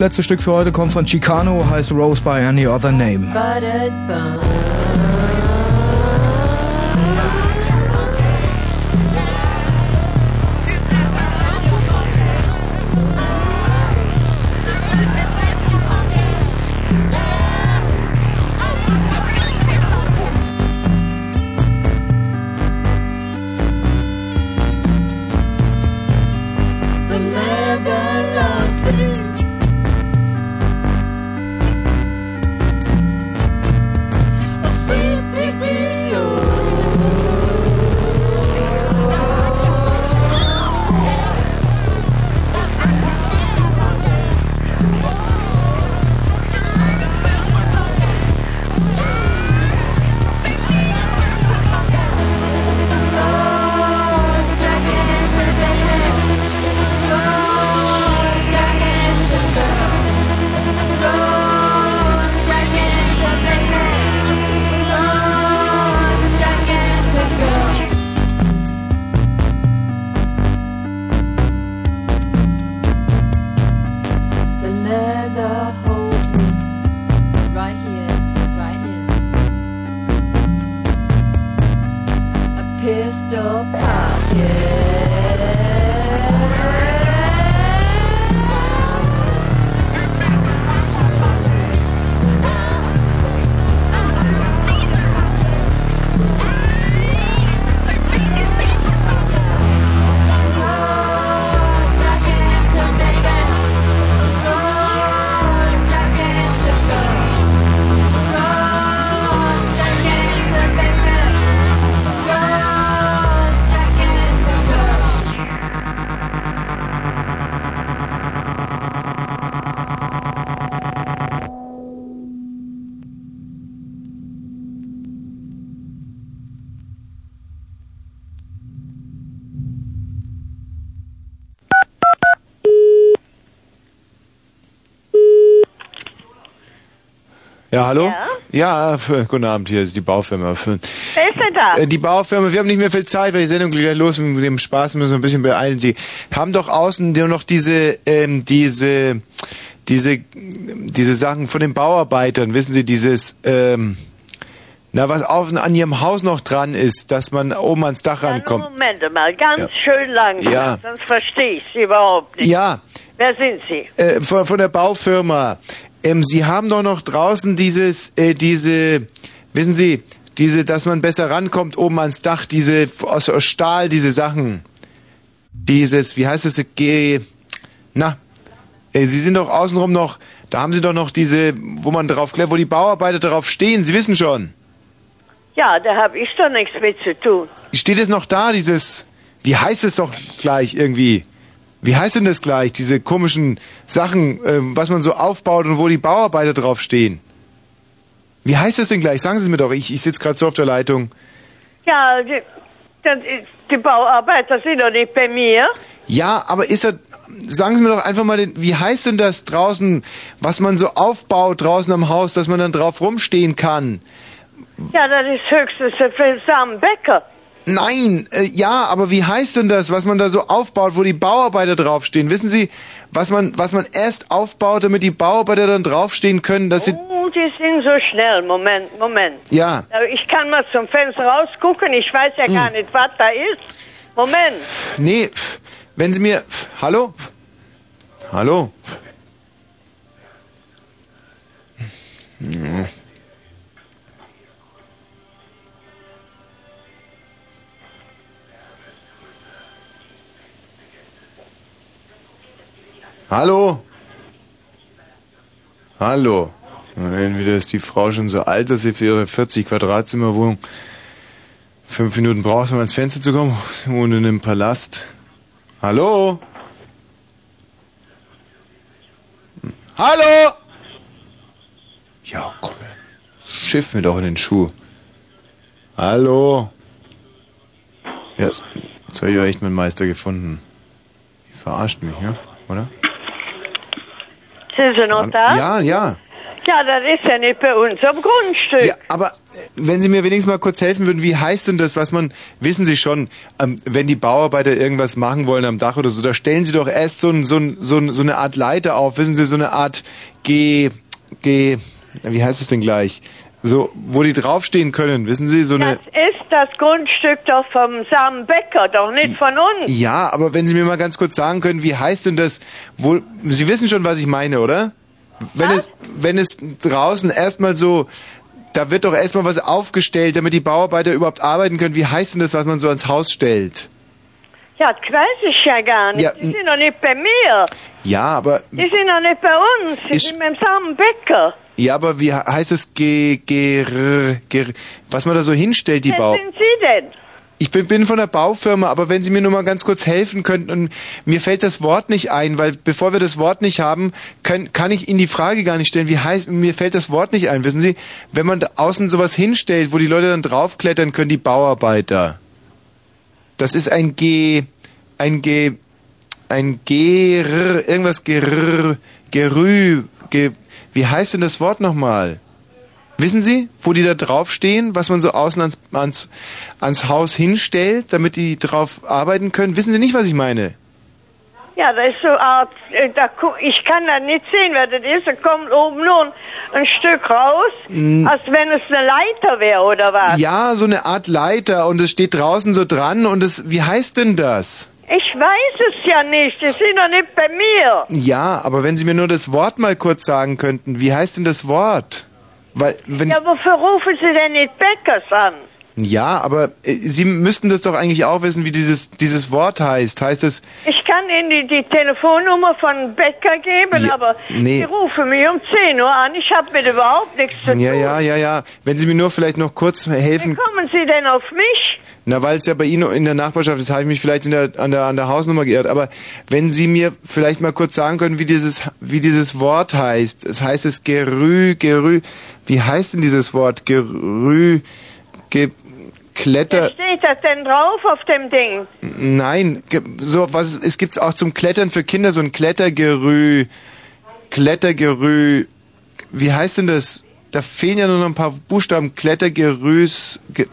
Letztes Stück für heute kommt von Chicano, heißt Rose by Any Other Name. Ja, guten Abend, hier ist die Baufirma. Wer ist denn da? Äh, Die Baufirma, wir haben nicht mehr viel Zeit, weil die Sendung geht gleich los mit dem Spaß, müssen wir ein bisschen beeilen. Sie haben doch außen nur noch diese, ähm, diese, diese, diese Sachen von den Bauarbeitern, wissen Sie, dieses, ähm, na, was außen an Ihrem Haus noch dran ist, dass man oben ans Dach rankommt. Moment mal, ganz schön langsam, Ja. sonst verstehe ich Sie überhaupt nicht. Ja, Wer sind Sie? äh, von, von der Baufirma. Ähm, Sie haben doch noch draußen dieses, äh, diese, wissen Sie, diese, dass man besser rankommt oben ans Dach, diese aus, aus Stahl, diese Sachen. Dieses, wie heißt es, G, na, äh, Sie sind doch außenrum noch, da haben Sie doch noch diese, wo man drauf klärt, wo die Bauarbeiter drauf stehen, Sie wissen schon. Ja, da habe ich doch nichts mit zu tun. Steht es noch da, dieses, wie heißt es doch gleich irgendwie? Wie heißt denn das gleich, diese komischen Sachen, ähm, was man so aufbaut und wo die Bauarbeiter drauf stehen? Wie heißt das denn gleich? Sagen Sie es mir doch, ich, ich sitze gerade so auf der Leitung. Ja, die, das ist, die Bauarbeiter sind doch nicht bei mir. Ja, aber ist das, sagen Sie mir doch einfach mal, den, wie heißt denn das draußen, was man so aufbaut draußen am Haus, dass man dann drauf rumstehen kann? Ja, das ist höchstens für Samenbecker. Nein, äh, ja, aber wie heißt denn das, was man da so aufbaut, wo die Bauarbeiter draufstehen? Wissen Sie, was man, was man erst aufbaut, damit die Bauarbeiter dann draufstehen können, dass sie, Oh, die sind so schnell. Moment, Moment. ja, Aber Ich kann mal zum Fenster rausgucken, ich weiß ja gar nicht, was da ist. Moment. nee, wenn Sie mir, hallo? Hallo? Hm. Hallo? Hallo? Entweder ist die Frau schon so alt, dass sie für ihre 40 Quadratzimmer Wohnung fünf Minuten braucht, um ans Fenster zu kommen. Wohnt in einem Palast. Hallo? Hallo? Ja, komm. Schiff mir doch in den Schuh. Hallo? Ja, jetzt habe ich echt meinen Meister gefunden. Die verarscht mich, ja? Oder? Sind Sie noch da? Ja, ja. Ja, das ist ja nicht bei uns am Grundstück. Ja, aber wenn Sie mir wenigstens mal kurz helfen würden, wie heißt denn das, was man, wissen Sie schon, ähm, wenn die Bauarbeiter irgendwas machen wollen am Dach oder so, da stellen Sie doch erst so, ein, so, ein, so, ein, so eine Art Leiter auf, wissen Sie, so eine Art G, G, wie heißt es denn gleich? So, wo die draufstehen können, wissen Sie, so eine... Das ist das Grundstück doch vom Sam Becker, doch nicht von uns. Ja, aber wenn Sie mir mal ganz kurz sagen können, wie heißt denn das, wo, Sie wissen schon, was ich meine, oder? Wenn es, wenn es draußen erstmal so, da wird doch erstmal was aufgestellt, damit die Bauarbeiter überhaupt arbeiten können. Wie heißt denn das, was man so ans Haus stellt? Ja, das weiß ich ja gar nicht. Ja, die sind doch nicht bei mir. Ja, aber, Die sind doch nicht bei uns. Die Ist- sind mit dem Sam Becker. Ja, aber wie heißt es, ge, ge, ge, was man da so hinstellt, die Wer Bau? sind Sie denn? Ich bin, bin von der Baufirma, aber wenn Sie mir nur mal ganz kurz helfen könnten und mir fällt das Wort nicht ein, weil bevor wir das Wort nicht haben, können, kann ich Ihnen die Frage gar nicht stellen. Wie heißt, mir fällt das Wort nicht ein, wissen Sie? Wenn man da außen sowas hinstellt, wo die Leute dann draufklettern können, die Bauarbeiter. Das ist ein G, ein G, ein G, irgendwas Ger, Gerü, Ge, wie heißt denn das Wort nochmal? Wissen Sie, wo die da draufstehen, was man so außen ans, ans, ans Haus hinstellt, damit die drauf arbeiten können? Wissen Sie nicht, was ich meine? Ja, das ist so eine Art, äh, da, ich kann da nicht sehen, wer das ist. Da kommt oben nur ein, ein Stück raus, als wenn es eine Leiter wäre, oder was? Ja, so eine Art Leiter und es steht draußen so dran und es, wie heißt denn das? Ich weiß es ja nicht. Die sind doch nicht bei mir. Ja, aber wenn Sie mir nur das Wort mal kurz sagen könnten, wie heißt denn das Wort? Weil, wenn Ja, wofür rufen Sie denn nicht Beckers an? ja, aber äh, Sie müssten das doch eigentlich auch wissen, wie dieses, dieses Wort heißt. Heißt es, Ich kann Ihnen die, die Telefonnummer von Becker geben, Ja, aber nee. Sie rufen mich um 10 Uhr an. Ich habe mit überhaupt nichts zu tun. ja, ja, ja, ja, wenn Sie mir nur vielleicht noch kurz Wie helfen, kommen Sie denn auf mich? Na, weil es ja bei Ihnen in der Nachbarschaft ist, habe ich mich vielleicht der, an, der, an der Hausnummer geirrt. Aber wenn Sie mir vielleicht mal kurz sagen können, wie dieses, wie dieses Wort heißt. Es heißt es Gerü, Gerü. Wie heißt denn dieses Wort? Gerü, ge, Kletter. Steht das denn drauf auf dem Ding? Nein, so was es gibt's auch zum Klettern für Kinder so ein Klettergerü, Klettergerü. Wie heißt denn das? Da fehlen ja nur noch ein paar Buchstaben. Klettergerüs. Ge,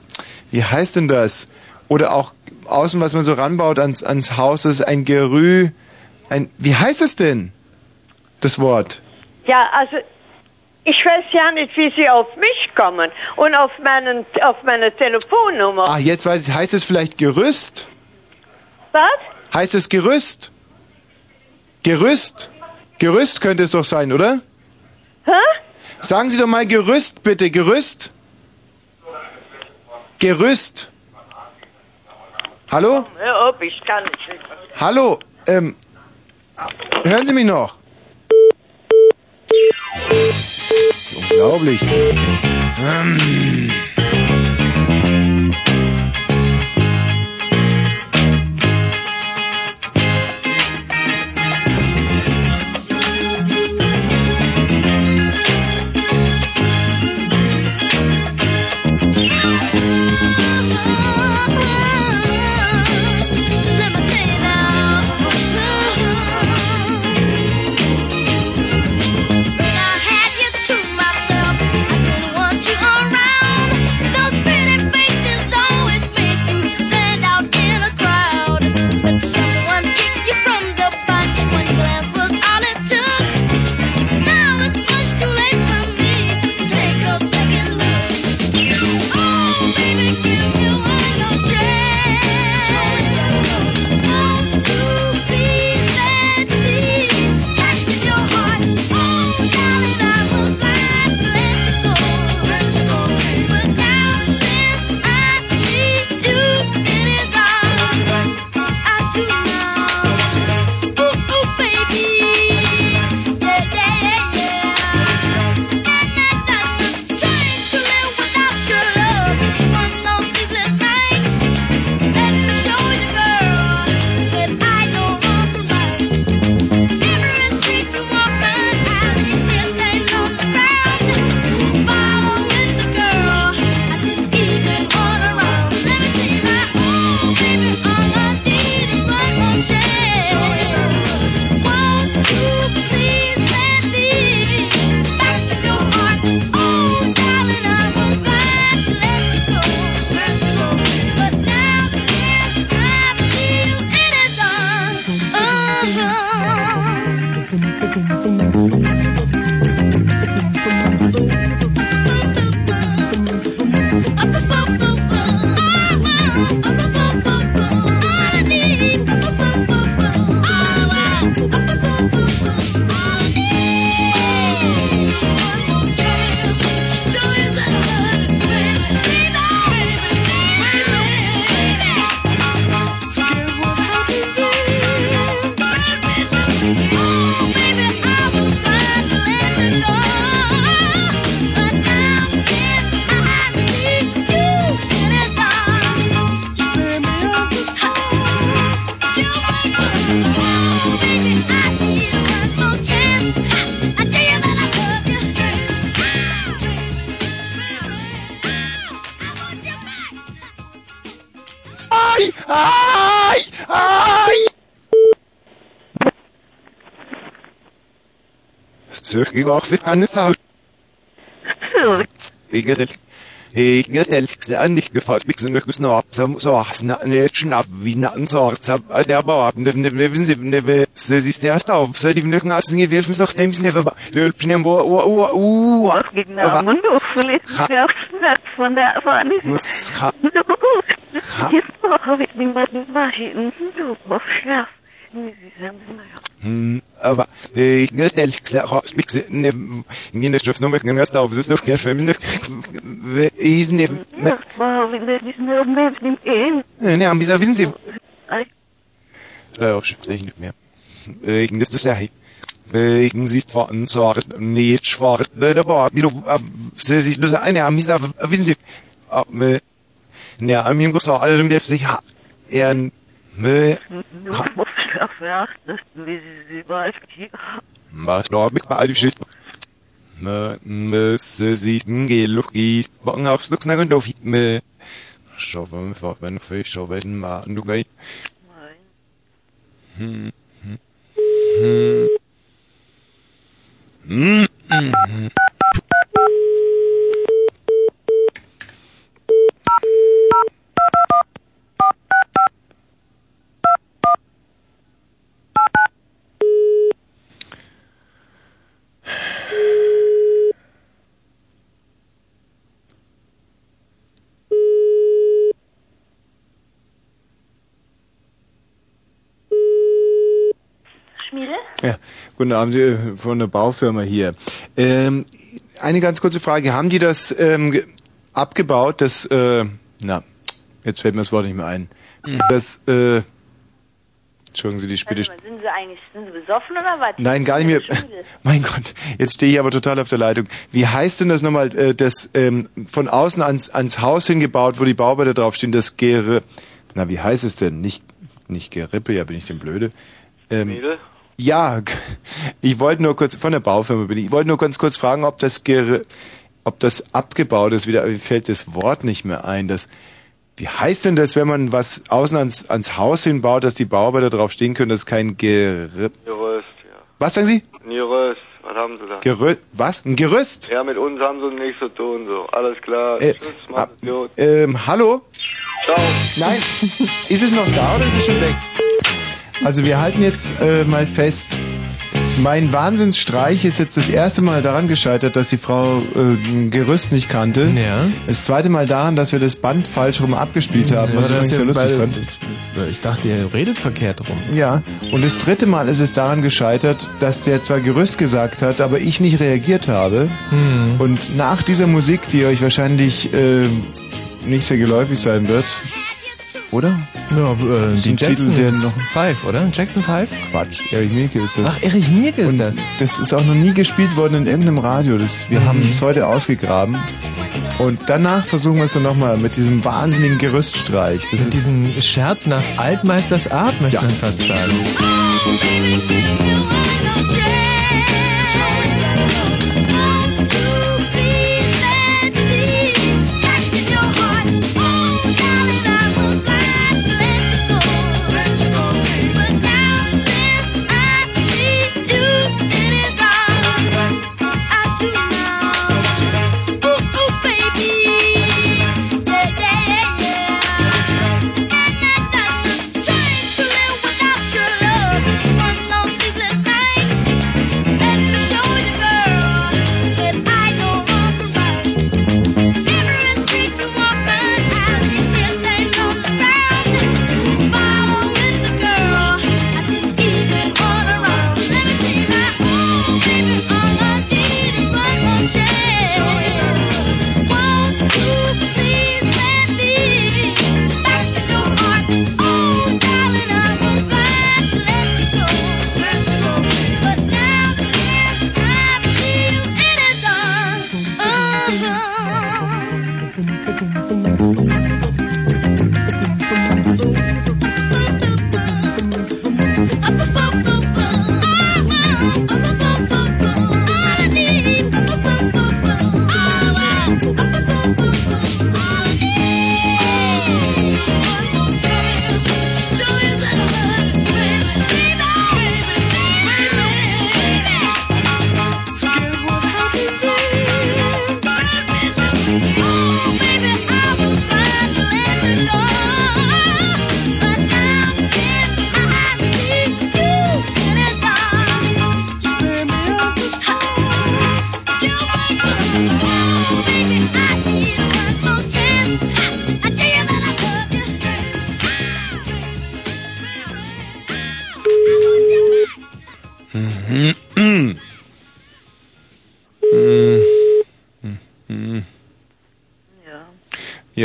wie heißt denn das? Oder auch außen, was man so ranbaut ans, ans Haus, das ist ein Gerü. Ein, wie heißt es denn? Das Wort. Ja, also ich weiß ja nicht, wie Sie auf mich kommen und auf, meinen, auf meine Telefonnummer. Ah, jetzt weiß ich, heißt es vielleicht Gerüst? Was? Heißt es Gerüst? Gerüst? Gerüst könnte es doch sein, oder? Hä? Sagen Sie doch mal Gerüst, bitte. Gerüst? Gerüst. Hallo? Hör auf, ich kann nicht. Hallo? Ähm, hören Sie mich noch? Unglaublich. Ähm. Zurück auch bis an das Haus. Ich ich get an nicht gefällt mich so noch noch so so na ne schnapp wie na so der Bauer ne ne wissen Sie ne sie sich der auf so die Nücken aus sind wir so nehmen Sie ne der Pnem wo wo wo Was genau? Und du verlässt Ha- der Schmerz von der von muss ha Jetzt brauche ich nicht mehr die Maschinen. Du brauchst Schlaf. Hm, aber ich nicht ehrlich gesagt raus mich ne der Schrift noch mal erst auf das gerne für mich ist ne Das ne haben Sie wissen Sie Ja, ich sehe nicht mehr. Wegen das ist ja wegen sie fahren so nicht der Bart wie du sie sich das eine haben sie wissen Sie ne am ihm gesagt allem der sich er ne Was glaube ich bei Schicht me müsse sich gehen luch geht wagen aufs nach und auf me schau wenn wir wenn wir schau wenn mal du geh hm. Hm hm hm Ja, guten Abend äh, von der Baufirma hier. Ähm, eine ganz kurze Frage. Haben die das ähm, ge- abgebaut, das, äh, na, jetzt fällt mir das Wort nicht mehr ein. Das, äh, Entschuldigen Sie die mal, sind sie eigentlich sind sie besoffen oder was? Nein, gar nicht mehr. Mein Gott, jetzt stehe ich aber total auf der Leitung. Wie heißt denn das nochmal, äh, das ähm, von außen ans, ans Haus hingebaut, wo die Bauarbeiter draufstehen, das Ger... Na, wie heißt es denn? Nicht, nicht Gerippe, ja, bin ich denn blöde? Ähm, Mädel? Ja, ich wollte nur kurz, von der Baufirma bin ich, ich wollte nur ganz kurz fragen, ob das Ger... ob das abgebaut ist wieder, mir fällt das Wort nicht mehr ein, das... Wie heißt denn das, wenn man was außen ans, ans Haus hinbaut, dass die Bauarbeiter drauf stehen können, dass kein Gerüst... Gerüst, ja. Was sagen Sie? Ein Gerüst, was haben sie da? Gerüst? Was? Ein Gerüst? ja, mit uns haben sie nichts zu tun, so. Alles klar. Äh, Tschüss, ah, macht's gut. ähm, hallo? Ciao. Nein. ist es noch da oder ist es schon weg? Also wir halten jetzt äh, mal fest. Mein Wahnsinnsstreich ist jetzt das erste Mal daran gescheitert, dass die Frau äh, Gerüst nicht kannte. Ja. Das zweite Mal daran, dass wir das Band falsch rum abgespielt haben, was ich Ja, übrigens sehr ja lustig bei- fand. Ich dachte, ihr redet verkehrt rum. Ja, und das dritte Mal ist es daran gescheitert, dass der zwar Gerüst gesagt hat, aber ich nicht reagiert habe. Hm. Und nach dieser Musik, die euch wahrscheinlich äh, nicht sehr geläufig sein wird, oder? Ja, äh, die Titel, Jackson der noch- Five, oder? Jackson Five? Quatsch, Erich Mielke ist das. Ach, Erich Mielke ist Und das. Das ist auch noch nie gespielt worden in irgendeinem Radio. Das, wir haben das heute ausgegraben. Und danach versuchen wir es dann nochmal mit diesem wahnsinnigen Gerüststreich. Das Mit diesem Scherz nach Altmeisters Art, möchte Ja. man fast sagen.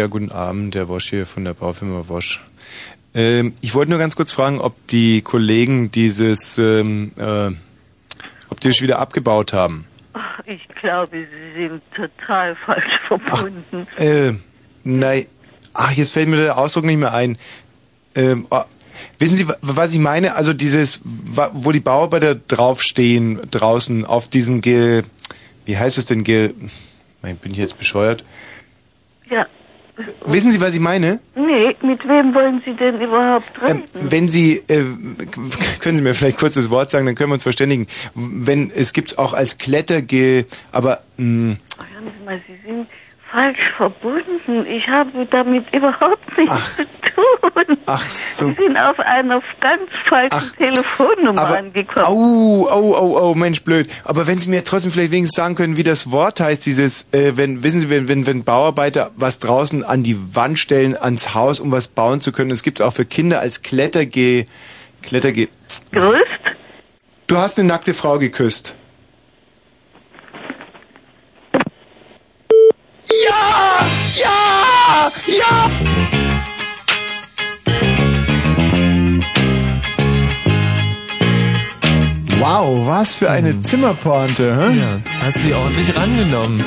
Ja, guten Abend, der Wosch hier von der Baufirma Wosch. Ähm, ich wollte nur ganz kurz fragen, ob die Kollegen dieses, ähm, äh, ob die das wieder abgebaut haben. Ach, ich glaube, Sie sind total falsch verbunden. Äh, nein. Ach, jetzt fällt mir der Ausdruck nicht mehr ein. Ähm, oh, wissen Sie, wa- was ich meine? Also dieses, wo die Bauarbeiter draufstehen, draußen auf diesem Ge... Wie heißt es denn? Ge... Nein, bin ich jetzt bescheuert? Ja. Wissen Sie, was ich meine? Nee, mit wem wollen Sie denn überhaupt Ähm, reden? wenn Sie, äh, können Sie mir vielleicht kurz das Wort sagen, dann können wir uns verständigen. Wenn, es gibt auch als Kletterge, aber, mh, Hören Sie mal, Sie sind falsch verbunden. Ich habe damit überhaupt nichts zu tun. ach so. Sie sind auf einer ganz falschen Telefonnummer Aber, angekommen. au, au, au, au, Mensch, blöd. Aber wenn Sie mir trotzdem vielleicht wenigstens sagen können, wie das Wort heißt, dieses, äh, wenn, wissen Sie, wenn, wenn, wenn Bauarbeiter was draußen an die Wand stellen, ans Haus, um was bauen zu können, es gibt auch für Kinder als Kletterge, Kletterge. Grüßt? Du hast eine nackte Frau geküsst. Ja! Ja! Ja! Wow, was für eine Zimmerpointe, hä? Ja, hast du sie ordentlich rangenommen.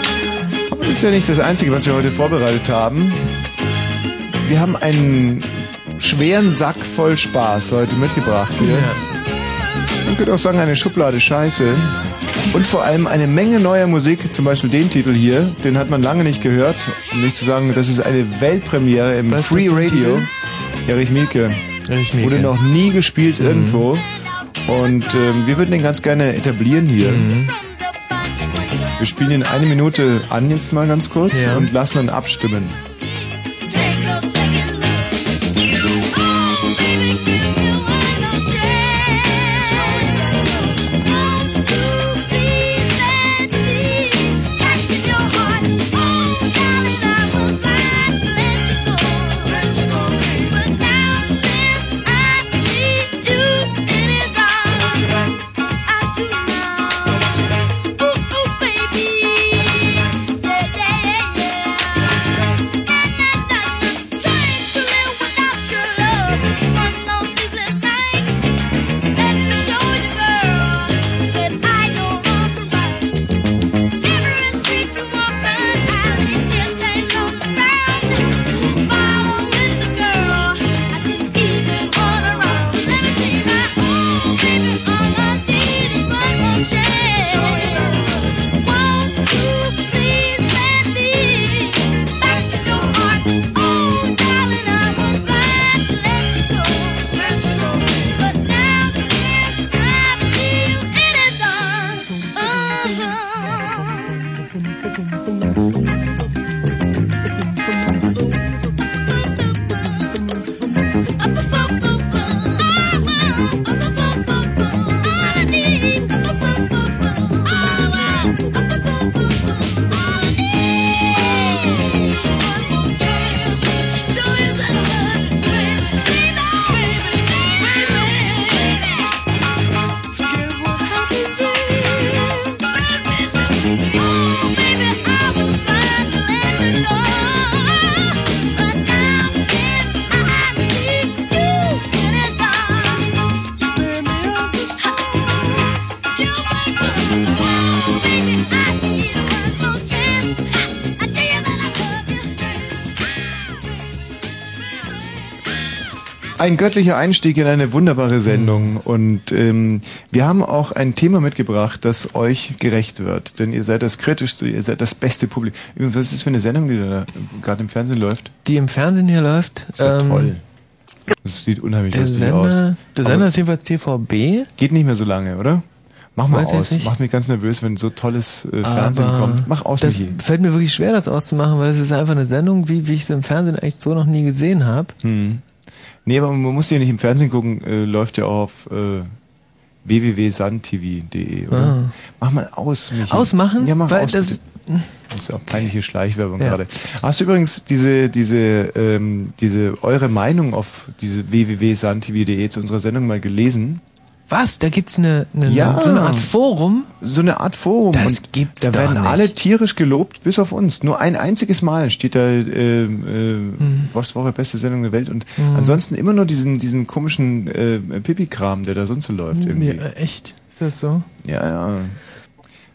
Aber das ist ja nicht das Einzige, was wir heute vorbereitet haben. Wir haben einen schweren Sack voll Spaß heute mitgebracht hier. Man könnte auch sagen, eine Schublade Scheiße. Und vor allem eine Menge neuer Musik, zum Beispiel den Titel hier, den hat man lange nicht gehört. Um nicht zu sagen, das ist eine Weltpremiere im Was Free Radio. Erich Mielke. Erich Mielke. Wurde noch nie gespielt irgendwo. Und ähm, wir würden den ganz gerne etablieren hier. Wir spielen ihn eine Minute an jetzt mal ganz kurz Ja. und lassen dann abstimmen. Ein göttlicher Einstieg in eine wunderbare Sendung. Und ähm, wir haben auch ein Thema mitgebracht, das euch gerecht wird. Denn ihr seid das kritischste, ihr seid das beste Publikum. Übrigens, Was ist das für eine Sendung, die da gerade im Fernsehen läuft? Die im Fernsehen hier läuft. Das ist ja ähm, toll. Das sieht unheimlich Der lustig aus. Sender, der Aber Sender ist jedenfalls TVB. geht nicht mehr so lange, oder? Mach mal Weiß aus. Macht mich ganz nervös, wenn so tolles äh, Fernsehen aber kommt. Mach aus, Das Michi. fällt mir wirklich schwer, das auszumachen, weil es ist einfach eine Sendung, wie, wie ich sie im Fernsehen echt so noch nie gesehen habe. Hm. Nee, aber man muss ja nicht im Fernsehen gucken, äh, läuft ja auch auf äh, www.sandtv.de, oder? Ah. Mach mal aus, Michi. Ausmachen? Ja, mach Weil aus. das- bitte. das ist auch peinliche Schleichwerbung Ja. gerade. Hast du übrigens diese, diese, ähm, diese, eure Meinung auf diese www.sandtv.de zu unserer Sendung mal gelesen? Was? Da gibt's eine, eine, Ja. so eine Art Forum? So eine Art Forum. Das und gibt's Da werden nicht. alle tierisch gelobt, bis auf uns. Nur ein einziges Mal steht da äh, äh, Hm. was Woche beste Sendung der Welt und ansonsten immer nur diesen diesen komischen äh, Pipi-Kram, der da sonst so läuft irgendwie. Ja, echt? Ist das so? Ja, ja.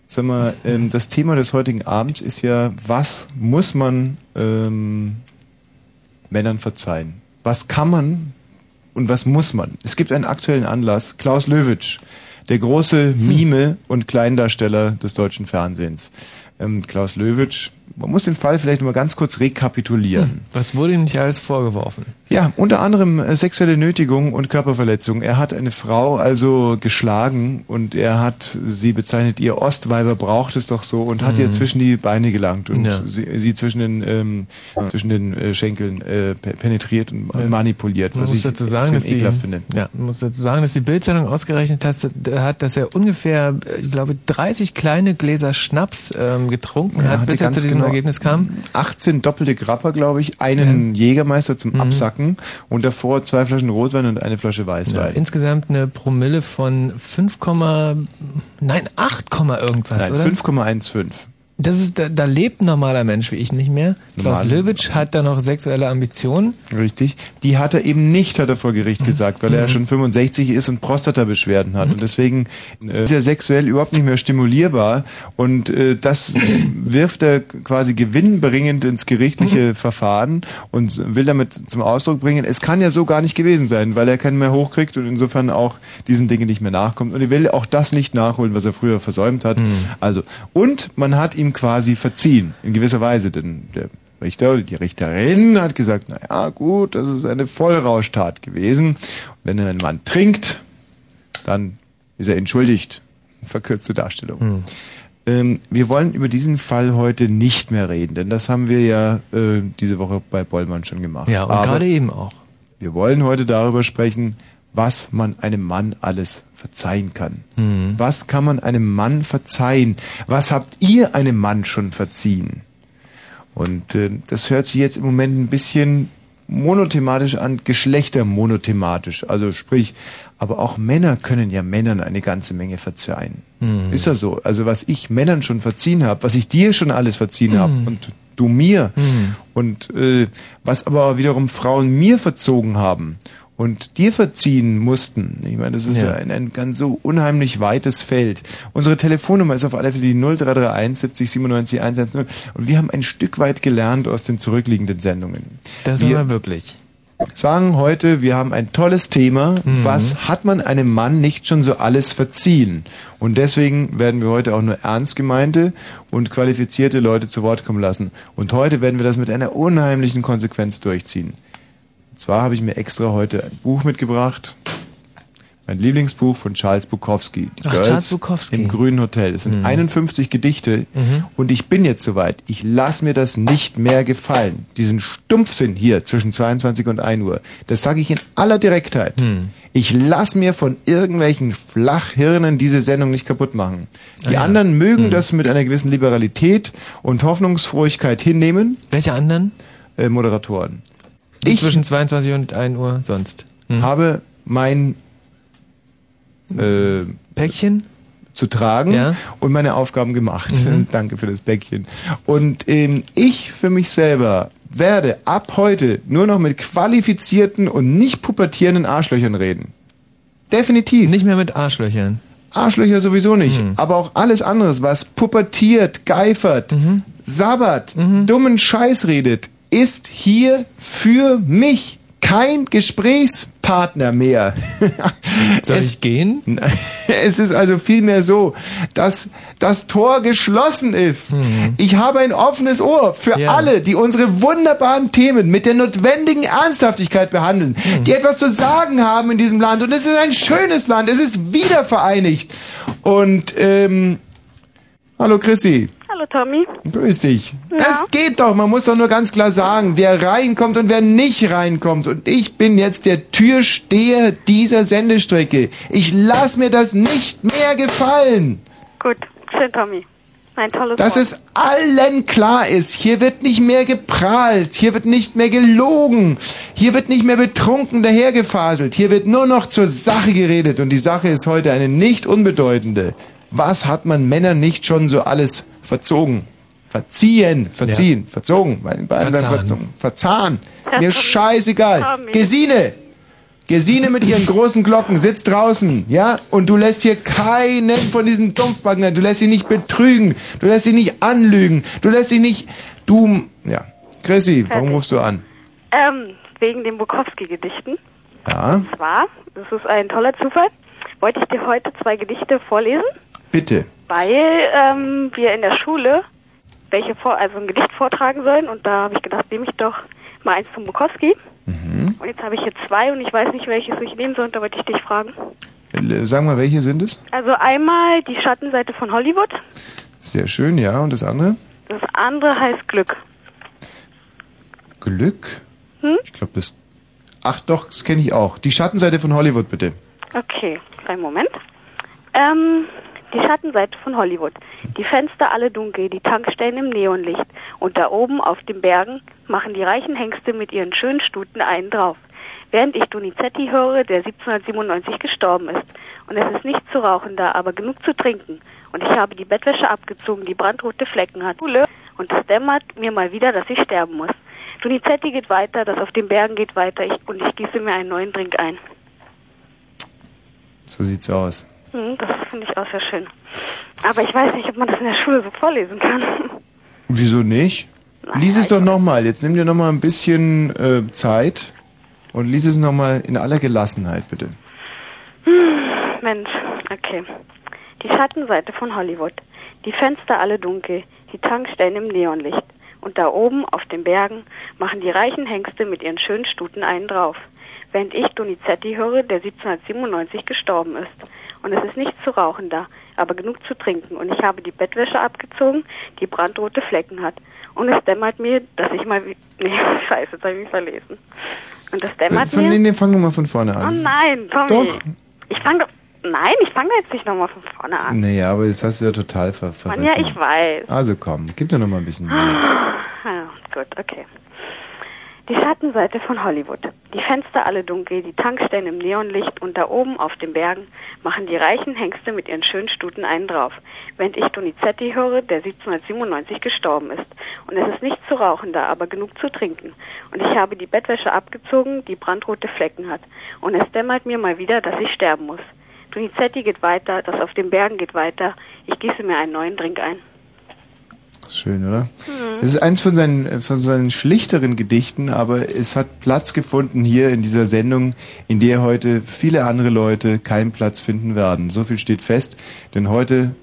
Sag mal, ähm, das Thema des heutigen Abends ist ja, was muss man ähm, Männern verzeihen? Was kann man und was muss man? Es gibt einen aktuellen Anlass. Klaus Löwitsch, der große Mime und Kleindarsteller des deutschen Fernsehens. Ähm, Klaus Löwitsch, man muss den Fall vielleicht mal ganz kurz rekapitulieren. Was wurde ihm nicht alles vorgeworfen? Ja, unter anderem äh, sexuelle Nötigung und Körperverletzung. Er hat eine Frau also geschlagen und er hat sie bezeichnet, ihr Ostweiber braucht es doch so und hat ihr zwischen die Beine gelangt und Ja. sie, sie zwischen den ähm, zwischen den äh, Schenkeln äh, pe- penetriert und manipuliert, Man was muss ich dazu sagen, dass die, finde. ja, muss dazu sagen, dass die Bildzeitung ausgerechnet hat, dass er ungefähr, äh, ich glaube, 30 kleine Gläser Schnaps ähm, getrunken Er hat, bis er zu diesem genau Ergebnis kam. 18 doppelte Grapper, glaube ich, einen Jägermeister zum Mhm. Absacken und davor zwei Flaschen Rotwein und eine Flasche Ja, Weißwein. insgesamt eine Promille von 5, nein, 8, irgendwas, Nein, oder? 5,15. Das ist, da, da lebt ein normaler Mensch wie ich nicht mehr. Klaus Normal. Löwitsch hat da noch sexuelle Ambitionen. Richtig. Die hat er eben nicht, hat er vor Mhm. Gericht gesagt, weil er ja schon 65 ist und Prostata-Beschwerden hat. Und deswegen äh, ist er sexuell überhaupt nicht mehr stimulierbar. Und äh, das wirft er quasi gewinnbringend ins Mhm. gerichtliche Verfahren und will damit zum Ausdruck bringen, es kann ja so gar nicht gewesen sein, weil er keinen mehr hochkriegt und insofern auch diesen Dingen nicht mehr nachkommt. Und er will auch das nicht nachholen, was er früher versäumt hat. Mhm. Also, und man hat ihm quasi verziehen, in gewisser Weise, denn der Richter oder die Richterin hat gesagt, na ja, gut, das ist eine Vollrauschtat gewesen. Wenn ein Mann trinkt, dann ist er entschuldigt. Verkürzte Darstellung. Ähm, wir wollen über diesen Fall heute nicht mehr reden, denn das haben wir ja äh, diese Woche bei Bollmann schon gemacht. Ja, und Aber gerade eben auch. wir wollen heute darüber sprechen, was man einem Mann alles verzeihen kann. Mhm. Was kann man einem Mann verzeihen? Was habt ihr einem Mann schon verziehen? Und äh, das hört sich jetzt im Moment ein bisschen monothematisch an, geschlechtermonothematisch. Also sprich, aber auch Männer können ja Männern eine ganze Menge verzeihen. Mhm. Ist ja so. Also was ich Männern schon verziehen habe, was ich dir schon alles verziehen Mhm. habe und du mir und äh, was aber wiederum Frauen mir verzogen haben und dir verziehen mussten. Ich meine, das ist ja, Ja. ein, ein ganz so unheimlich weites Feld. Unsere Telefonnummer ist auf alle Fälle die 0331 70 97 110 und wir haben ein Stück weit gelernt aus den zurückliegenden Sendungen. Das wir wir wirklich. sagen heute, wir haben ein tolles Thema. Mhm. Was hat man einem Mann nicht schon so alles verziehen? Und deswegen werden wir heute auch nur ernst gemeinte und qualifizierte Leute zu Wort kommen lassen. Und heute werden wir das mit einer unheimlichen Konsequenz durchziehen. Zwar habe ich mir extra heute ein Buch mitgebracht. Mein Lieblingsbuch von Charles Bukowski. Die Ach, Charles Bukowski. Im Grünen Hotel. Es sind 51 Gedichte. Und ich bin jetzt soweit. Ich lass mir das nicht mehr gefallen. Diesen Stumpfsinn hier zwischen 22 und 1 Uhr. Das sage ich in aller Direktheit. Ich lass mir von irgendwelchen Flachhirnen diese Sendung nicht kaputt machen. Die Ah ja. anderen mögen das mit einer gewissen Liberalität und Hoffnungsfrohigkeit hinnehmen. Welche anderen? Äh, Moderatoren. Ich zwischen 22 und 1 Uhr sonst. Hm. habe mein äh, Päckchen? zu tragen Ja. und meine Aufgaben gemacht. Mhm. Danke für das Bäckchen. Und ähm, ich für mich selber werde ab heute nur noch mit qualifizierten und nicht pubertierenden Arschlöchern reden. Definitiv. Nicht mehr mit Arschlöchern. Arschlöcher sowieso nicht. Mhm. Aber auch alles anderes, was pubertiert, geifert, Mhm. sabbert, dummen Scheiß redet, ist hier für mich kein Gesprächspartner mehr. Soll Es- ich gehen? Es ist also vielmehr so, dass das Tor geschlossen ist. Ich habe ein offenes Ohr für. Ja. alle, die unsere wunderbaren Themen mit der notwendigen Ernsthaftigkeit behandeln, Mhm. die etwas zu sagen haben in diesem Land. Und es ist ein schönes Land, es ist wiedervereinigt. Und, ähm, hallo Chrissy. Hallo Tommy. Grüß dich. Ja. Es geht doch, man muss doch nur ganz klar sagen, wer reinkommt und wer nicht reinkommt. Und ich bin jetzt der Türsteher dieser Sendestrecke. Ich lass mir das nicht mehr gefallen. Gut, schön Tommy. Ein tolles Dass Wort. es allen klar ist, hier wird nicht mehr geprahlt, hier wird nicht mehr gelogen, hier wird nicht mehr betrunken dahergefaselt, hier wird nur noch zur Sache geredet und die Sache ist heute eine nicht unbedeutende. Was hat man Männern nicht schon so alles verzogen? Verziehen, verziehen, verzogen, bei, bei Verzahn. verzogen, verzahn. Ja, Mir scheißegal. Gesine, Gesine mit ihren großen Glocken sitzt draußen, ja, und du lässt hier keinen von diesen Dumpfbacken, du lässt sie nicht betrügen, du lässt sie nicht anlügen, du lässt sie nicht, du, ja. Chrissy, warum rufst du an? Ähm, wegen den Bukowski-Gedichten. Ja, Und zwar, das ist ein toller Zufall, wollte ich dir heute zwei Gedichte vorlesen, bitte. weil ähm, wir in der Schule welche vor, also ein Gedicht vortragen sollen und da habe ich gedacht, nehme ich doch mal eins von Bukowski. Mhm. Und jetzt habe ich hier zwei und ich weiß nicht, welches ich nehmen soll, und da wollte ich dich fragen. Äh, Sag mal, welche sind es? Also einmal die Schattenseite von Hollywood, Sehr schön, ja, und das andere? das andere heißt Glück. Glück? Hm? Ich glaube, das, ach doch, das kenne ich auch. Die Schattenseite von Hollywood, bitte. Okay, kleinen Moment. Ähm, die Schattenseite von Hollywood. Die Fenster alle dunkel, die Tankstellen im Neonlicht. Und da oben auf den Bergen machen die reichen Hengste mit ihren schönen Stuten einen drauf. Während ich Donizetti höre, der 1797 gestorben ist. Und es ist nichts zu rauchen da, aber genug zu trinken. Und ich habe die Bettwäsche abgezogen, die brandrote Flecken hat. Und es dämmert mir mal wieder, dass ich sterben muss. Donizetti geht weiter, das auf den Bergen geht weiter ich, und ich gieße mir einen neuen Drink ein. So sieht's aus. Hm, das finde ich auch sehr schön. Aber ich weiß nicht, ob man das in der Schule so vorlesen kann. Wieso nicht? Lies es doch nochmal. Jetzt nimm dir nochmal ein bisschen äh, Zeit und lies es nochmal in aller Gelassenheit, bitte. Hm, Mensch, okay. Die Schattenseite von Hollywood. Die Fenster alle dunkel, die Tankstellen im Neonlicht. Und da oben auf den Bergen machen die reichen Hengste mit ihren schönen Stuten einen drauf. Während ich Donizetti höre, der 1797 gestorben ist. Und es ist nichts zu rauchen da, aber genug zu trinken. Und ich habe die Bettwäsche abgezogen, die brandrote Flecken hat. Und es dämmert mir, dass ich mal... Nee, scheiße, jetzt habe ich mich verlesen. Und das dämmert Von mir... denen, fangen wir mal von vorne Oh an. nein, Tommy. Doch. Ich fange doch. Nein, ich fange jetzt nicht nochmal von vorne an. Naja, aber jetzt hast du ja total ver Mann, verrissen. ja, ich weiß. Also komm, gib dir noch mal ein bisschen Mühe. Ja, gut, okay. Die Schattenseite von Hollywood. Die Fenster alle dunkel, die Tankstellen im Neonlicht und da oben auf den Bergen machen die reichen Hengste mit ihren schönen Stuten einen drauf. Während ich Donizetti höre, der 1797 gestorben ist. Und es ist nichts zu rauchen da, aber genug zu trinken. Und ich habe die Bettwäsche abgezogen, die brandrote Flecken hat. Und es dämmert mir mal wieder, dass ich sterben muss. Donizetti geht weiter, das auf den Bergen geht weiter. Ich gieße mir einen neuen Drink ein. Schön, oder? Es ist eins von seinen, von seinen schlichteren Gedichten, aber es hat Platz gefunden hier in dieser Sendung, in der heute viele andere Leute keinen Platz finden werden. So viel steht fest, denn heute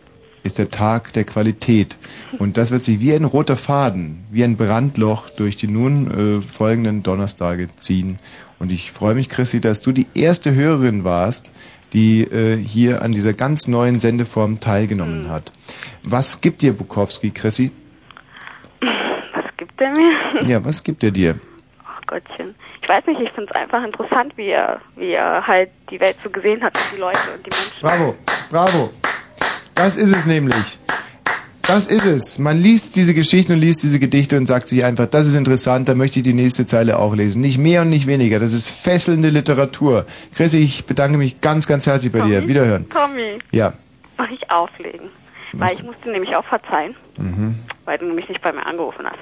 ist der Tag der Qualität. Und das wird sich wie ein roter Faden, wie ein Brandloch durch die nun äh, folgenden Donnerstage ziehen. Und ich freue mich, Chrissy, dass du die erste Hörerin warst, die äh, hier an dieser ganz neuen Sendeform teilgenommen hat. Was gibt dir Bukowski, Chrissy? Was gibt er mir? Ja, was gibt er dir? Ach Gottchen. Ich weiß nicht, ich finde es einfach interessant, wie er, wie er halt die Welt so gesehen hat und die Leute und die Menschen. Bravo, bravo. Das ist es nämlich. Das ist es. Man liest diese Geschichten und liest diese Gedichte und sagt sich einfach, das ist interessant, da möchte ich die nächste Zeile auch lesen. Nicht mehr und nicht weniger. Das ist fesselnde Literatur. Chrissy, ich bedanke mich ganz, ganz herzlich bei dir. Wiederhören. Tommy, Ja. mach ich auflegen. Weil ich musste nämlich auch verzeihen, Mhm. weil du nämlich nicht bei mir angerufen hast.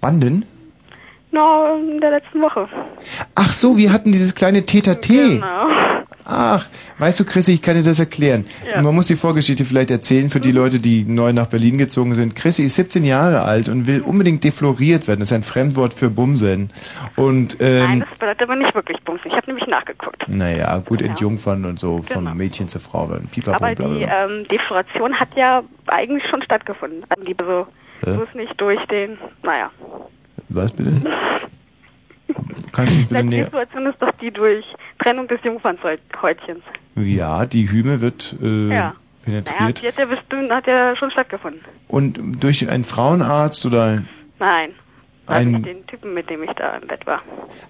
Wann denn? No, in der letzten Woche. Ach so, wir hatten dieses kleine Tete. Genau. Ach, weißt du, Chrissy, ich kann dir das erklären. Ja. Man muss die Vorgeschichte vielleicht erzählen für die Leute, die neu nach Berlin gezogen sind. Chrissy ist 17 Jahre alt und will unbedingt defloriert werden. Das ist ein Fremdwort für Bumsen. Und, Nein, ähm, das bedeutet aber nicht wirklich Bums. Ich habe nämlich nachgeguckt. naja, gut, entjungfern und so, von Mädchen zu Frau werden. Pipapo, aber die ähm, Defloration hat ja eigentlich schon stattgefunden. Also die so, Hä? so ist nicht durch den, naja. Was bitte? Kannst du dich bitte Die näher... Defloration ist doch die durch Trennung des Jungfernhäutchens. Ja, die Hyme wird äh, Ja. Naja, penetriert. die hat ja, bestimmt, hat ja schon stattgefunden. Und durch einen Frauenarzt oder Nein. Ein... den Typen, mit dem ich da im Bett war.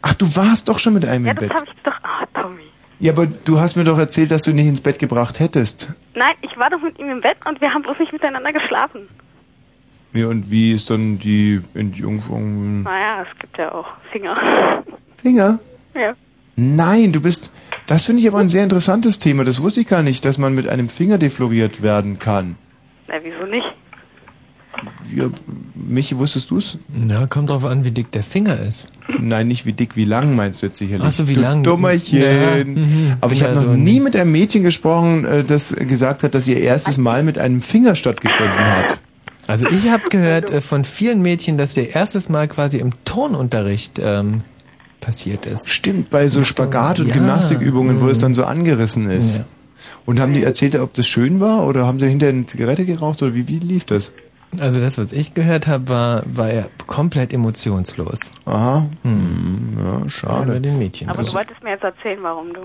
Ach, du warst doch schon mit einem Ja, im das Bett. habe ich doch. Ah, Tommy. Ja, aber du hast mir doch erzählt, dass du ihn nicht ins Bett gebracht hättest. Nein, ich war doch mit ihm im Bett und wir haben bloß nicht miteinander geschlafen. Ja, und wie ist dann die Entjungferung? Naja, es gibt ja auch Finger. Finger? Ja. Nein, du bist. Das finde ich aber ein sehr interessantes Thema. Das wusste ich gar nicht, dass man mit einem Finger defloriert werden kann. Na, wieso nicht? Ja, Michi, wusstest du es? Ja, kommt drauf an, wie dick der Finger ist. Nein, nicht wie dick, wie lang meinst du jetzt sicherlich. Ach so, wie du lang. Dummerchen. Ja, mhm. Aber ich habe noch so nie mit einem Mädchen gesprochen, äh, das gesagt hat, dass ihr erstes Mal mit einem Finger stattgefunden hat. Also ich habe gehört äh, von vielen Mädchen, dass ihr erstes Mal quasi im Turnunterricht ähm, passiert ist. Stimmt, bei so Spagat- und Ja. Gymnastikübungen, wo es dann so angerissen ist. Ja. Und haben die erzählt, ob das schön war oder haben sie hinterher eine Zigarette geraucht oder wie, wie lief das? Also das, was ich gehört habe, war, war er komplett emotionslos. Aha. Hm, ja, Bei schade. den Mädchen. Aber Also- du wolltest mir jetzt erzählen, warum du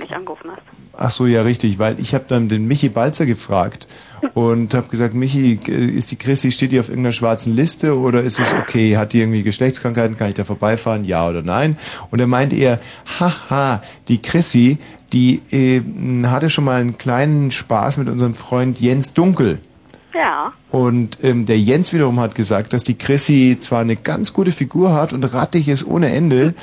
mich angerufen hast. Ach so, ja, richtig, weil ich habe dann den Michi Balzer gefragt und habe gesagt, Michi, äh, ist die Chrissy, steht die auf irgendeiner schwarzen Liste oder ist es okay? Hat die irgendwie Geschlechtskrankheiten? Kann ich da vorbeifahren? Ja oder nein? Und er meinte er, haha, die Chrissy, die äh, hatte schon mal einen kleinen Spaß mit unserem Freund Jens Dunkel. Ja. Und ähm, der Jens wiederum hat gesagt, dass die Chrissy zwar eine ganz gute Figur hat und rattig ist ohne Ende,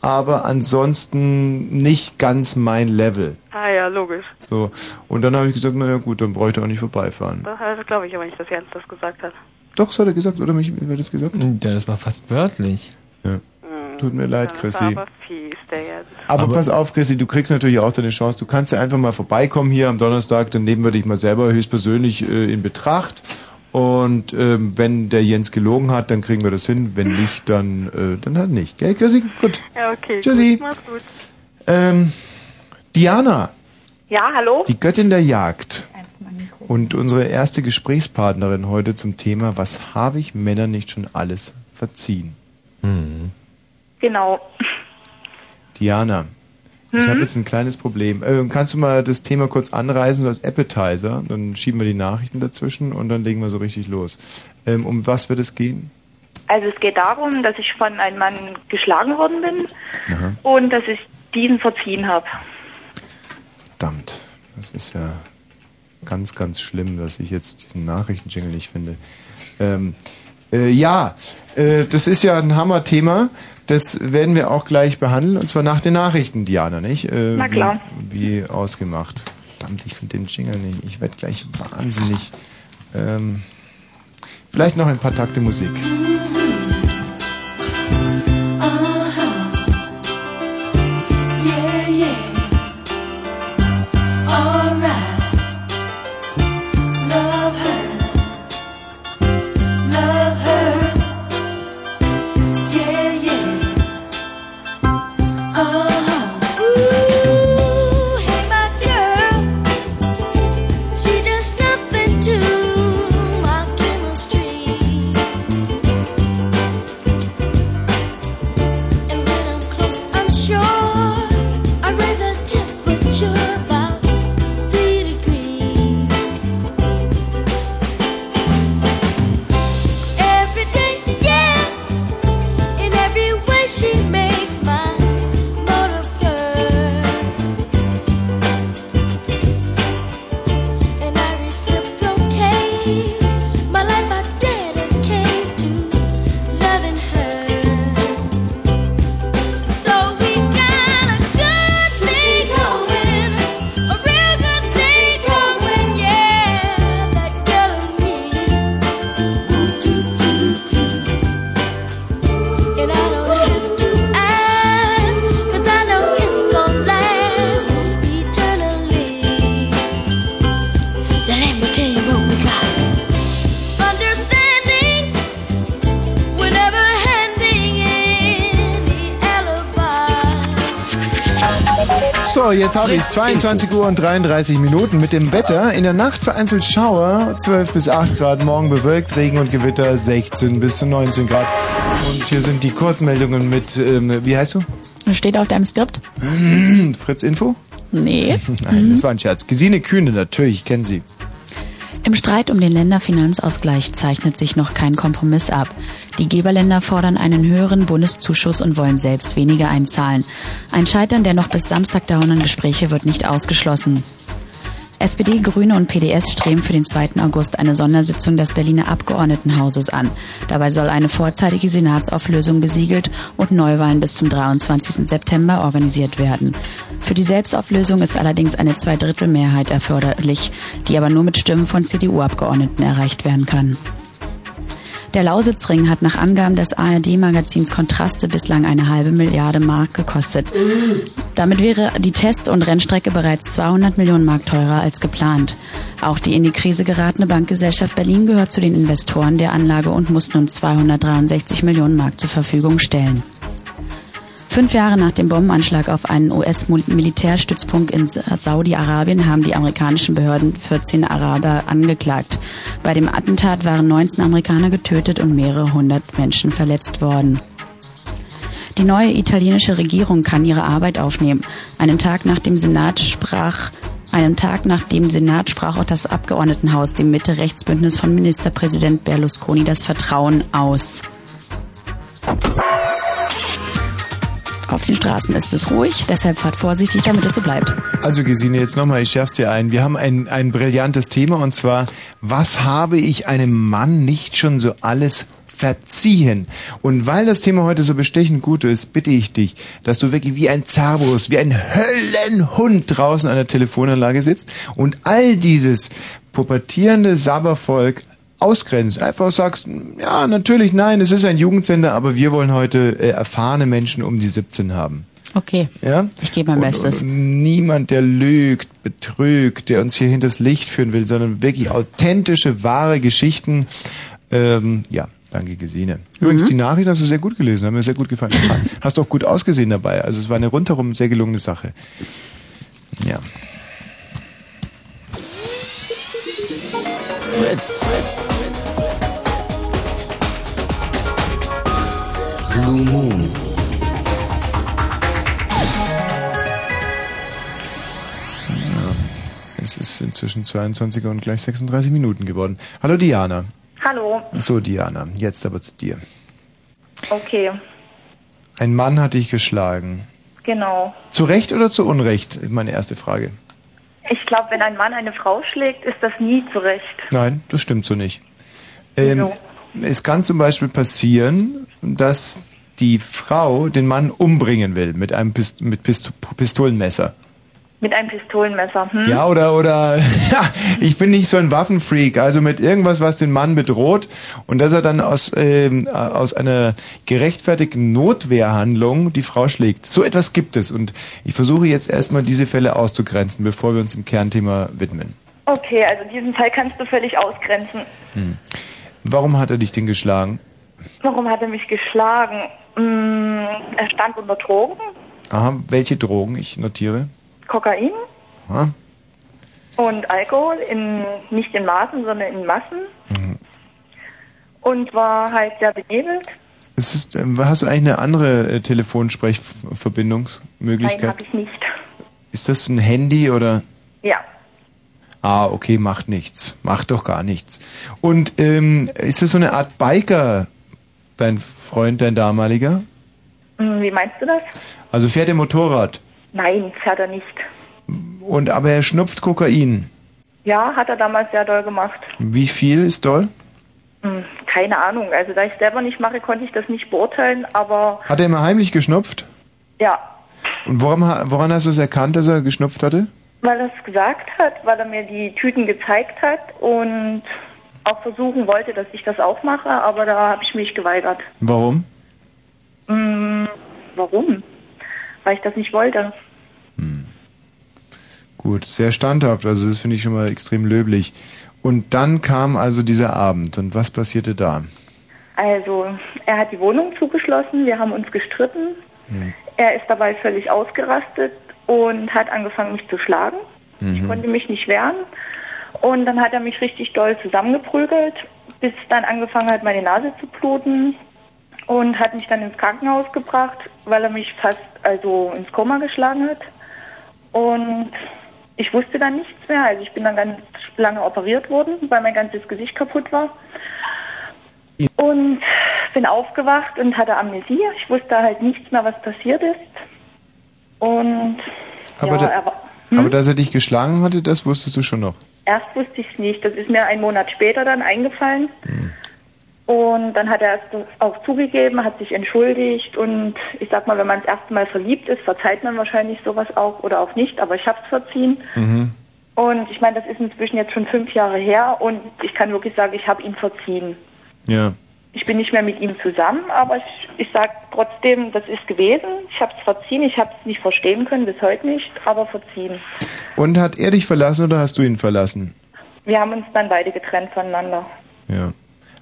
aber ansonsten nicht ganz mein Level. Ah ja, logisch. So. Und dann habe ich gesagt, naja gut, dann bräuchte ich auch nicht vorbeifahren. Das glaube ich aber nicht, dass Jens das gesagt hat. Doch, das hat er gesagt, oder mich, wer hat das gesagt? Ja, das war fast wörtlich. Ja. Tut mir leid, Das Chrissy. war aber fies, der jetzt. Aber, Aber- pass auf, Chrissy, du kriegst natürlich auch deine Chance. Du kannst ja einfach mal vorbeikommen hier am Donnerstag, dann nehmen wir dich mal selber höchstpersönlich äh, in Betracht. Und ähm, wenn der Jens gelogen hat, dann kriegen wir das hin. Wenn nicht, dann, äh, dann halt nicht. Gell, Chrissy? Gut. Ja, okay. Tschüssi. Gut, mach's gut. Ähm, Diana, Ja, hallo? die Göttin der Jagd. Und unsere erste Gesprächspartnerin heute zum Thema, was habe ich Männern nicht schon alles verziehen? Genau. Diana, ich Mhm. habe jetzt ein kleines Problem. Äh, kannst du mal das Thema kurz anreißen, so als Appetizer? Dann schieben wir die Nachrichten dazwischen und dann legen wir so richtig los. Ähm, um was wird es gehen? Also es geht darum, dass ich von einem Mann geschlagen worden bin Aha. und dass ich diesen verziehen habe. Verdammt, das ist ja ganz, ganz schlimm, dass ich jetzt diesen Nachrichtenjingle nicht finde. Ähm, äh, ja, äh, das ist ja ein Hammerthema. Das werden wir auch gleich behandeln, und zwar nach den Nachrichten, Diana, nicht? Äh, Na klar. Wie, wie ausgemacht. Verdammt, ich finde den Jingle nicht. Ich werde gleich wahnsinnig. Ähm, vielleicht noch ein paar Takte Musik. Yeah, habe ich 22 Uhr und 33 Minuten mit dem Wetter. In der Nacht vereinzelt Schauer, 12 bis 8 Grad, morgen bewölkt, Regen und Gewitter 16 bis zu 19 Grad. Und hier sind die Kurzmeldungen mit, ähm, wie heißt du? Steht auf deinem Skript? Fritz Info? Nee. Nein, das war ein Scherz. Gesine Kühne, natürlich, ich kenne sie. Im Streit um den Länderfinanzausgleich zeichnet sich noch kein Kompromiss ab. Die Geberländer fordern einen höheren Bundeszuschuss und wollen selbst weniger einzahlen. Ein Scheitern der noch bis Samstag dauernden Gespräche wird nicht ausgeschlossen. SPD, Grüne und PDS streben für den 2. August eine Sondersitzung des Berliner Abgeordnetenhauses an. Dabei soll eine vorzeitige Senatsauflösung besiegelt und Neuwahlen bis zum 23. September organisiert werden. Für die Selbstauflösung ist allerdings eine Zweidrittelmehrheit erforderlich, die aber nur mit Stimmen von CDU-Abgeordneten erreicht werden kann. Der Lausitzring hat nach Angaben des ARD-Magazins Kontraste bislang eine halbe Milliarde Mark gekostet. Damit wäre die Test- und Rennstrecke bereits 200 Millionen Mark teurer als geplant. Auch die in die Krise geratene Bankgesellschaft Berlin gehört zu den Investoren der Anlage und muss nun 263 Millionen Mark zur Verfügung stellen. Fünf Jahre nach dem Bombenanschlag auf einen US-Militärstützpunkt in Saudi-Arabien haben die amerikanischen Behörden 14 Araber angeklagt. Bei dem Attentat waren 19 Amerikaner getötet und mehrere hundert Menschen verletzt worden. Die neue italienische Regierung kann ihre Arbeit aufnehmen. Einen Tag nach dem Senat sprach einen Tag nach dem Senat sprach auch das Abgeordnetenhaus dem Mitte-Rechtsbündnis von Ministerpräsident Berlusconi das Vertrauen aus. Auf den Straßen ist es ruhig, deshalb fahrt vorsichtig, damit es so bleibt. Also Gesine, jetzt nochmal, ich schärf's dir ein. Wir haben ein, ein brillantes Thema und zwar, was habe ich einem Mann nicht schon so alles verziehen. Und weil das Thema heute so bestechend gut ist, bitte ich dich, dass du wirklich wie ein Cerberus, wie ein Höllenhund draußen an der Telefonanlage sitzt und all dieses pubertierende Sabbervolk ausgrenzt. Einfach sagst, ja, natürlich, nein, es ist ein Jugendsender, aber wir wollen heute äh, erfahrene Menschen um die 17 haben. Okay. Ja? Ich gebe mein Und- Bestes. Und niemand, der lügt, betrügt, der uns hier hinters Licht führen will, sondern wirklich authentische, wahre Geschichten. Ähm, ja, danke Gesine. Übrigens, Mhm. die Nachricht hast du sehr gut gelesen, hat mir sehr gut gefallen. Hast auch gut ausgesehen dabei. Also es war eine rundherum sehr gelungene Sache. Ja. Fritz, Fritz, Blue Moon. ja. Es ist inzwischen 22 und gleich 36 Minuten geworden. Hallo Diana. Hallo. So Diana, jetzt aber zu dir. Okay, Ein Mann hat dich geschlagen. genau. Zu Recht oder zu Unrecht? Meine erste Frage. Ich glaube, wenn ein Mann eine Frau schlägt, ist das nie zurecht. Nein, das stimmt so nicht. Ähm, Es kann zum Beispiel passieren, dass die Frau den Mann umbringen will mit einem Pist mit Pist Pistolenmesser. Mit einem Pistolenmesser. Hm? Ja, oder, oder, ich bin nicht so ein Waffenfreak, also mit irgendwas, was den Mann bedroht und dass er dann aus, ähm, aus einer gerechtfertigten Notwehrhandlung die Frau schlägt. So etwas gibt es und ich versuche jetzt erstmal diese Fälle auszugrenzen, bevor wir uns dem Kernthema widmen. Okay, also diesen Fall kannst du völlig ausgrenzen. Hm. Warum hat er dich denn geschlagen? Warum hat er mich geschlagen? Hm, er stand unter Drogen, Aha, welche Drogen? Ich notiere. Kokain Aha. und Alkohol, in, nicht in Maßen, sondern in Massen. Mhm. Und war halt sehr benebelt. Es ist, ähm, hast du eigentlich eine andere äh, Nein, Telefonsprechverbindungsmöglichkeit? habe ich nicht. Ist das ein Handy oder? Ja. Ah, okay, macht nichts. Macht doch gar nichts. Und ähm, ist das so eine Art Biker, dein Freund, dein damaliger? Hm, Wie meinst du das? Also fährt er Motorrad Nein, fährt er nicht. und aber er schnupft Kokain. Ja, hat er damals sehr doll gemacht. Wie viel ist doll? Hm, Keine Ahnung. Also da ich selber nicht mache, konnte ich das nicht beurteilen, aber Hat er immer heimlich geschnupft? ja, Und woran, ha- woran hast du es erkannt, dass er geschnupft hatte? Weil er es gesagt hat, weil er mir die Tüten gezeigt hat und auch versuchen wollte, dass ich das auch mache, aber da habe ich mich geweigert. Warum? Hm, warum? Weil ich das nicht wollte. Gut, sehr standhaft. Also das finde ich schon mal extrem löblich. Und dann kam also dieser Abend. Und was passierte da? Also, er hat die Wohnung zugeschlossen, wir haben uns gestritten. Hm. Er ist dabei völlig ausgerastet und hat angefangen, mich zu schlagen. Ich Mhm. konnte mich nicht wehren. Und dann hat er mich richtig doll zusammengeprügelt, bis dann angefangen hat, meine Nase zu bluten. Und hat mich dann ins Krankenhaus gebracht, weil er mich fast also ins Koma geschlagen hat. Und ich wusste dann nichts mehr. Also ich bin dann ganz lange operiert worden, weil mein ganzes Gesicht kaputt war. Und bin aufgewacht und hatte Amnesie. Ich wusste halt nichts mehr, was passiert ist. Und Aber, ja, da, er war, aber dass er dich geschlagen hatte, das wusstest du schon noch. erst wusste ich es nicht. Das ist mir einen Monat später dann eingefallen. Und dann hat er es auch zugegeben, hat sich entschuldigt und ich sag mal, wenn man das erste Mal verliebt ist, verzeiht man wahrscheinlich sowas auch oder auch nicht, aber ich habe es verziehen. Mhm. Und ich meine, das ist inzwischen jetzt schon fünf Jahre her und ich kann wirklich sagen, ich habe ihn verziehen. Ja. Ich bin nicht mehr mit ihm zusammen, aber ich, ich sage trotzdem, das ist gewesen. Ich habe es verziehen, ich habe es nicht verstehen können, bis heute nicht, aber verziehen. Und hat er dich verlassen oder hast du ihn verlassen? Wir haben uns dann beide getrennt voneinander. Ja.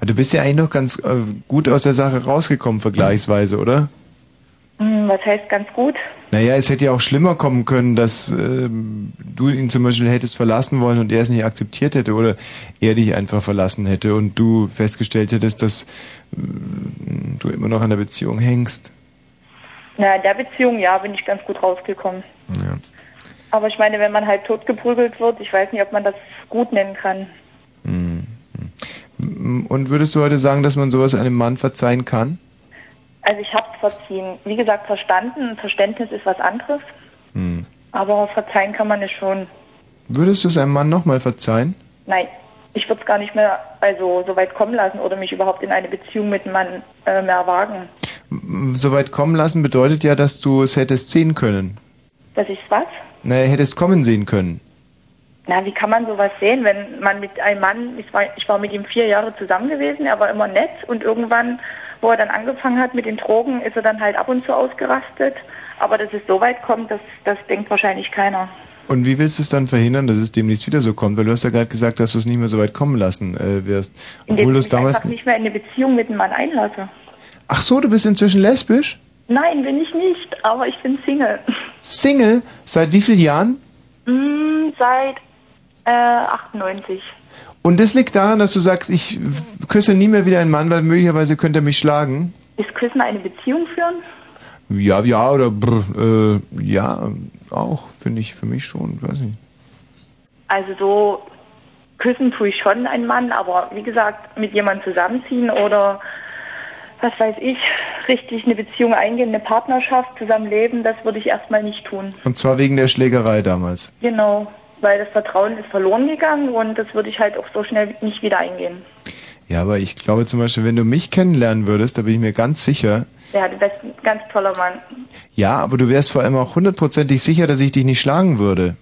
Du bist ja eigentlich noch ganz äh, gut aus der Sache rausgekommen, vergleichsweise, oder? Hm, was heißt ganz gut? Naja, es hätte ja auch schlimmer kommen können, dass ähm, du ihn zum Beispiel hättest verlassen wollen und er es nicht akzeptiert hätte oder er dich einfach verlassen hätte und du festgestellt hättest, dass ähm, du immer noch an der Beziehung hängst. Na, in der Beziehung, ja, bin ich ganz gut rausgekommen. Ja. Aber ich meine, wenn man halt totgeprügelt wird, ich weiß nicht, ob man das gut nennen kann. Und würdest du heute sagen, dass man sowas einem Mann verzeihen kann? Also ich habe es verziehen. Wie gesagt, verstanden, Verständnis ist was anderes, Hm. aber verzeihen kann man es schon. Würdest du es einem Mann nochmal verzeihen? Nein, ich würde es gar nicht mehr also so weit kommen lassen oder mich überhaupt in eine Beziehung mit einem Mann äh, mehr wagen. Soweit kommen lassen bedeutet ja, dass du es hättest sehen können. Dass ich was? Naja, hättest kommen sehen können. Na, wie kann man sowas sehen, wenn man mit einem Mann, ich war, ich war mit ihm vier Jahre zusammen gewesen, er war immer nett und irgendwann, wo er dann angefangen hat mit den Drogen, ist er dann halt ab und zu ausgerastet. Aber dass es so weit kommt, das, das denkt wahrscheinlich keiner. Und wie willst du es dann verhindern, dass es demnächst wieder so kommt? Weil du hast ja gerade gesagt, dass du es nicht mehr so weit kommen lassen äh, wirst. Obwohl du ich es damals... einfach nicht mehr in eine Beziehung mit einem Mann einlasse. Ach so, du bist inzwischen lesbisch? Nein, bin ich nicht, aber ich bin Single. Single? Seit wie vielen Jahren? Mm, seit äh, 98. Und das liegt daran, dass du sagst, ich küsse nie mehr wieder einen Mann, weil möglicherweise könnte er mich schlagen? Ist Küssen eine Beziehung führen? Ja, ja oder brr, äh, ja, auch, finde ich, für mich schon, weiß nicht. Also so küssen tue ich schon einen Mann, aber wie gesagt, mit jemandem zusammenziehen oder was weiß ich, richtig eine Beziehung eingehen, eine Partnerschaft, zusammenleben, das würde ich erstmal nicht tun. Und zwar wegen der Schlägerei damals. Genau, weil das Vertrauen ist verloren gegangen und das würde ich halt auch so schnell nicht wieder eingehen. Ja, aber ich glaube zum Beispiel, wenn du mich kennenlernen würdest, da bin ich mir ganz sicher, Ja, das ist ein ganz toller Mann. ja, aber du wärst vor allem auch hundertprozentig sicher, dass ich dich nicht schlagen würde.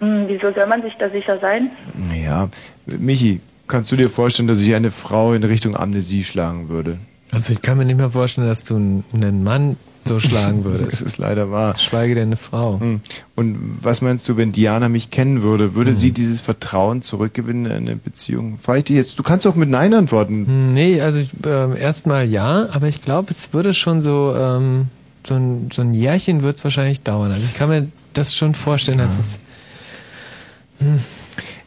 Hm, wieso soll man sich da sicher sein? Ja, Michi, kannst du dir vorstellen, dass ich eine Frau in Richtung Amnesie schlagen würde? Also ich kann mir nicht mehr vorstellen, dass du einen Mann so schlagen würdest. Das ist leider wahr. Schweige denn eine Frau. Hm. Und was meinst du, wenn Diana mich kennen würde, würde sie dieses Vertrauen zurückgewinnen in eine Beziehung? Frage ich dich jetzt, du kannst auch mit Nein antworten. Hm, Nee, also ähm, erstmal ja, aber ich glaube, es würde schon so, ähm, so ein, so ein Jährchen wird es wahrscheinlich dauern. Also ich kann mir das schon vorstellen, dass es. Hm.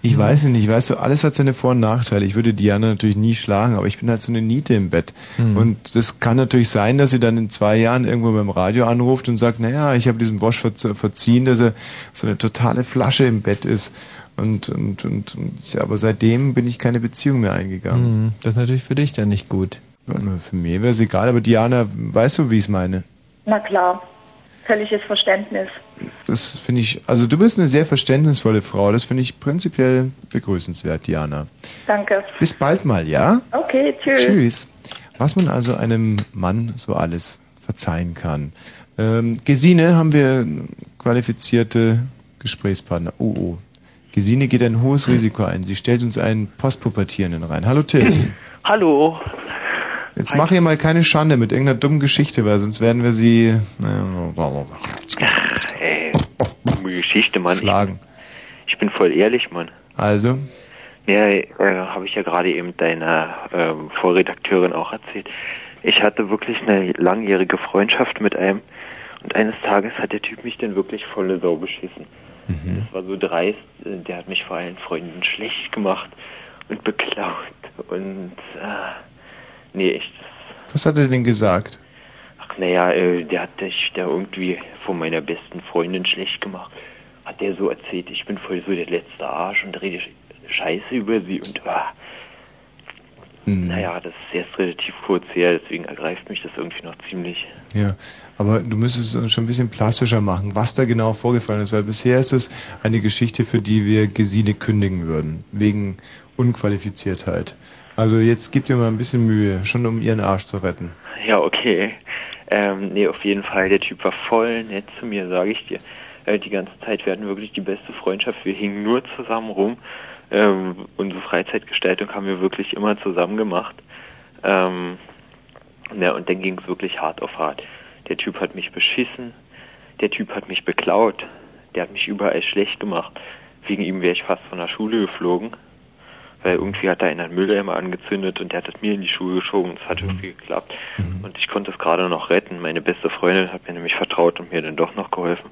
Ich weiß nicht, weißt du, alles hat seine Vor- und Nachteile. Ich würde Diana natürlich nie schlagen, aber ich bin halt so eine Niete im Bett. Hm. Und das kann natürlich sein, dass sie dann in zwei Jahren irgendwo beim Radio anruft und sagt, naja, ich habe diesem Bosch ver- verziehen, dass er so eine totale Flasche im Bett ist. Und, und, und, und ja, aber seitdem bin ich keine Beziehung mehr eingegangen. Hm, Das ist natürlich für dich dann nicht gut. Für mich wäre es egal, aber Diana, weißt du, wie ich es meine? Na klar, völliges Verständnis. Das finde ich, also du bist eine sehr verständnisvolle Frau, das finde ich prinzipiell begrüßenswert, Diana. Danke. Bis bald mal, ja? Okay, tschüss. Tschüss. Was man also einem Mann so alles verzeihen kann. Ähm, Gesine haben wir qualifizierte Gesprächspartner. Oh, oh. Gesine geht ein hohes Risiko ein. Sie stellt uns einen Postpubertierenden rein. Hallo Tim. Hallo. Jetzt mach hier mal keine Schande mit irgendeiner dummen Geschichte, weil sonst werden wir sie Ey, dumme Geschichte, Mann. schlagen. Ich, ich bin voll ehrlich, Mann. Also, Ja, äh, habe ich ja gerade eben deiner ähm, Vorredakteurin auch erzählt. Ich hatte wirklich eine langjährige Freundschaft mit einem und eines Tages hat der Typ mich dann wirklich volle Sau beschissen. Das war so dreist, äh, der hat mich vor allen Freunden schlecht gemacht und beklaut und äh, nee, echt. was hat er denn gesagt? Ach naja, äh, der hat sich da irgendwie von meiner besten Freundin schlecht gemacht. hat der so erzählt, ich bin voll so der letzte Arsch und rede Sch- Scheiße über sie und ah. Naja, das ist erst relativ kurz her, deswegen ergreift mich das irgendwie noch ziemlich. Ja, aber du müsstest es schon ein bisschen plastischer machen, was da genau vorgefallen ist, weil bisher ist es eine Geschichte, für die wir Gesine kündigen würden, wegen Unqualifiziertheit. Also jetzt gib dir mal ein bisschen Mühe, schon um ihren Arsch zu retten. Ja, okay. Ähm, nee, auf jeden Fall, der Typ war voll nett zu mir, sage ich dir. Äh, die ganze Zeit, wir hatten wirklich die beste Freundschaft, wir hingen nur zusammen rum. Ähm, unsere Freizeitgestaltung haben wir wirklich immer zusammen gemacht. Ähm, ja, und dann ging es wirklich hart auf hart. Der Typ hat mich beschissen, der Typ hat mich beklaut, der hat mich überall schlecht gemacht. Wegen ihm wäre ich fast von der Schule geflogen, weil irgendwie hat da einer einen Mülleimer angezündet und der hat es mir in die Schuhe geschoben und es hat irgendwie geklappt. Und ich konnte es gerade noch retten. Meine beste Freundin hat mir nämlich vertraut und mir dann doch noch geholfen.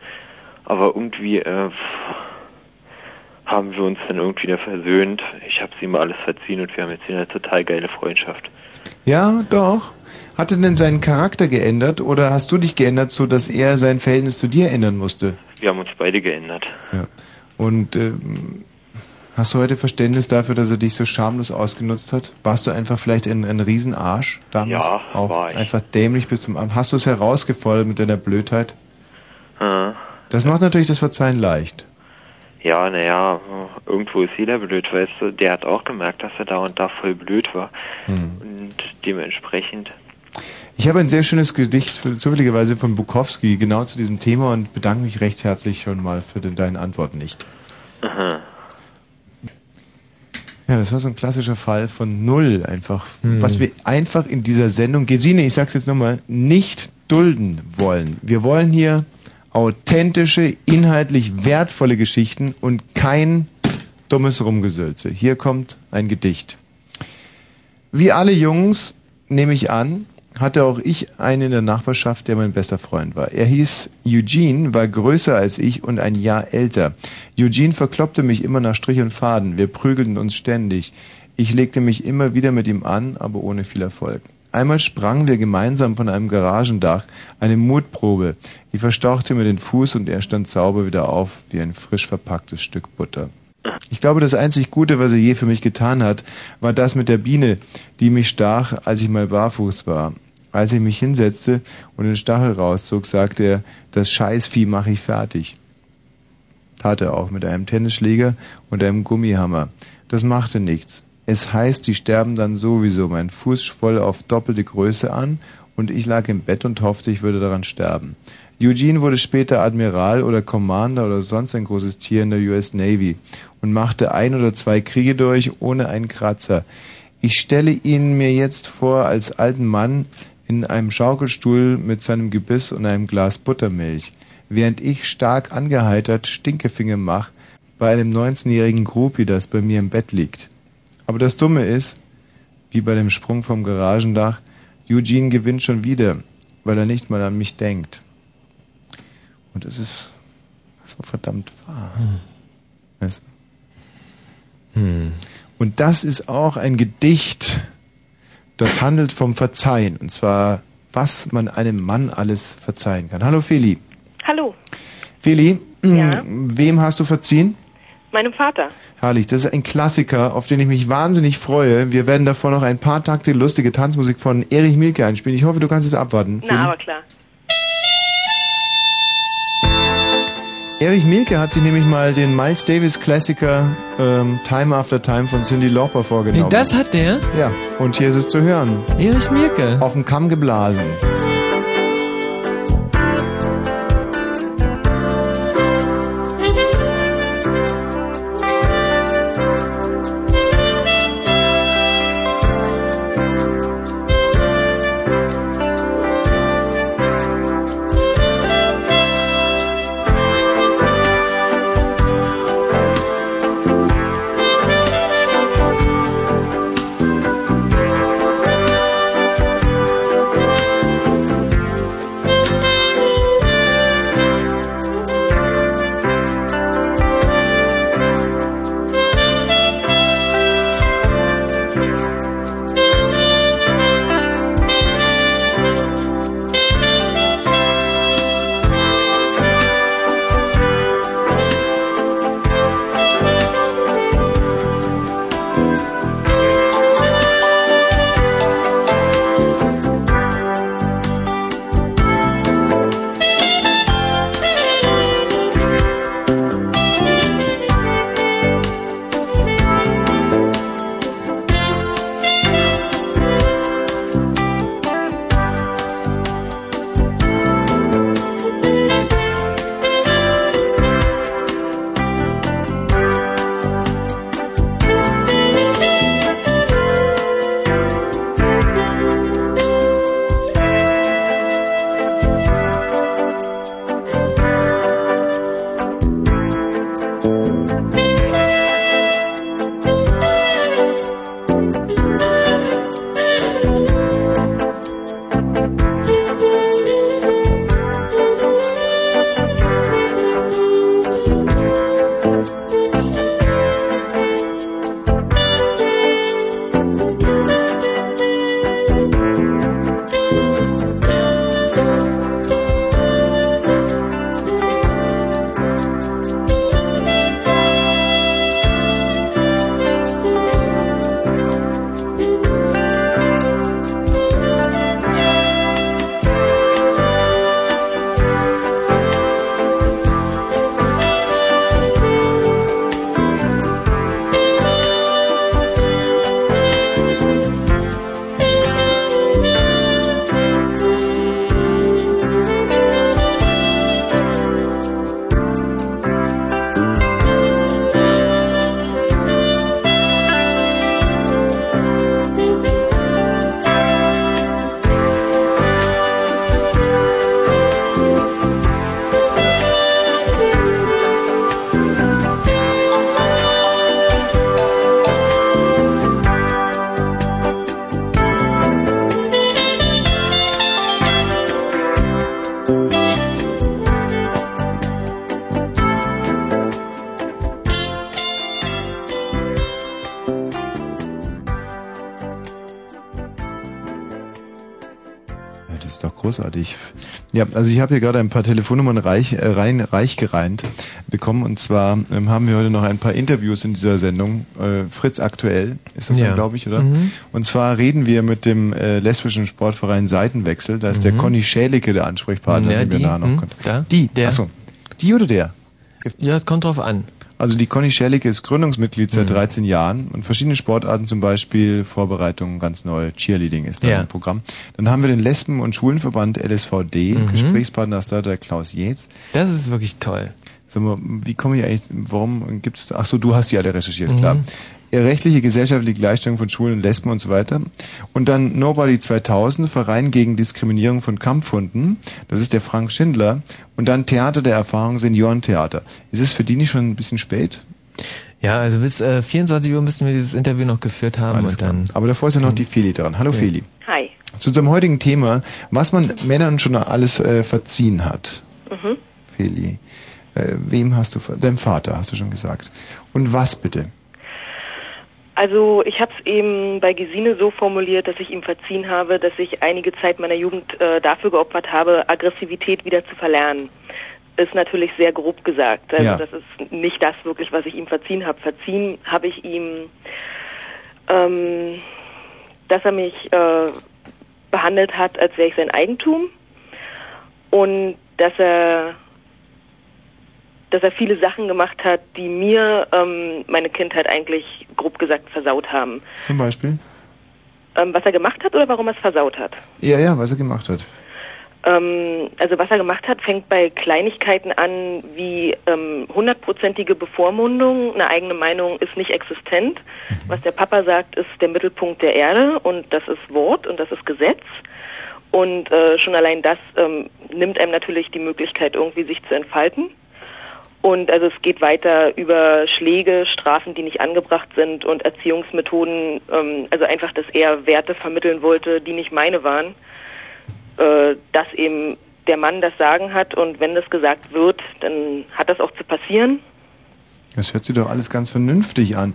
Aber irgendwie äh, haben wir uns dann irgendwie wieder versöhnt. Ich habe sie ihm alles verziehen und wir haben jetzt hier eine total geile Freundschaft. Ja, doch. Hat er denn seinen Charakter geändert oder hast du dich geändert, so dass er sein Verhältnis zu dir ändern musste? Wir haben uns beide geändert. Ja. Und ähm, hast du heute Verständnis dafür, dass er dich so schamlos ausgenutzt hat? Warst du einfach vielleicht ein, ein Riesenarsch damals? Ja, auch war ich. einfach dämlich bis zum Ab- Hast du es herausgefordert mit deiner Blödheit? Äh, Das macht natürlich das Verzeihen leicht. Ja, naja, irgendwo ist jeder blöd, weißt du. Der hat auch gemerkt, dass er da und da voll blöd war. Hm. Und dementsprechend, Ich habe ein sehr schönes Gedicht für, zufälligerweise von Bukowski genau zu diesem Thema und bedanke mich recht herzlich schon mal für den, deine Antwort nicht. aha. Ja, das war so ein klassischer Fall von Null einfach. Hm. Was wir einfach in dieser Sendung, Gesine, ich sag's jetzt nochmal, nicht dulden wollen. Wir wollen hier authentische, inhaltlich wertvolle Geschichten und kein dummes Rumgesülze. Hier kommt ein Gedicht. Wie alle Jungs, nehme ich an, hatte auch ich einen in der Nachbarschaft, der mein bester Freund war. Er hieß Eugene, war größer als ich und ein Jahr älter. Eugene verkloppte mich immer nach Strich und Faden. Wir prügelten uns ständig. Ich legte mich immer wieder mit ihm an, aber ohne viel Erfolg. Einmal sprangen wir gemeinsam von einem Garagendach, eine Mutprobe. Ich verstauchte mir den Fuß und er stand sauber wieder auf, wie ein frisch verpacktes Stück Butter. Ich glaube, das einzig Gute, was er je für mich getan hat, war das mit der Biene, die mich stach, als ich mal barfuß war. Als ich mich hinsetzte und den Stachel rauszog, sagte er, das Scheißvieh mache ich fertig. Tat er auch mit einem Tennisschläger und einem Gummihammer. Das machte nichts. Es heißt, die sterben dann sowieso. Mein Fuß schwoll auf doppelte Größe an und ich lag im Bett und hoffte, ich würde daran sterben. Eugene wurde später Admiral oder Commander oder sonst ein großes Tier in der US Navy und machte ein oder zwei Kriege durch ohne einen Kratzer. Ich stelle ihn mir jetzt vor als alten Mann in einem Schaukelstuhl mit seinem Gebiss und einem Glas Buttermilch, während ich stark angeheitert Stinkefinger mach bei einem 19-jährigen Groupie, das bei mir im Bett liegt. Aber das Dumme ist, wie bei dem Sprung vom Garagendach, Eugene gewinnt schon wieder, weil er nicht mal an mich denkt. Und es ist so verdammt wahr. Weißt du? Und das ist auch ein Gedicht, das handelt vom Verzeihen. Und zwar, was man einem Mann alles verzeihen kann. Hallo Feli. Hallo, Feli, Ja? wem hast du verziehen? meinem Vater. Herrlich, das ist ein Klassiker, auf den ich mich wahnsinnig freue. Wir werden davor noch ein paar Takte lustige Tanzmusik von Erich Mielke einspielen. Ich hoffe, du kannst es abwarten. Feli? Na, aber klar. Erich Mielke hat sich nämlich mal den Miles Davis Klassiker ähm, Time After Time von Cindy Lauper vorgenommen. Das hat der? Ja, und hier ist es zu hören. Erich Mielke. Auf dem Kamm geblasen. Großartig. Ja, also ich habe hier gerade ein paar Telefonnummern reich, äh, rein, reich gereint bekommen. Und zwar ähm, haben wir heute noch ein paar Interviews in dieser Sendung. Äh, Fritz aktuell ist das Ja. glaube ich, oder? Mhm. Und zwar reden wir mit dem äh, lesbischen Sportverein Seitenwechsel. Da ist der Mhm. Conny Schälicke der Ansprechpartner, Ja, den wir nachher noch hm, da, Die, der. achso. Die oder der? Ja, es kommt drauf an. Also die Conny Scherlicke ist Gründungsmitglied Mhm. seit 13 Jahren und verschiedene Sportarten, zum Beispiel Vorbereitung ganz neu, Cheerleading ist da Ja. im Programm. Dann haben wir den Lesben- und Schwulenverband LSVD, Mhm. Gesprächspartner ist da der Klaus Jätz. Das ist wirklich toll. Sag mal, wie komme ich eigentlich, warum gibt es ach so, du hast die alle recherchiert, Mhm. klar. Rechtliche, gesellschaftliche Gleichstellung von Schwulen und Lesben und so weiter. Und dann Nobody 2000, Verein gegen Diskriminierung von Kampfhunden. Das ist der Frank Schindler. Und dann Theater der Erfahrung, Seniorentheater. Ist es für die nicht schon ein bisschen spät? Ja, also bis äh, 24 Uhr müssen wir dieses Interview noch geführt haben Alles und dann. Aber davor ist ja noch die Feli dran. Hallo Ja. Feli. Hi. Zu unserem heutigen Thema, was man Männern schon alles äh, verziehen hat. Mhm. Feli. Äh, wem hast du, deinem Vater hast du schon gesagt. Und was bitte? Also ich habe es eben bei Gesine so formuliert, dass ich ihm verziehen habe, dass ich einige Zeit meiner Jugend äh, dafür geopfert habe, Aggressivität wieder zu verlernen. Ist natürlich sehr grob gesagt. Also Ja. das ist nicht das wirklich, was ich ihm verziehen habe. Verziehen habe ich ihm, ähm, dass er mich äh, behandelt hat, als wäre ich sein Eigentum und dass er dass er viele Sachen gemacht hat, die mir ähm, meine Kindheit eigentlich grob gesagt versaut haben. Zum Beispiel? Ähm, was er gemacht hat oder warum er es versaut hat? Ja, ja, was er gemacht hat. Ähm, also was er gemacht hat, fängt bei Kleinigkeiten an wie ähm, hundertprozentige Bevormundung. Eine eigene Meinung ist nicht existent. Was der Papa sagt, ist der Mittelpunkt der Erde und das ist Wort und das ist Gesetz. Und äh, schon allein das ähm, nimmt einem natürlich die Möglichkeit, irgendwie sich zu entfalten. Und also es geht weiter über Schläge, Strafen, die nicht angebracht sind und Erziehungsmethoden, ähm, also einfach, dass er Werte vermitteln wollte, die nicht meine waren, äh, dass eben der Mann das Sagen hat und wenn das gesagt wird, dann hat das auch zu passieren. Das hört sich doch alles ganz vernünftig an.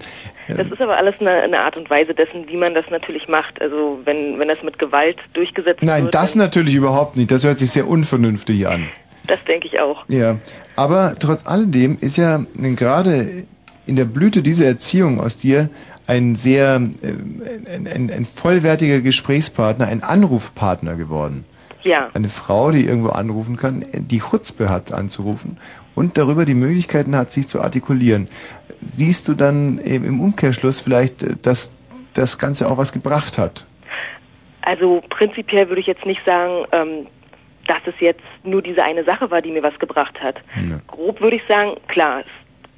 Das ist aber alles eine, eine Art und Weise dessen, wie man das natürlich macht. Also wenn, wenn das mit Gewalt durchgesetzt Nein, wird, das natürlich überhaupt nicht. Das hört sich sehr unvernünftig an. Das denke ich auch. Ja, aber trotz alledem ist ja gerade in der Blüte dieser Erziehung aus dir ein sehr, äh, ein, ein, ein vollwertiger Gesprächspartner, ein Anrufpartner geworden. Ja. Eine Frau, die irgendwo anrufen kann, die Chutzpe hat anzurufen und darüber die Möglichkeiten hat, sich zu artikulieren. Siehst du dann im Umkehrschluss vielleicht, äh, dass das Ganze auch was gebracht hat? Also prinzipiell würde ich jetzt nicht sagen, ähm, dass es jetzt nur diese eine Sache war, die mir was gebracht hat. Grob würde ich sagen, klar,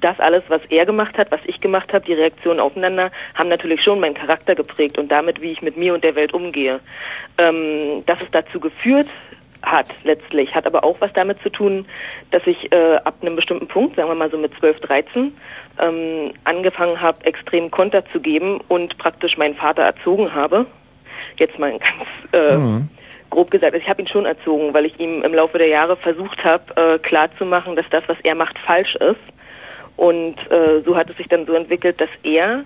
das alles, was er gemacht hat, was ich gemacht habe, die Reaktionen aufeinander, haben natürlich schon meinen Charakter geprägt und damit, wie ich mit mir und der Welt umgehe. Ähm, dass es dazu geführt hat letztlich, hat aber auch was damit zu tun, dass ich äh, ab einem bestimmten Punkt, sagen wir mal so mit 12, 13, ähm, angefangen habe, extrem Konter zu geben und praktisch meinen Vater erzogen habe. Jetzt mal ganz äh, grob gesagt, also ich habe ihn schon erzogen, weil ich ihm im Laufe der Jahre versucht habe, äh, klarzumachen, dass das, was er macht, falsch ist. Und äh, so hat es sich dann so entwickelt, dass er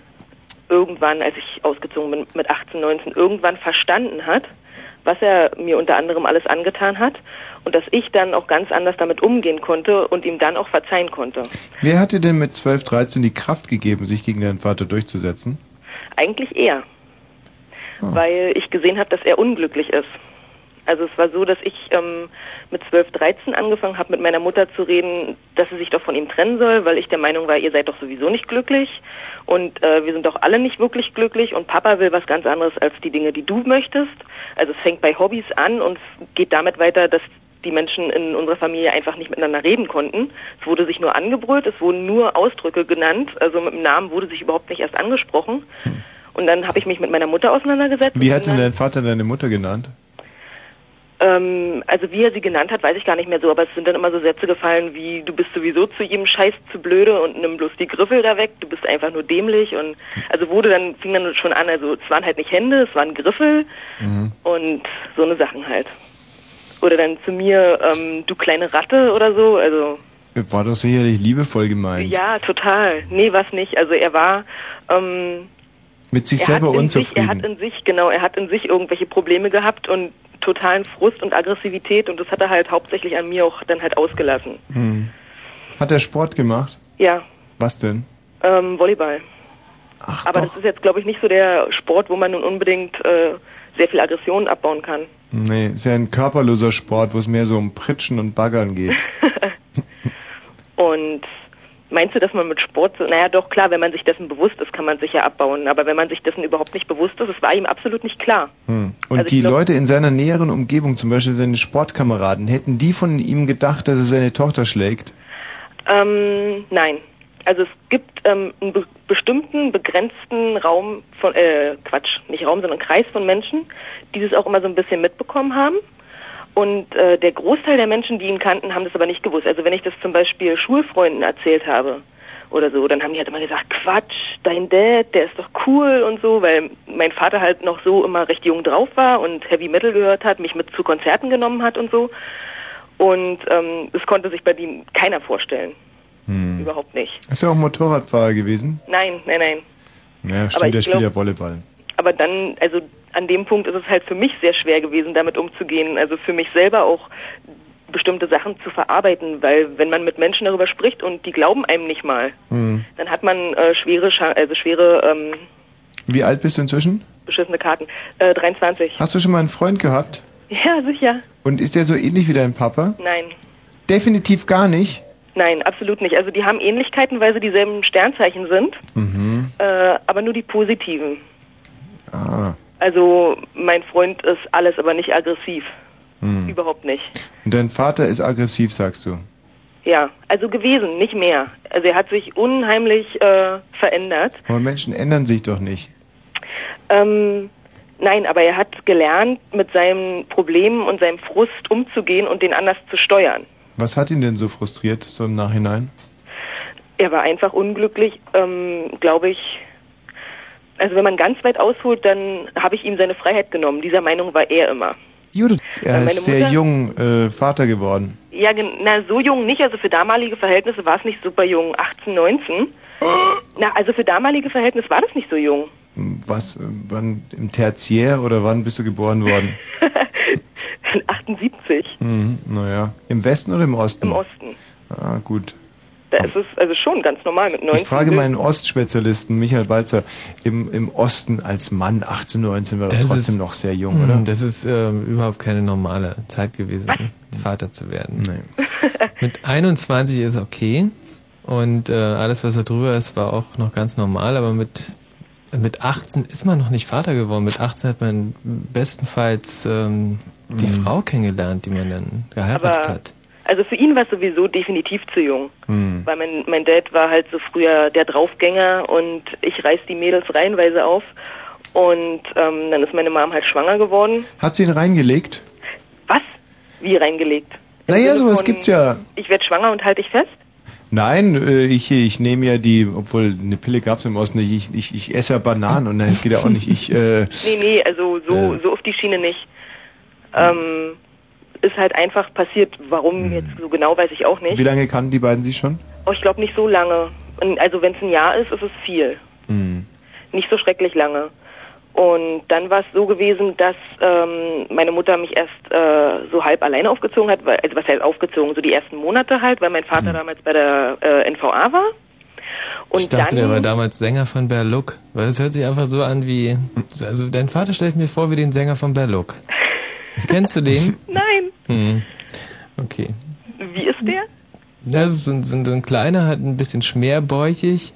irgendwann, als ich ausgezogen bin mit 18, 19, irgendwann verstanden hat, was er mir unter anderem alles angetan hat und dass ich dann auch ganz anders damit umgehen konnte und ihm dann auch verzeihen konnte. Wer hat dir denn mit 12, 13 die Kraft gegeben, sich gegen deinen Vater durchzusetzen? Eigentlich er, weil ich gesehen habe, dass er unglücklich ist. Also es war so, dass ich ähm, mit 12, 13 angefangen habe, mit meiner Mutter zu reden, dass sie sich doch von ihm trennen soll, weil ich der Meinung war, ihr seid doch sowieso nicht glücklich und äh, wir sind doch alle nicht wirklich glücklich und Papa will was ganz anderes als die Dinge, die du möchtest. Also es fängt bei Hobbys an und geht damit weiter, dass die Menschen in unserer Familie einfach nicht miteinander reden konnten. Es wurde sich nur angebrüllt, es wurden nur Ausdrücke genannt, also mit dem Namen wurde sich überhaupt nicht erst angesprochen. Und dann habe ich mich mit meiner Mutter auseinandergesetzt. Wie hat denn dein Vater deine Mutter genannt? Ähm, also wie er sie genannt hat, weiß ich gar nicht mehr so, aber es sind dann immer so Sätze gefallen wie, du bist sowieso zu jedem Scheiß zu blöde und nimm bloß die Griffel da weg, du bist einfach nur dämlich und also wurde dann, fing dann schon an, also es waren halt nicht Hände, es waren Griffel und so eine Sachen halt. Oder dann zu mir, ähm, du kleine Ratte oder so, also War doch sicherlich liebevoll gemeint. ja, total. Nee, was nicht. Also er war ähm, Mit sich er selber in sich, er unzufrieden. hat in sich, genau, er hat in sich irgendwelche Probleme gehabt und totalen Frust und Aggressivität und das hat er halt hauptsächlich an mir auch dann halt ausgelassen. Hm. Hat er Sport gemacht? Ja, Was denn? ähm, Volleyball. Aber das ist jetzt, glaube ich, nicht so der Sport, wo man nun unbedingt äh, sehr viel Aggression abbauen kann. Nee, ist ja ein körperloser Sport, wo es mehr so um Pritschen und Baggern geht. Und meinst du, dass man mit Sport, naja doch klar, wenn man sich dessen bewusst ist, kann man sich ja abbauen. Aber wenn man sich dessen überhaupt nicht bewusst ist, es war ihm absolut nicht klar. Hm. Und Also die glaub- Leute in seiner näheren Umgebung, zum Beispiel seine Sportkameraden, hätten die von ihm gedacht, dass er seine Tochter schlägt? Ähm, nein. Also es gibt ähm, einen be bestimmten, begrenzten Raum von, äh, Quatsch, nicht Raum, sondern Kreis von Menschen, die das auch immer so ein bisschen mitbekommen haben. Und äh, der Großteil der Menschen, die ihn kannten, haben das aber nicht gewusst. Also wenn ich das zum Beispiel Schulfreunden erzählt habe oder so, dann haben die halt immer gesagt, Quatsch, dein Dad, der ist doch cool und so, weil mein Vater halt noch so immer recht jung drauf war und Heavy Metal gehört hat, mich mit zu Konzerten genommen hat und so. Und ähm, das konnte sich bei ihm keiner vorstellen. Hm. Überhaupt nicht. Ist er auch Motorradfahrer gewesen? Nein, nein, nein. Ja, stimmt, der spielt ja Volleyball. Aber dann, also an dem Punkt ist es halt für mich sehr schwer gewesen, damit umzugehen. Also für mich selber auch bestimmte Sachen zu verarbeiten, weil wenn man mit Menschen darüber spricht und die glauben einem nicht mal, Hm. dann hat man äh, schwere, Scha- also schwere ähm, Wie alt bist du inzwischen? beschissene Karten. Äh, 23. Hast du schon mal einen Freund gehabt? Ja, sicher. Und ist der so ähnlich wie dein Papa? Nein. Definitiv gar nicht. Nein, absolut nicht. Also die haben Ähnlichkeiten, weil sie dieselben Sternzeichen sind, Mhm. äh, aber nur die positiven. Ah. Also mein Freund ist alles, aber nicht aggressiv. Hm. Überhaupt nicht. Und dein Vater ist aggressiv, sagst du? Ja, also gewesen, nicht mehr. Also er hat sich unheimlich äh, verändert. Aber Menschen ändern sich doch nicht. Ähm, nein, aber er hat gelernt, mit seinen Problemen und seinem Frust umzugehen und den anders zu steuern. Was hat ihn denn so frustriert, so im Nachhinein? Er war einfach unglücklich, ähm, glaube ich. Also wenn man ganz weit ausholt, dann habe ich ihm seine Freiheit genommen. Dieser Meinung war er immer. Judith, er meine ist sehr Mutter- jung äh, Vater geworden. Ja, na, so jung nicht. Also für damalige Verhältnisse war es nicht super jung. 18, 19. Na, also für damalige Verhältnisse war das nicht so jung. Was, äh, wann, im Tertiär oder wann bist du geboren worden? 78 Mhm, naja. Im Westen oder im Osten? im Osten. Ah, gut. Da ist es also schon ganz normal mit 19. Ich frage meinen Ostspezialisten, Michael Balzer, im, im Osten als Mann 18, 19 war doch Das trotzdem ist- noch sehr jung, Hm, oder? Das ist ähm, überhaupt keine normale Zeit gewesen, Vater zu werden. Mit 21 ist okay und äh, alles, was da drüber ist, war auch noch ganz normal, aber mit, mit 18 ist man noch nicht Vater geworden. Mit 18 hat man bestenfalls ähm, die Mhm. Frau kennengelernt, die man dann geheiratet Aber hat. Also für ihn war es sowieso definitiv zu jung. Hm. Weil mein, mein Dad war halt so früher der Draufgänger und ich reiß die Mädels reihenweise auf. Und ähm, dann ist meine Mom halt schwanger geworden. Hat sie ihn reingelegt? Was? Wie reingelegt? Naja, Sinne sowas von, gibt's ja. Ich werde schwanger und halte dich fest? Nein, äh, ich, ich nehme ja die, obwohl eine Pille gab's im Osten nicht, ich, ich, ich esse ja Bananen und das geht ja auch nicht. Ich, äh, Nee, nee, also so, Äh. so auf die Schiene nicht. Ähm, ist halt einfach passiert. Warum jetzt so genau, weiß ich auch nicht. Hm. wie lange kannten die beiden sich schon? Oh, ich glaube nicht so lange. Also wenn es ein Jahr ist, ist es viel. Hm. Nicht so schrecklich lange. Und dann war es so gewesen, dass ähm, meine Mutter mich erst äh, so halb alleine aufgezogen hat, weil, also was heißt aufgezogen, so die ersten Monate halt, weil mein Vater damals bei der äh, NVA war. Und Hm. ich dachte, dann, der war damals Sänger von Berluck, weil es hört sich einfach so an wie, also dein Vater stellt mir vor wie den Sänger von Berluck. Kennst du den? Nein, Hm. Okay. wie ist der? Das ist so ein, kleiner, hat ein bisschen schmerbäuchig,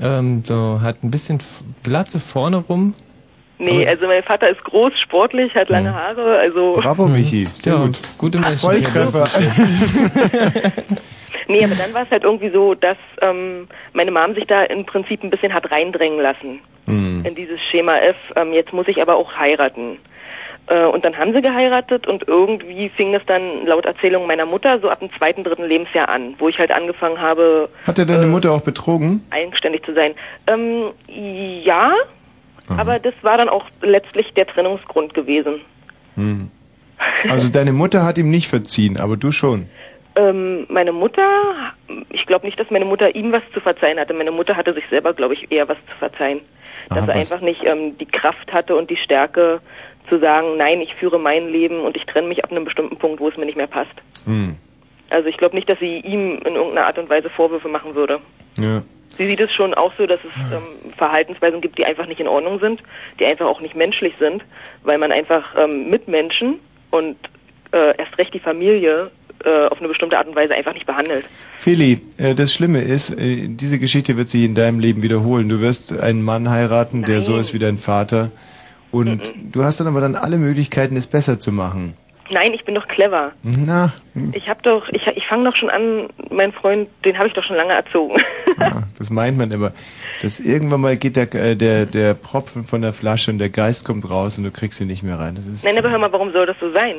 ähm, so hat ein bisschen Glatze vorne rum. Nee, Aber- also mein Vater ist groß, sportlich, hat lange Haare, also... Bravo, Michi. Sehr ja, gut. gute Menschen. Volltreffer. Nee, aber dann war es halt irgendwie so, dass ähm, meine Mom sich da im Prinzip ein bisschen hat reindrängen lassen Hm. in dieses Schema F. Ähm, jetzt muss ich aber auch heiraten. Äh, und dann haben sie geheiratet und irgendwie fing es dann laut Erzählung meiner Mutter so ab dem zweiten, dritten Lebensjahr an, wo ich halt angefangen habe, Hat er deine Mutter auch betrogen? eigenständig zu sein. Ähm, ja, aber das war dann auch letztlich der Trennungsgrund gewesen. Hm. Also deine Mutter hat ihm nicht verziehen, aber du schon. Ähm, meine Mutter, ich glaube nicht, dass meine Mutter ihm was zu verzeihen hatte. Meine Mutter hatte sich selber, glaube ich, eher was zu verzeihen. Dass Aha, er was? einfach nicht ähm, die Kraft hatte und die Stärke zu sagen, nein, ich führe mein Leben und ich trenne mich ab einem bestimmten Punkt, wo es mir nicht mehr passt. Hm. Also ich glaube nicht, dass sie ihm in irgendeiner Art und Weise Vorwürfe machen würde. Ja. Sie sieht es schon auch so, dass es ähm, Verhaltensweisen gibt, die einfach nicht in Ordnung sind, die einfach auch nicht menschlich sind, weil man einfach ähm, Mitmenschen und äh, erst recht die Familie äh, auf eine bestimmte Art und Weise einfach nicht behandelt. Feli, äh, das Schlimme ist, äh, diese Geschichte wird sich in deinem Leben wiederholen. Du wirst einen Mann heiraten, der so ist wie dein Vater. Und du hast dann aber dann alle Möglichkeiten, es besser zu machen. Nein, ich bin doch clever. Na, Ich habe doch, ich, ich fange doch schon an, mein Freund, den habe ich doch schon lange erzogen. das meint man immer. Dass irgendwann mal geht der, äh, der, der Propfen von der Flasche und der Geist kommt raus und du kriegst ihn nicht mehr rein. Das ist, Nein, aber hör mal, warum soll das so sein?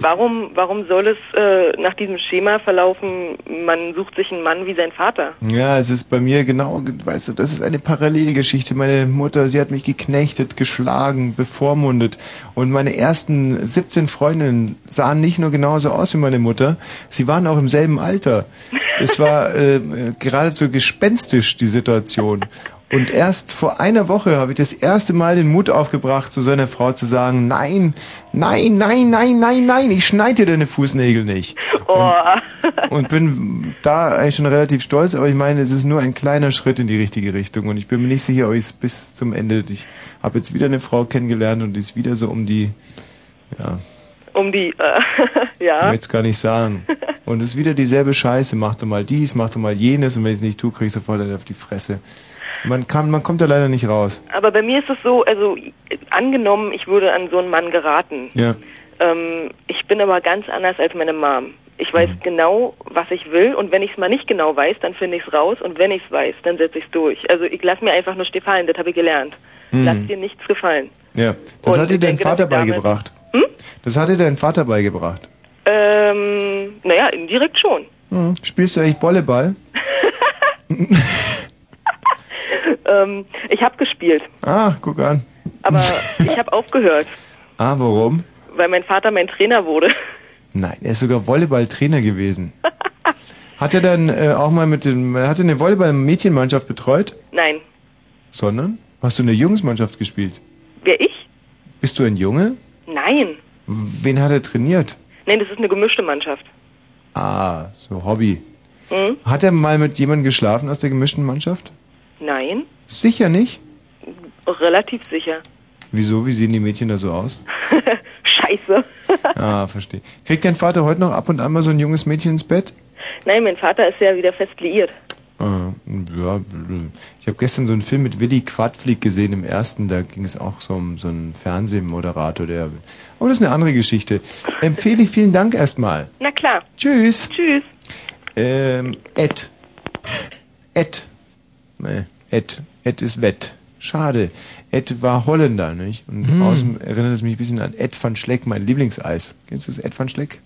Warum, warum soll es äh, nach diesem Schema verlaufen, man sucht sich einen Mann wie sein Vater? Ja, es ist bei mir genau, weißt du, das ist eine Parallelgeschichte. Meine Mutter, sie hat mich geknechtet, geschlagen, bevormundet. Und meine ersten 17 Freundinnen sahen nicht nur genauso aus wie meine Mutter, sie waren auch im selben Alter. Es war äh, geradezu gespenstisch, die Situation. Und erst vor einer Woche habe ich das erste Mal den Mut aufgebracht, zu so einer Frau zu sagen, nein, nein, nein, nein, nein, nein, ich schneide dir deine Fußnägel nicht. Oh. Und bin da eigentlich schon relativ stolz, aber ich meine, es ist nur ein kleiner Schritt in die richtige Richtung und ich bin mir nicht sicher, ob ich es bis zum Ende, ich habe jetzt wieder eine Frau kennengelernt und die ist wieder so um die, ja, Um die, äh, ich ja. will es gar nicht sagen. Und es ist wieder dieselbe Scheiße, mach doch mal dies, mach doch mal jenes und wenn ich es nicht tue, krieg ich sofort auf die Fresse. Man kann, man kommt da leider nicht raus. Aber bei mir ist es so, also angenommen, ich würde an so einen Mann geraten. Ja. Ähm, ich bin aber ganz anders als meine Mom. Ich weiß Mhm. genau, was ich will und wenn ich es mal nicht genau weiß, dann finde ich es raus und wenn ich es weiß, dann setze ich es durch. Also ich lass mir einfach nur gefallen, das habe ich gelernt. Mhm. Lass dir nichts gefallen. Ja. Das Und hat dir dein denke, Vater beigebracht. Hm? Das hat dir dein Vater beigebracht. Ähm, naja, indirekt schon. Hm. Spielst du eigentlich Volleyball? Ähm, ich habe gespielt, Ah, guck an. aber ich habe aufgehört, Ah, warum? weil mein Vater mein Trainer wurde. Nein, er ist sogar Volleyballtrainer gewesen. Hat er dann äh, auch mal mit dem, hat er eine Volleyball-Mädchenmannschaft betreut? Nein. Sondern? Hast du eine Jungsmannschaft gespielt? Wer ich? Bist du ein Junge? Nein. Wen hat er trainiert? Nein, das ist eine gemischte Mannschaft. Ah, so Hobby. Hm? Hat er mal mit jemandem geschlafen aus der gemischten Mannschaft? Nein. Sicher nicht. Relativ sicher. Wieso? Wie sehen die Mädchen da so aus? Scheiße. Ah, verstehe. Kriegt dein Vater heute noch ab und an mal so ein junges Mädchen ins Bett? Nein, mein Vater ist ja wieder fest liiert. Ah, ja, ich habe gestern so einen Film mit Willy Quadflieg gesehen im ersten, da ging es auch so um so einen Fernsehmoderator, der. Aber das ist eine andere Geschichte. Empfehle ich vielen Dank erstmal. Na klar. Tschüss. Tschüss. Ähm, Ed. Ed. Nee, Ed. Ed ist Wett. Schade. Ed war Holländer, nicht? Und Hm. außen erinnert es mich ein bisschen an Ed van Schleck, mein Lieblingseis. Kennst du das Ed van Schleck?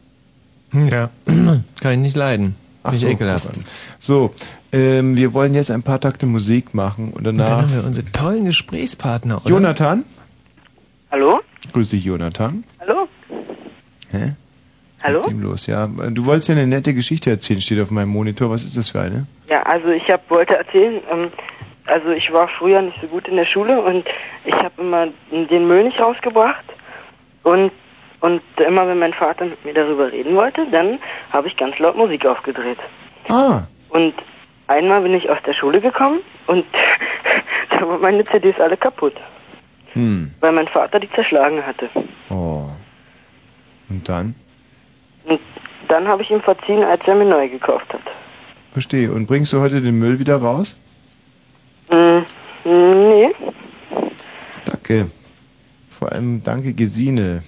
Ja. Kann ich nicht leiden. Ach Nicht so, ekelhaft. So, ähm, wir wollen jetzt ein paar Takte Musik machen und Und dann danach. haben wir unsere tollen Gesprächspartner, oder? Jonathan? Hallo? Grüß dich, Jonathan. Hallo? Hä? Hallo? Ist ihm los? Ja, du wolltest ja eine nette Geschichte erzählen, steht auf meinem Monitor. Was ist das für eine? Ja, also ich hab, wollte erzählen, ähm, also ich war früher nicht so gut in der Schule und ich habe immer den Müll nicht rausgebracht und und immer wenn mein Vater mit mir darüber reden wollte, dann habe ich ganz laut Musik aufgedreht. Ah. Und einmal bin ich aus der Schule gekommen und da waren meine CDs alle kaputt, Hm. weil mein Vater die zerschlagen hatte. Oh. Und dann? Und dann habe ich ihm verziehen, als er mir neu gekauft hat. Verstehe. Und bringst du heute den Müll wieder raus? Mm, nee. Danke. Vor allem danke Gesine.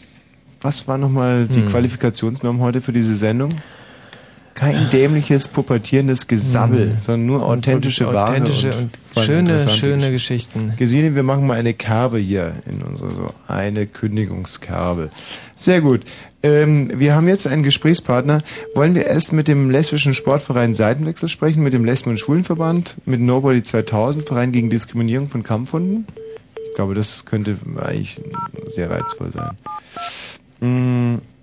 Was war nochmal die Hm. Qualifikationsnorm heute für diese Sendung? Kein dämliches, pubertierendes Gesabbel, Hm. sondern nur authentische Ware. authentische und allem schöne, schöne Geschichten. Gesine, wir machen mal eine Kerbe hier in unsere so eine Kündigungskerbe. Sehr gut. Ähm, wir haben jetzt einen Gesprächspartner. Wollen wir erst mit dem lesbischen Sportverein Seitenwechsel sprechen, mit dem Lesben- und Schwulenverband, mit Nobody 2000, Verein gegen Diskriminierung von Kampfhunden? Ich glaube, das könnte eigentlich sehr reizvoll sein.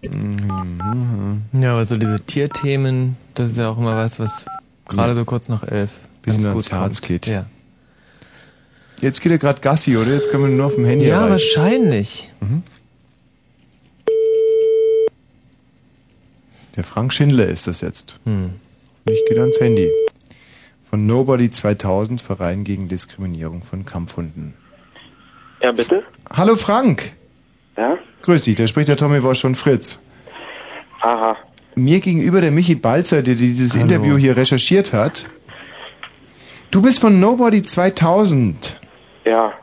Ja, aber so diese Tierthemen, das ist ja auch immer was, was gerade so kurz nach elf Bisschen ganz ans gut Herz kommt. geht. Ja. Jetzt geht er gerade Gassi, oder? Jetzt können wir nur auf dem Handy Ja, erreichen. wahrscheinlich. Mhm. Der Frank Schindler ist das jetzt. Hm. Ich gehe ans Handy. Von Nobody 2000, Verein gegen Diskriminierung von Kampfhunden. Ja, bitte? Hallo Frank! Ja? Grüß dich, da spricht der Tommy Wosch von Fritz. Aha. Mir gegenüber der Michi Balzer, der dieses Interview hier recherchiert hat. Du bist von Nobody 2000, Ja.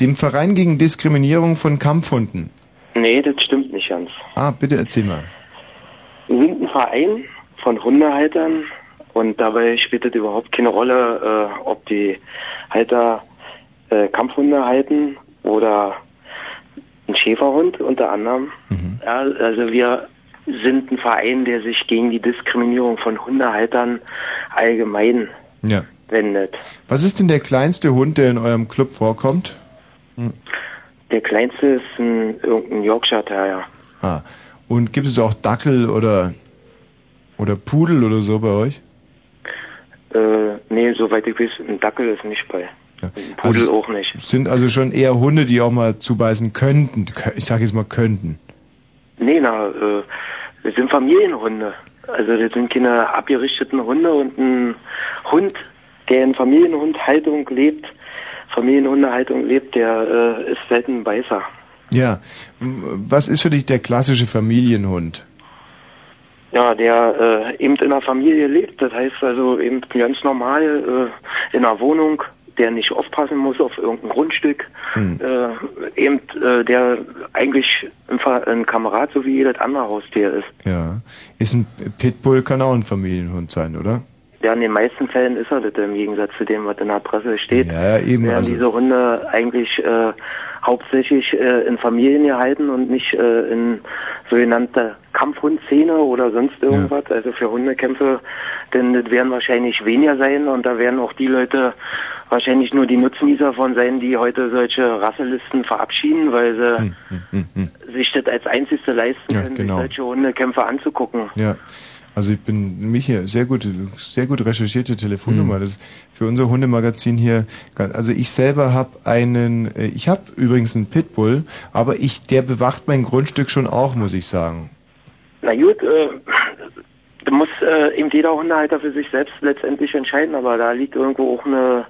dem Verein gegen Diskriminierung von Kampfhunden. Nee, das stimmt nicht ganz. Ah, bitte erzähl mal. Wir sind ein Verein von Hundehaltern und dabei spielt es überhaupt keine Rolle, äh, ob die Halter äh, Kampfhunde halten oder ein Schäferhund unter anderem. Ja, also wir sind ein Verein, der sich gegen die Diskriminierung von Hundehaltern allgemein Ja. wendet. Was ist denn der kleinste Hund, der in eurem Club vorkommt? Der kleinste ist ein irgendein Yorkshire Terrier. Ah. Und gibt es auch Dackel oder oder Pudel oder so bei euch? Äh, nee, soweit ich weiß, ein Dackel ist nicht bei. Ein Pudel Also, auch nicht. Sind also schon eher Hunde, die auch mal zubeißen könnten. Ich sage jetzt mal könnten. Nee, na, äh, das sind Familienhunde. Also das sind keine abgerichteten Hunde und ein Hund, der in Familienhundhaltung lebt, Familienhundehaltung lebt, der äh, ist selten ein Beißer. Ja. Was ist für dich der klassische Familienhund? Ja, der äh, eben in einer Familie lebt, das heißt also eben ganz normal äh, in einer Wohnung, der nicht aufpassen muss auf irgendein Grundstück, Hm. äh, eben äh, der eigentlich ein, ein Kamerad so wie jedes andere Haustier ist. Ja. Ist ein Pitbull kann auch ein Familienhund sein, oder? Ja, in den meisten Fällen ist er das im Gegensatz zu dem, was in der Presse steht. Ja, ja, eben, Werden also- diese Hunde eigentlich äh, hauptsächlich äh, in Familien gehalten und nicht äh, in sogenannte Kampfhundszene oder sonst irgendwas. Also für Hundekämpfe, denn das werden wahrscheinlich weniger sein und da werden auch die Leute wahrscheinlich nur die Nutznießer von sein, die heute solche Rasselisten verabschieden, weil sie sich das als einzigste leisten Hm, Ja, können, genau. sich solche Hundekämpfe anzugucken. Ja. Also ich bin mich hier sehr gut, sehr gut recherchierte Telefonnummer. Hm. Das ist für unser Hundemagazin hier. ganz- Also ich selber habe einen, äh, ich habe übrigens einen Pitbull, aber ich, der bewacht mein Grundstück schon auch, muss ich sagen. Na gut, äh, da muss äh, eben jeder Hundehalter für sich selbst letztendlich entscheiden, aber da liegt irgendwo auch eine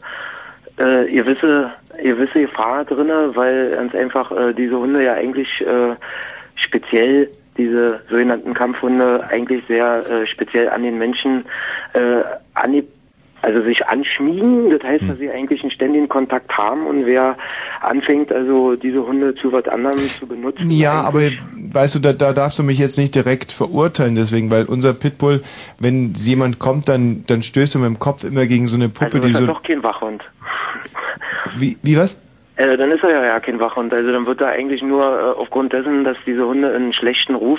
äh, gewisse, gewisse Gefahr drinne, weil ganz einfach äh, diese Hunde ja eigentlich äh, speziell diese sogenannten Kampfhunde eigentlich sehr äh, speziell an den Menschen äh, an also sich anschmiegen, das heißt, dass sie eigentlich einen ständigen Kontakt haben und wer anfängt, also diese Hunde zu was anderem zu benutzen. Ja, aber weißt du, da, da darfst du mich jetzt nicht direkt verurteilen, deswegen, weil unser Pitbull, wenn jemand kommt, dann, dann stößt er mit dem Kopf immer gegen so eine Puppe, also die ist er so. doch kein Wachhund. Wie, wie was? Äh, dann ist er ja, ja kein Wachhund. Also dann wird er eigentlich nur äh, aufgrund dessen, dass diese Hunde in einen schlechten Ruf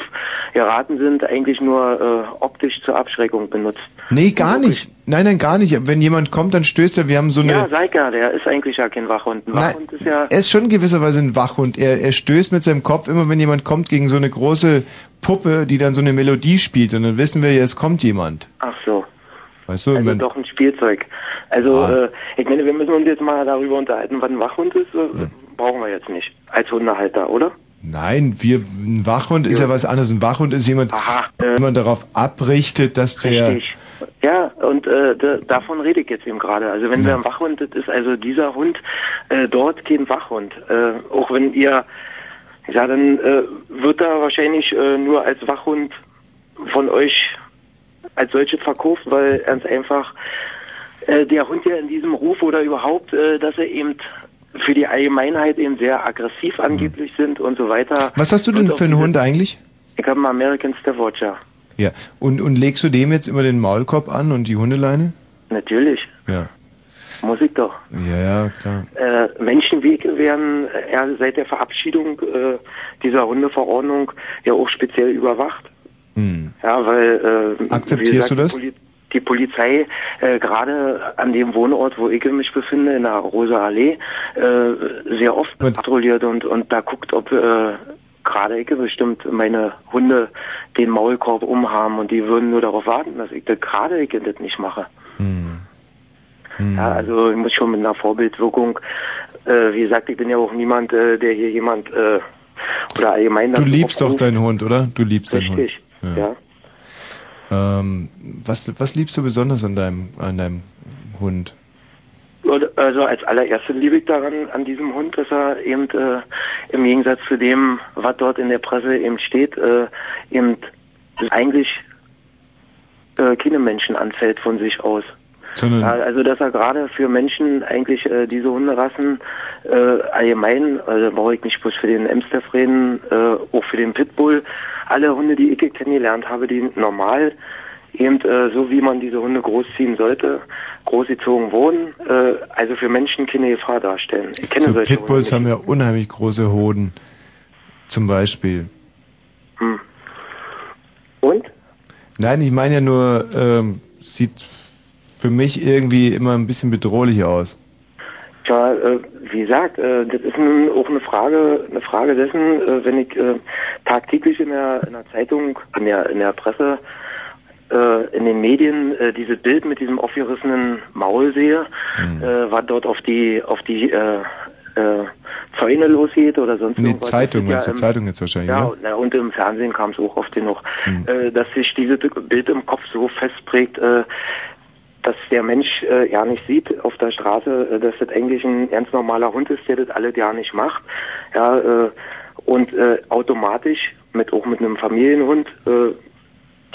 geraten sind, eigentlich nur äh, optisch zur Abschreckung benutzt. Nee, gar nicht. Nein, nein, gar nicht. Wenn jemand kommt, dann stößt er. Wir haben so eine. Ja, ja, der ist eigentlich ja kein Wachhund. Ein Nein, Wachhund ist ja... er ist schon gewisserweise ein Wachhund. Er, er stößt mit seinem Kopf immer, wenn jemand kommt, gegen so eine große Puppe, die dann so eine Melodie spielt. Und dann wissen wir ja, es kommt jemand. Ach so. Weißt du? Also wenn- doch ein Spielzeug. Also Ah. äh, ich meine, wir müssen uns jetzt mal darüber unterhalten, was ein Wachhund ist. Äh, Brauchen wir jetzt nicht. Als Hundehalter, oder? Nein, wir, ein Wachhund ist ja was anderes. Ein Wachhund ist jemand, jemand darauf abrichtet, dass der. Richtig. Ja, und äh, da, davon rede ich jetzt eben gerade. Also wenn wir ein Wachhund, das ist also dieser Hund äh, dort kein Wachhund. Äh, auch wenn ihr, ja, dann äh, wird er wahrscheinlich äh, nur als Wachhund von euch als solche verkauft, weil ganz einfach äh, der Hund ja in diesem Ruf oder überhaupt, äh, dass er eben für die Allgemeinheit eben sehr aggressiv angeblich sind und so weiter. Was hast du denn für einen Hund eigentlich? Ich habe einen American Staffordshire. Ja. Und, und legst du dem jetzt immer den Maulkorb an und die Hundeleine? Natürlich. Ja. Muss ich doch. Ja, ja, klar. Äh, Menschenwege werden äh, ja seit der Verabschiedung äh, dieser Hundeverordnung ja auch speziell überwacht. Hm. Ja, weil äh, Akzeptierst gesagt, du das? Die, Poli die Polizei äh, gerade an dem Wohnort, wo ich mich befinde, in der Rosa Allee, äh, sehr oft patrouilliert und und da guckt, ob äh, gerade ich bestimmt meine Hunde den Maulkorb umhaben und die würden nur darauf warten, dass ich das gerade ich das nicht mache. Ja, also ich muss schon mit einer Vorbildwirkung, äh, wie gesagt, ich bin ja auch niemand, äh, der hier jemand äh, oder allgemein Du liebst doch deinen Hund, oder? Du liebst deinen Richtig, Hund. ja. Ähm, was, was liebst du besonders an deinem, an deinem Hund? Und, Also als allererstes liebe ich daran an diesem Hund, dass er eben äh, im Gegensatz zu dem, was dort in der Presse eben steht, äh, eben eigentlich äh, keine Menschen anfällt von sich aus. Sondern also dass er gerade für Menschen eigentlich äh, diese Hunderassen äh, allgemein, also brauche ich nicht bloß für den Amstaff reden, äh, auch für den Pitbull, alle Hunde, die ich kennengelernt habe, die normal eben äh, so wie man diese Hunde großziehen sollte, großgezogen wurden, äh, also für Menschen keine Gefahr darstellen. Ich kenne so solche Pitbulls haben ja unheimlich große Hoden. Zum Beispiel. Hm. Und? Nein, ich meine ja nur, ähm, sieht für mich irgendwie immer ein bisschen bedrohlich aus. Tja, äh, wie gesagt, äh, das ist nun auch eine Frage, eine Frage dessen, äh, wenn ich äh, tagtäglich in der, in der Zeitung, in der, in der Presse, äh, in den Medien äh, dieses Bild mit diesem aufgerissenen Maul sehe, äh, was dort auf die, auf die äh, äh, Zäune losgeht oder sonst In den irgendwas. Zeitungen, ja, zur im- Zeitung jetzt wahrscheinlich, ja, oder? na, und im Fernsehen kam es auch oft genug, äh, dass sich dieses Bild im Kopf so festprägt, äh, dass der Mensch äh, ja nicht sieht auf der Straße, äh, dass das eigentlich ein ganz normaler Hund ist, der das alle ja nicht macht. Ja, äh, und äh, automatisch mit auch mit einem Familienhund äh,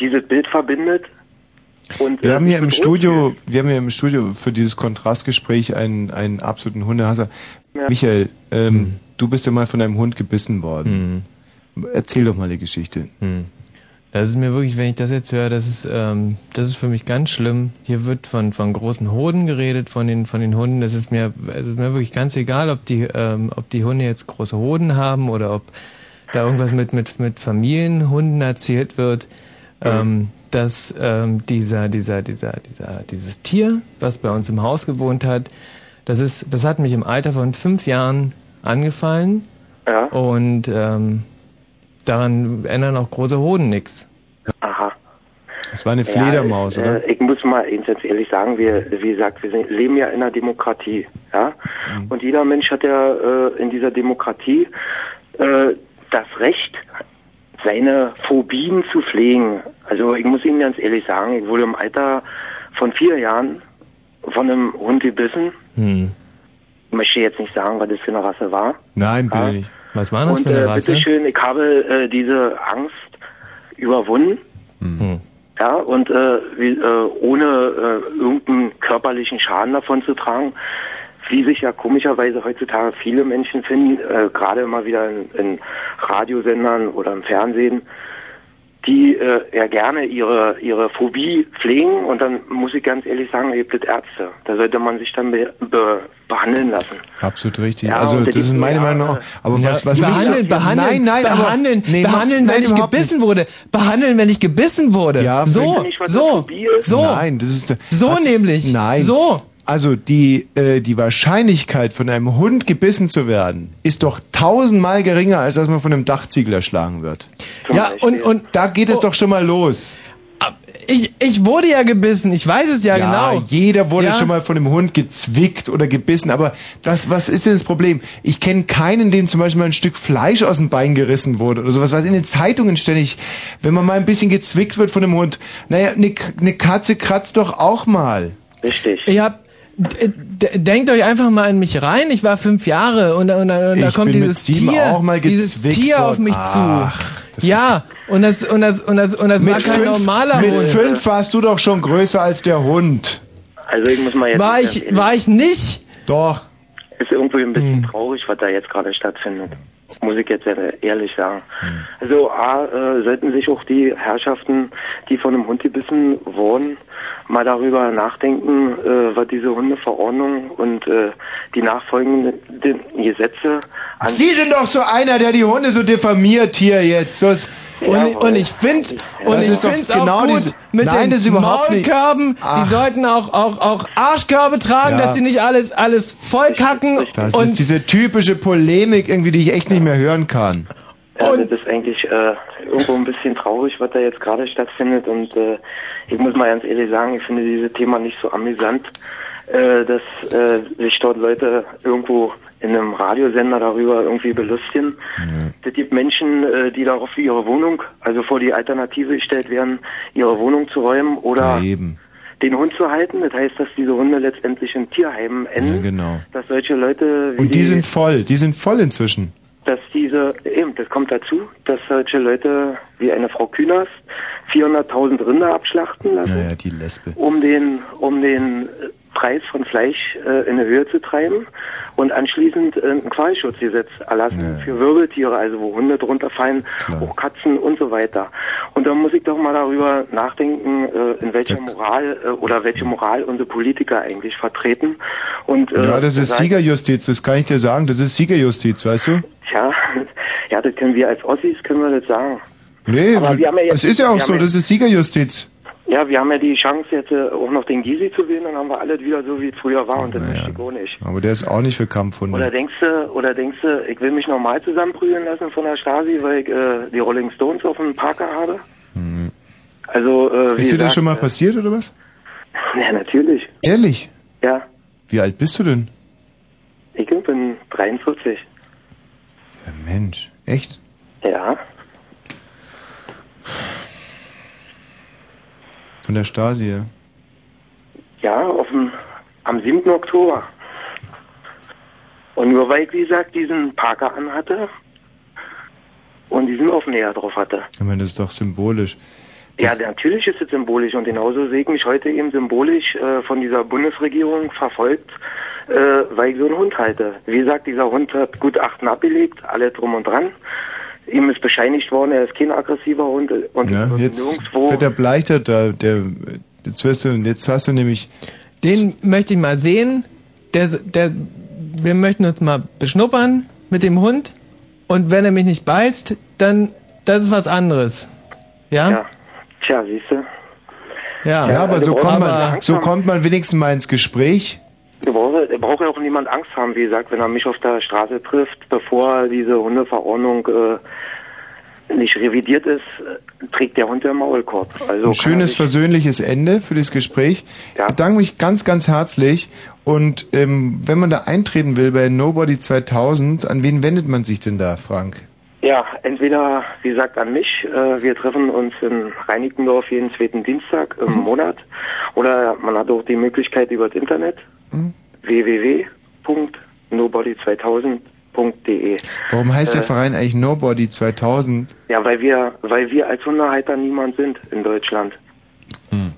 dieses Bild verbindet. Und, Wir äh, haben hier im Studio, wir haben hier im Studio für dieses Kontrastgespräch einen, einen absoluten Hundehasser. Ja. Michael, ähm, du bist ja mal von einem Hund gebissen worden. Erzähl doch mal die Geschichte. Das ist mir wirklich, wenn ich das jetzt höre, das ist, ähm, das ist für mich ganz schlimm. Hier wird von, von großen Hoden geredet, von den, von den Hunden. Das ist mir, also mir wirklich ganz egal, ob die, ähm, ob die Hunde jetzt große Hoden haben oder ob da irgendwas mit, mit, mit Familienhunden erzählt wird. Ähm, dass ähm, dieser, dieser, dieser, dieser, dieses Tier, was bei uns im Haus gewohnt hat, das ist, das hat mich im Alter von fünf Jahren angefallen. Ja. Und ähm, daran ändern auch große Hoden nichts. Aha. Das war eine Fledermaus, ja, oder? Äh, ich muss mal eins jetzt ehrlich sagen, wir, wie gesagt, wir sind, leben ja in einer Demokratie, ja. Mhm. Und jeder Mensch hat ja äh, in dieser Demokratie äh, das Recht, seine Phobien zu pflegen. Also ich muss Ihnen ganz ehrlich sagen, ich wurde im Alter von vier Jahren von einem Hund gebissen. Hm. Ich möchte jetzt nicht sagen, was das für eine Rasse war. Nein, bitte Ja. nicht. Was war das Und für eine äh, Rasse? bitteschön, ich habe äh, diese Angst überwunden. Hm. Ja, und äh, wie, äh, ohne äh, irgendeinen körperlichen Schaden davon zu tragen, wie sich ja komischerweise heutzutage viele Menschen finden, äh, gerade immer wieder in, in Radiosendern oder im Fernsehen, die äh, ja gerne ihre ihre Phobie pflegen und dann muss ich ganz ehrlich sagen, ihr gibt Ärzte. Da sollte man sich dann be, be, behandeln lassen. Absolut richtig. Ja, also das ist meine Meinung auch. Aber Ja, was, was behandeln, mich- behandeln, nein, nein, aber- behandeln, nee, behandeln, nein, wenn ich gebissen wurde, behandeln, wenn ich gebissen wurde. Ja, so, so, so. Nein, das ist So hat- nämlich. Nein. So. Also die äh, die Wahrscheinlichkeit von einem Hund gebissen zu werden ist doch tausendmal geringer als dass man von einem Dachziegel erschlagen wird. Ja, und und da geht es doch schon mal los. ich ich wurde ja gebissen, ich weiß es ja, genau. Jeder wurde Ja. schon mal von einem Hund gezwickt oder gebissen, aber das, was ist denn das Problem? Ich kenne keinen, dem zum Beispiel mal ein Stück Fleisch aus dem Bein gerissen wurde oder sowas, was in den Zeitungen ständig, wenn man mal ein bisschen gezwickt wird von einem Hund, naja, eine eine Katze kratzt doch auch mal. Richtig. Ich hab Denkt euch einfach mal in mich rein. Ich war fünf Jahre und, und, und da Ich kommt mit dieses Tier, auch mal dieses Tier auf mich Ach, zu. Ja, und das und das und das und das war kein normaler mit Hund. fünf warst du doch schon größer als der Hund. Also ich muss mal jetzt War ich war ich nicht? Doch. Ist irgendwie ein bisschen Hm. traurig, was da jetzt gerade stattfindet. Muss ich jetzt sehr ehrlich sagen. Hm. Also A, äh, sollten sich auch die Herrschaften, die von einem Hund gebissen wurden, mal darüber nachdenken, äh, was diese Hundeverordnung und äh, die nachfolgenden Gesetze an Sie sind doch so einer, der die Hunde so diffamiert hier jetzt. So ist- Und, und ich finde und Das ich ist doch finde es genau auch gut diese- mit Nein, den Maulkörben. Die sollten auch auch auch Arschkörbe tragen, Ja. dass sie nicht alles alles vollkacken Das und ist diese typische Polemik irgendwie, die ich echt nicht mehr hören kann. Ja, das ist eigentlich äh, irgendwo ein bisschen traurig, was da jetzt gerade stattfindet. Und äh, ich muss mal ganz ehrlich sagen, ich finde dieses Thema nicht so amüsant, äh, dass äh, sich dort Leute irgendwo in einem Radiosender darüber irgendwie belustigen. Es gibt Menschen, äh, die darauf für ihre Wohnung, also vor die Alternative gestellt werden, ihre Wohnung zu räumen oder Eben. den Hund zu halten. Das heißt, dass diese Hunde letztendlich in Tierheimen enden. Ja, genau. Dass solche Leute Und die sind voll, die sind voll inzwischen. dass diese, eben, das kommt dazu, dass solche Leute wie eine Frau Künast 400.000 Rinder abschlachten lassen, Naja, die Lesbe. um den, um den Preis von Fleisch äh, in die Höhe zu treiben und anschließend äh, ein Qualschutzgesetz erlassen für Wirbeltiere, also wo Hunde drunter fallen, auch Katzen und so weiter. Und da muss ich doch mal darüber nachdenken, äh, in welcher Moral äh, oder welche Moral unsere Politiker eigentlich vertreten. Und, Ja, das ist Siegerjustiz, das kann ich dir sagen, das ist Siegerjustiz, weißt du? Tja, ja, das können wir als Ossis, können wir das sagen. Nee, Aber wir haben ja jetzt- es ist ja auch so, ja- das ist Siegerjustiz. Ja, wir haben ja die Chance jetzt äh, auch noch den Gysi zu wählen, dann haben wir alles wieder so wie es früher war und das möchte ich auch nicht. Aber der ist auch nicht für Oder Kampfhunde. denkst du, oder denkst du, ich will mich normal zusammenprügeln lassen von der Stasi, weil ich äh, die Rolling Stones auf dem Parker habe? Mhm. Also, äh, wie Ist dir das schon mal äh, passiert oder was? Ja, natürlich. Ehrlich? Ja, Wie alt bist du denn? ich bin 43. Ja, Mensch, echt? Ja, Von der Stasi, ja. auf dem, am 7. Oktober. Und nur weil ich, wie gesagt, diesen Parker anhatte und diesen Aufnäher drauf hatte. Ich meine, das ist doch symbolisch. Ja, natürlich ist es symbolisch und genauso sehe ich mich heute eben symbolisch äh, von dieser Bundesregierung verfolgt, äh, weil ich so einen Hund halte. Wie gesagt, dieser Hund hat Gutachten abgelegt, alle drum und dran. Ihm ist bescheinigt worden, er ist kein aggressiver Hund und Ja, jetzt nirgendwo. wird er bleichter, da, der, jetzt wirst du, jetzt hast du nämlich, Den möchte ich mal sehen. Der, der, wir möchten uns mal beschnuppern mit dem Hund. Und wenn er mich nicht beißt, dann, das ist was anderes. Ja? Ja. Tja, siehst du. Ja, ja, aber also so kommt man so kommt man wenigstens mal ins Gespräch. Da braucht, ja auch niemand Angst haben, wie gesagt, wenn er mich auf der Straße trifft, bevor diese Hundeverordnung äh, nicht revidiert ist, trägt der Hund den Maulkorb. Also Ein schönes, versöhnliches Ende für das Gespräch. Ich bedanke mich ganz, ganz herzlich. Und ähm, wenn man da eintreten will bei Nobody 2000, an wen wendet man sich denn da, Frank? Ja, entweder, wie gesagt, an mich. Äh, wir treffen uns in Reinickendorf jeden zweiten Dienstag im Monat. Oder man hat auch die Möglichkeit über das Internet. Mhm. www.nobody2000.de. Warum heißt der Äh, Verein eigentlich Nobody 2000? Ja, weil wir, weil wir als Hundehalter niemand sind in Deutschland. Hm.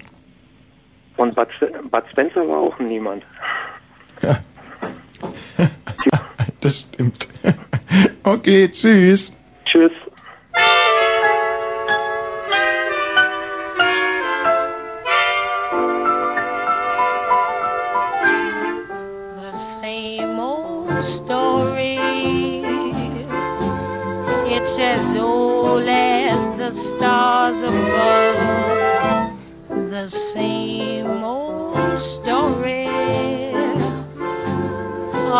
Und Bud, Bud Spencer war auch niemand. Das stimmt. Okay, tschüss. Tschüss. The same old story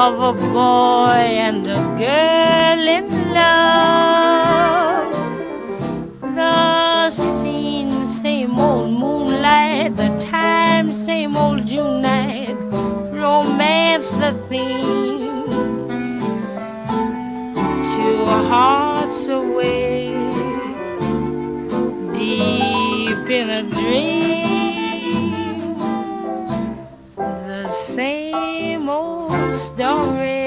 of a boy and a girl in love. The scene, same old moonlight, the time, same old June night romance the theme. Two hearts away, deep in a dream. Story.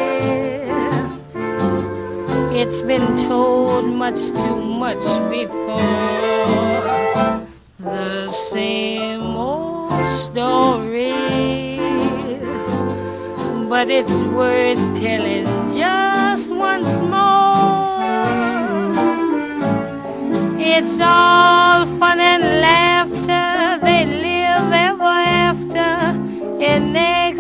It's been told much too much before. The same old story but it's worth telling just once more. It's all fun and laughter, they live ever after in ecstasy.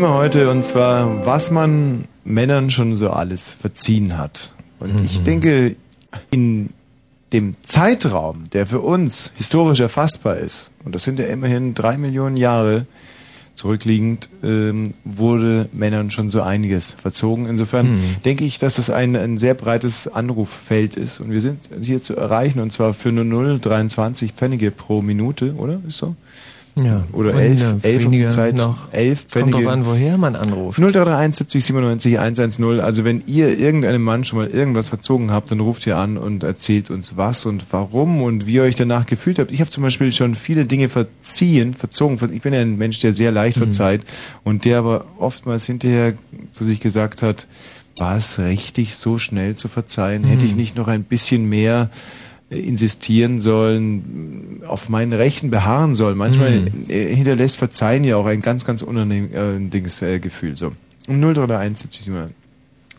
Thema heute und zwar, was man Männern schon so alles verziehen hat. Und ich denke, in dem Zeitraum, der für uns historisch erfassbar ist, und das sind ja immerhin drei Millionen Jahre zurückliegend, ähm, wurde Männern schon so einiges verzogen. Insofern Mhm. denke ich, dass es ein, ein sehr breites Anruffeld ist und wir sind hier zu erreichen und zwar für nur 0,23 Pfennige pro Minute, oder? Ist so? Ja. Oder Und, elf, äh, elf Zeit, noch. elf Kommt Pfennige. drauf an, woher man anruft. 0331 70 97 110. Also wenn ihr irgendeinem Mann schon mal irgendwas verzogen habt, dann ruft ihr an und erzählt uns was und warum und wie ihr euch danach gefühlt habt. Ich habe zum Beispiel schon viele Dinge verziehen, verzogen. Ich bin ja ein Mensch, der sehr leicht verzeiht und der aber oftmals hinterher zu sich gesagt hat, war es richtig, so schnell zu verzeihen? Hätte ich Mhm. nicht noch ein bisschen mehr insistieren sollen, auf meinen Rechten beharren sollen. Manchmal Mhm. äh, hinterlässt Verzeihen ja auch ein ganz, ganz unangenehmes äh, Gefühl. So. Um 0 oder 1, 70, 7,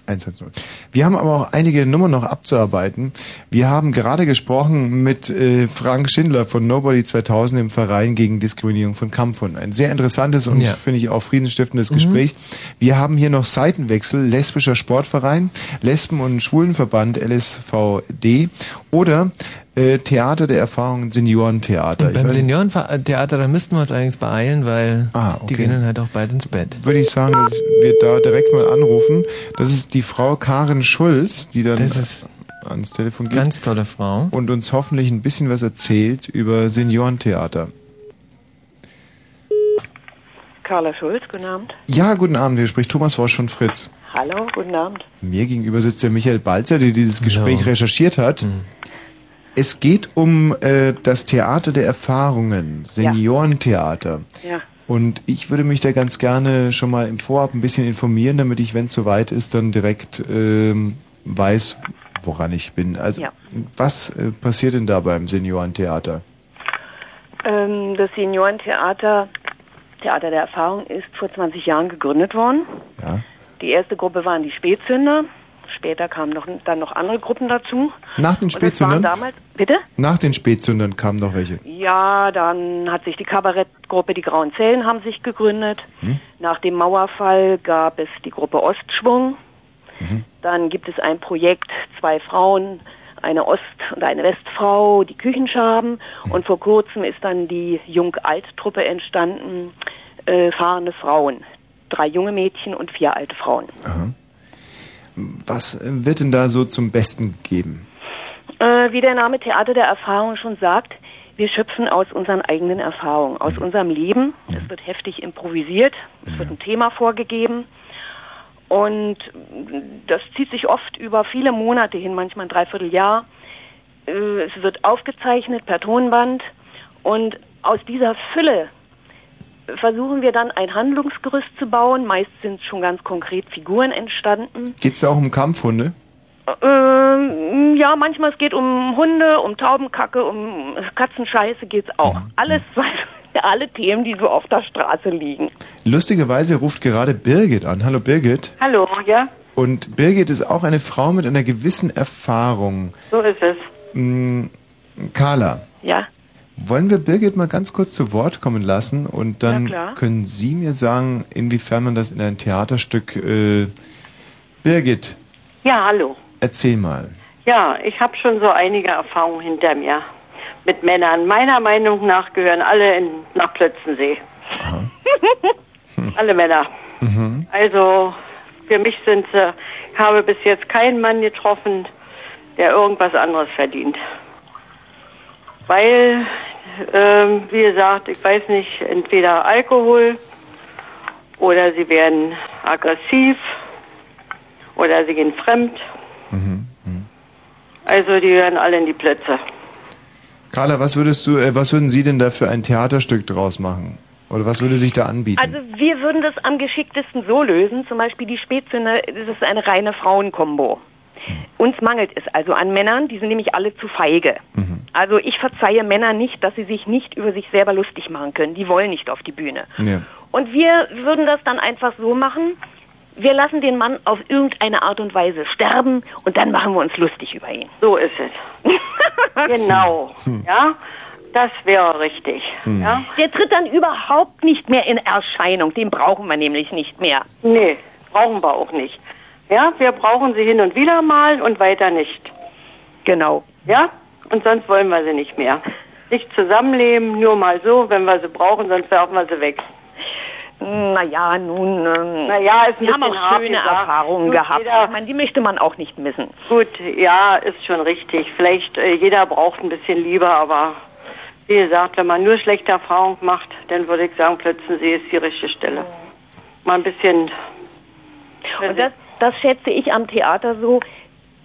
110. Wir haben aber auch einige Nummern noch abzuarbeiten. Wir haben gerade gesprochen mit äh, Frank Schindler von Nobody 2000 im Verein gegen Diskriminierung von Kampfhunden. Ein sehr interessantes und Ja. finde ich auch friedensstiftendes Mhm. Gespräch. Wir haben hier noch Seitenwechsel, lesbischer Sportverein, Lesben- und Schwulenverband LSVD oder äh, Theater der Erfahrung Seniorentheater. Und beim Seniorentheater, da müssten wir uns eigentlich beeilen, weil Ah, die okay. gehen dann halt auch bald ins Bett. würde ich sagen, dass wir da direkt mal anrufen. Das ist die Frau Karin Schulz, die dann Das ist ans Telefon geht. Ganz tolle Frau. Und uns hoffentlich ein bisschen was erzählt über Seniorentheater. Carla Schulz, guten Abend. Ja, guten Abend, hier spricht Thomas Wosch von Fritz. Hallo, guten Abend. Mir gegenüber sitzt der Michael Balzer, der dieses Gespräch Ja. recherchiert hat. Es geht um äh, das Theater der Erfahrungen, Seniorentheater. Ja. Und ich würde mich da ganz gerne schon mal im Vorab ein bisschen informieren, damit ich, wenn es soweit ist, dann direkt ähm, weiß, woran ich bin. Also, Ja. was äh, passiert denn da beim Seniorentheater? Ähm, das Seniorentheater, Theater der Erfahrung, ist vor 20 Jahren gegründet worden. Ja. Die erste Gruppe waren die Spätzünder. Später kamen noch, dann noch andere Gruppen dazu. Nach den Spätzündern? damals, bitte? Nach den Spätzündern kamen noch welche. Ja, dann hat sich die Kabarettgruppe Die Grauen Zellen haben sich gegründet. Hm? Nach dem Mauerfall gab es die Gruppe Ostschwung. Mhm. Dann gibt es ein Projekt, zwei Frauen, eine Ost- und eine Westfrau, die Küchenschaben. Und vor kurzem ist dann die Jung-Alt-Truppe entstanden, äh, fahrende Frauen. Drei junge Mädchen und vier alte Frauen. Was wird denn da so zum Besten gegeben? Äh, wie der Name Theater der Erfahrung schon sagt, wir schöpfen aus unseren eigenen Erfahrungen, aus unserem Leben. Es wird heftig improvisiert, es wird ein Thema vorgegeben. Und das zieht sich oft über viele Monate hin, manchmal ein Dreivierteljahr. Äh, Es wird aufgezeichnet per Tonband. Und aus dieser Fülle versuchen wir dann ein Handlungsgerüst zu bauen. Meist sind schon ganz konkret Figuren entstanden. Geht es da auch um Kampfhunde? Ähm, ja, manchmal es geht um Hunde, um Taubenkacke, um Katzenscheiße geht's auch. Alles, was, alle Themen, die so auf der Straße liegen. Lustigerweise ruft gerade Birgit an. Hallo Birgit. Hallo, ja, Und Birgit ist auch eine Frau mit einer gewissen Erfahrung. so ist es. Hm, Carla, Ja, wollen wir Birgit mal ganz kurz zu Wort kommen lassen und dann können Sie mir sagen, inwiefern man das in ein Theaterstück... Äh, Birgit, Ja, hallo. erzähl mal. Ja, ich habe schon so einige Erfahrungen hinter mir mit Männern. Meiner Meinung nach gehören alle in, nach Plötzensee. alle Männer. Mhm. Also für mich sind sie, ich habe bis jetzt keinen Mann getroffen, der irgendwas anderes verdient. Weil, ähm, wie gesagt, ich weiß nicht, entweder Alkohol oder sie werden aggressiv oder sie gehen fremd. Also die gehören alle in die Plätze. Carla, was würdest du, äh, was würden Sie denn da für ein Theaterstück draus machen? Oder was würde sich da anbieten? Also wir würden das am geschicktesten so lösen, zum Beispiel die Spätzünder, das ist eine reine Frauenkombo. Uns mangelt es also an Männern, die sind nämlich alle zu feige. Also ich verzeihe Männern nicht, dass sie sich nicht über sich selber lustig machen können. Die wollen nicht auf die Bühne. ja. Und wir würden das dann einfach so machen, wir lassen den Mann auf irgendeine Art und Weise sterben und dann machen wir uns lustig über ihn. So ist es. genau. Ja, das wäre richtig. Ja? Der tritt dann überhaupt nicht mehr in Erscheinung. Den brauchen wir nämlich nicht mehr. Nee, brauchen wir auch nicht. Ja, wir brauchen sie hin und wieder mal und weiter nicht. Genau. Ja, und sonst wollen wir sie nicht mehr. Nicht zusammenleben, nur mal so, wenn wir sie brauchen, sonst werfen wir sie weg. Naja, nun, ähm, naja, ist wir haben auch schöne. Erfahrungen Gut, gehabt. jeder- Ich meine, die möchte man auch nicht missen. Gut, ja, ist schon richtig. Vielleicht äh, jeder braucht ein bisschen Liebe, aber wie gesagt, wenn man nur schlechte Erfahrungen macht, dann würde ich sagen, Plötzensee ist die richtige Stelle. Mal ein bisschen. Und das, das schätze ich am Theater so.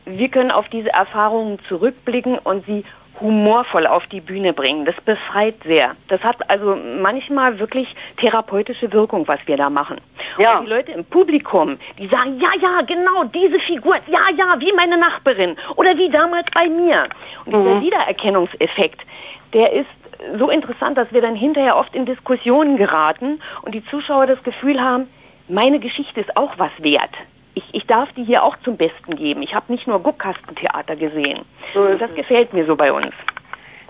Wir können auf diese Erfahrungen zurückblicken und sie humorvoll auf die Bühne bringen. Das befreit sehr. Das hat also manchmal wirklich therapeutische Wirkung, was wir da machen. Ja. Und die Leute im Publikum, die sagen, ja, ja, genau, diese Figur, ja, ja, wie meine Nachbarin oder wie damals bei mir. Und dieser Wiedererkennungseffekt, der ist so interessant, dass wir dann hinterher oft in Diskussionen geraten und die Zuschauer das Gefühl haben, meine Geschichte ist auch was wert. Ich, ich darf die hier auch zum Besten geben. Ich habe nicht nur Guckkastentheater gesehen. Und das gefällt mir so bei uns.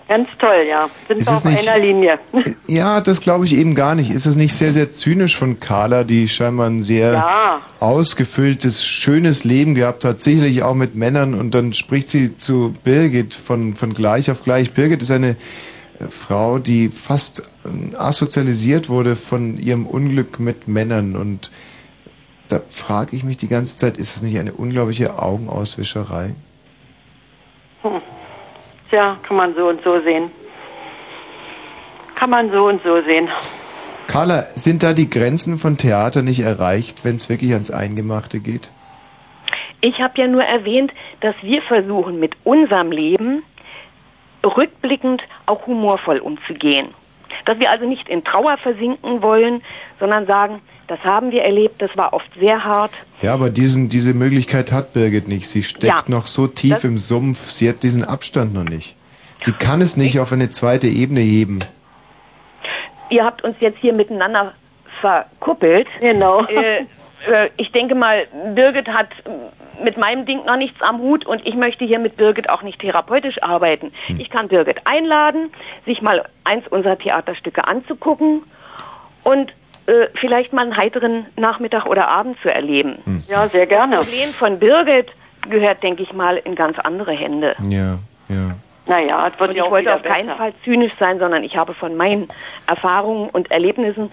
Ganz toll, ja. Sind Ist wir auf nicht- einer Linie. Ja, das glaube ich eben gar nicht. Ist es nicht sehr, sehr zynisch von Carla, die scheinbar ein sehr Ja. ausgefülltes, schönes Leben gehabt hat, sicherlich auch mit Männern und dann spricht sie zu Birgit von, von gleich auf gleich. Birgit ist eine äh, Frau, die fast äh, asozialisiert wurde von ihrem Unglück mit Männern und da frage ich mich die ganze Zeit, ist es nicht eine unglaubliche Augenauswischerei? Hm. Tja, kann man so und so sehen. Kann man so und so sehen. Carla, sind da die Grenzen von Theater nicht erreicht, wenn es wirklich ans Eingemachte geht? Ich habe ja nur erwähnt, dass wir versuchen, mit unserem Leben rückblickend auch humorvoll umzugehen. Dass wir also nicht in Trauer versinken wollen, sondern sagen, das haben wir erlebt, das war oft sehr hart. Ja, aber diesen, diese Möglichkeit hat Birgit nicht. Sie steckt Ja. noch so tief Das- im Sumpf, sie hat diesen Abstand noch nicht. Sie kann es nicht auf eine zweite Ebene heben. Ihr habt uns jetzt hier miteinander verkuppelt. Genau. Äh, äh, ich denke mal, Birgit hat äh, mit meinem Ding noch nichts am Hut und ich möchte hier mit Birgit auch nicht therapeutisch arbeiten. Ich kann Birgit einladen, sich mal eins unserer Theaterstücke anzugucken und äh, vielleicht mal einen heiteren Nachmittag oder Abend zu erleben. Ja, sehr gerne. Das Problem von Birgit gehört, denke ich mal, in ganz andere Hände. Ja, ja. Naja, es wird Und ja ich auch wollte auf keinen besser. Fall zynisch sein, sondern ich habe von meinen Erfahrungen und Erlebnissen